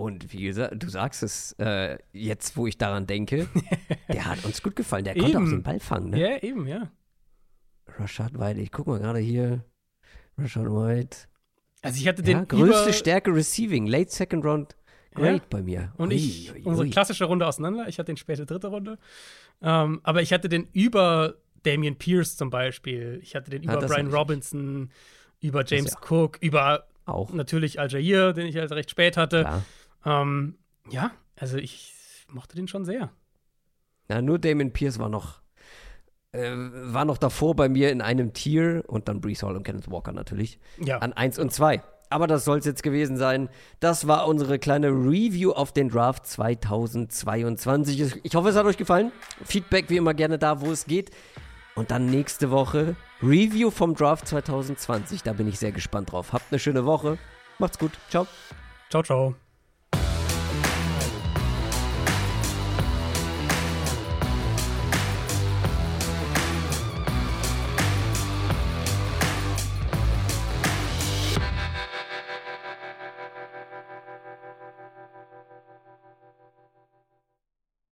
Und wie gesagt, du sagst es äh, jetzt, wo ich daran denke, der hat uns gut gefallen. Der konnte Eben. auch den Ball fangen, ne? Ja, eben, ja. Rashad White, ich guck mal gerade hier. Rashad White. Also ich hatte den Ja, größte Stärke Receiving, Late Second Round, great Ja. bei mir. und Ui, ich, ui, unsere ui. klassische Runde auseinander. Ich hatte den späte dritte Runde. Ähm, aber ich hatte den über Damian Pierce zum Beispiel. Ich hatte den Ah, über das Brian Robinson, über James ja- Cook, über Auch. natürlich Al Jair, den ich halt recht spät hatte. Klar. Ähm, ja, also ich mochte den schon sehr. Ja, nur Damon Pierce war noch, äh, war noch davor bei mir in einem Tier und dann Brees Hall und Kenneth Walker natürlich. Ja. An 1 und 2. Aber das soll es jetzt gewesen sein. Das war unsere kleine Review auf den Draft 2022. Ich- Ich hoffe, es hat euch gefallen. Feedback wie immer gerne da, wo es geht. Und dann nächste Woche Review vom Draft 2020. Da bin ich sehr gespannt drauf. Habt eine schöne Woche. Macht's gut. Ciao. Ciao, ciao.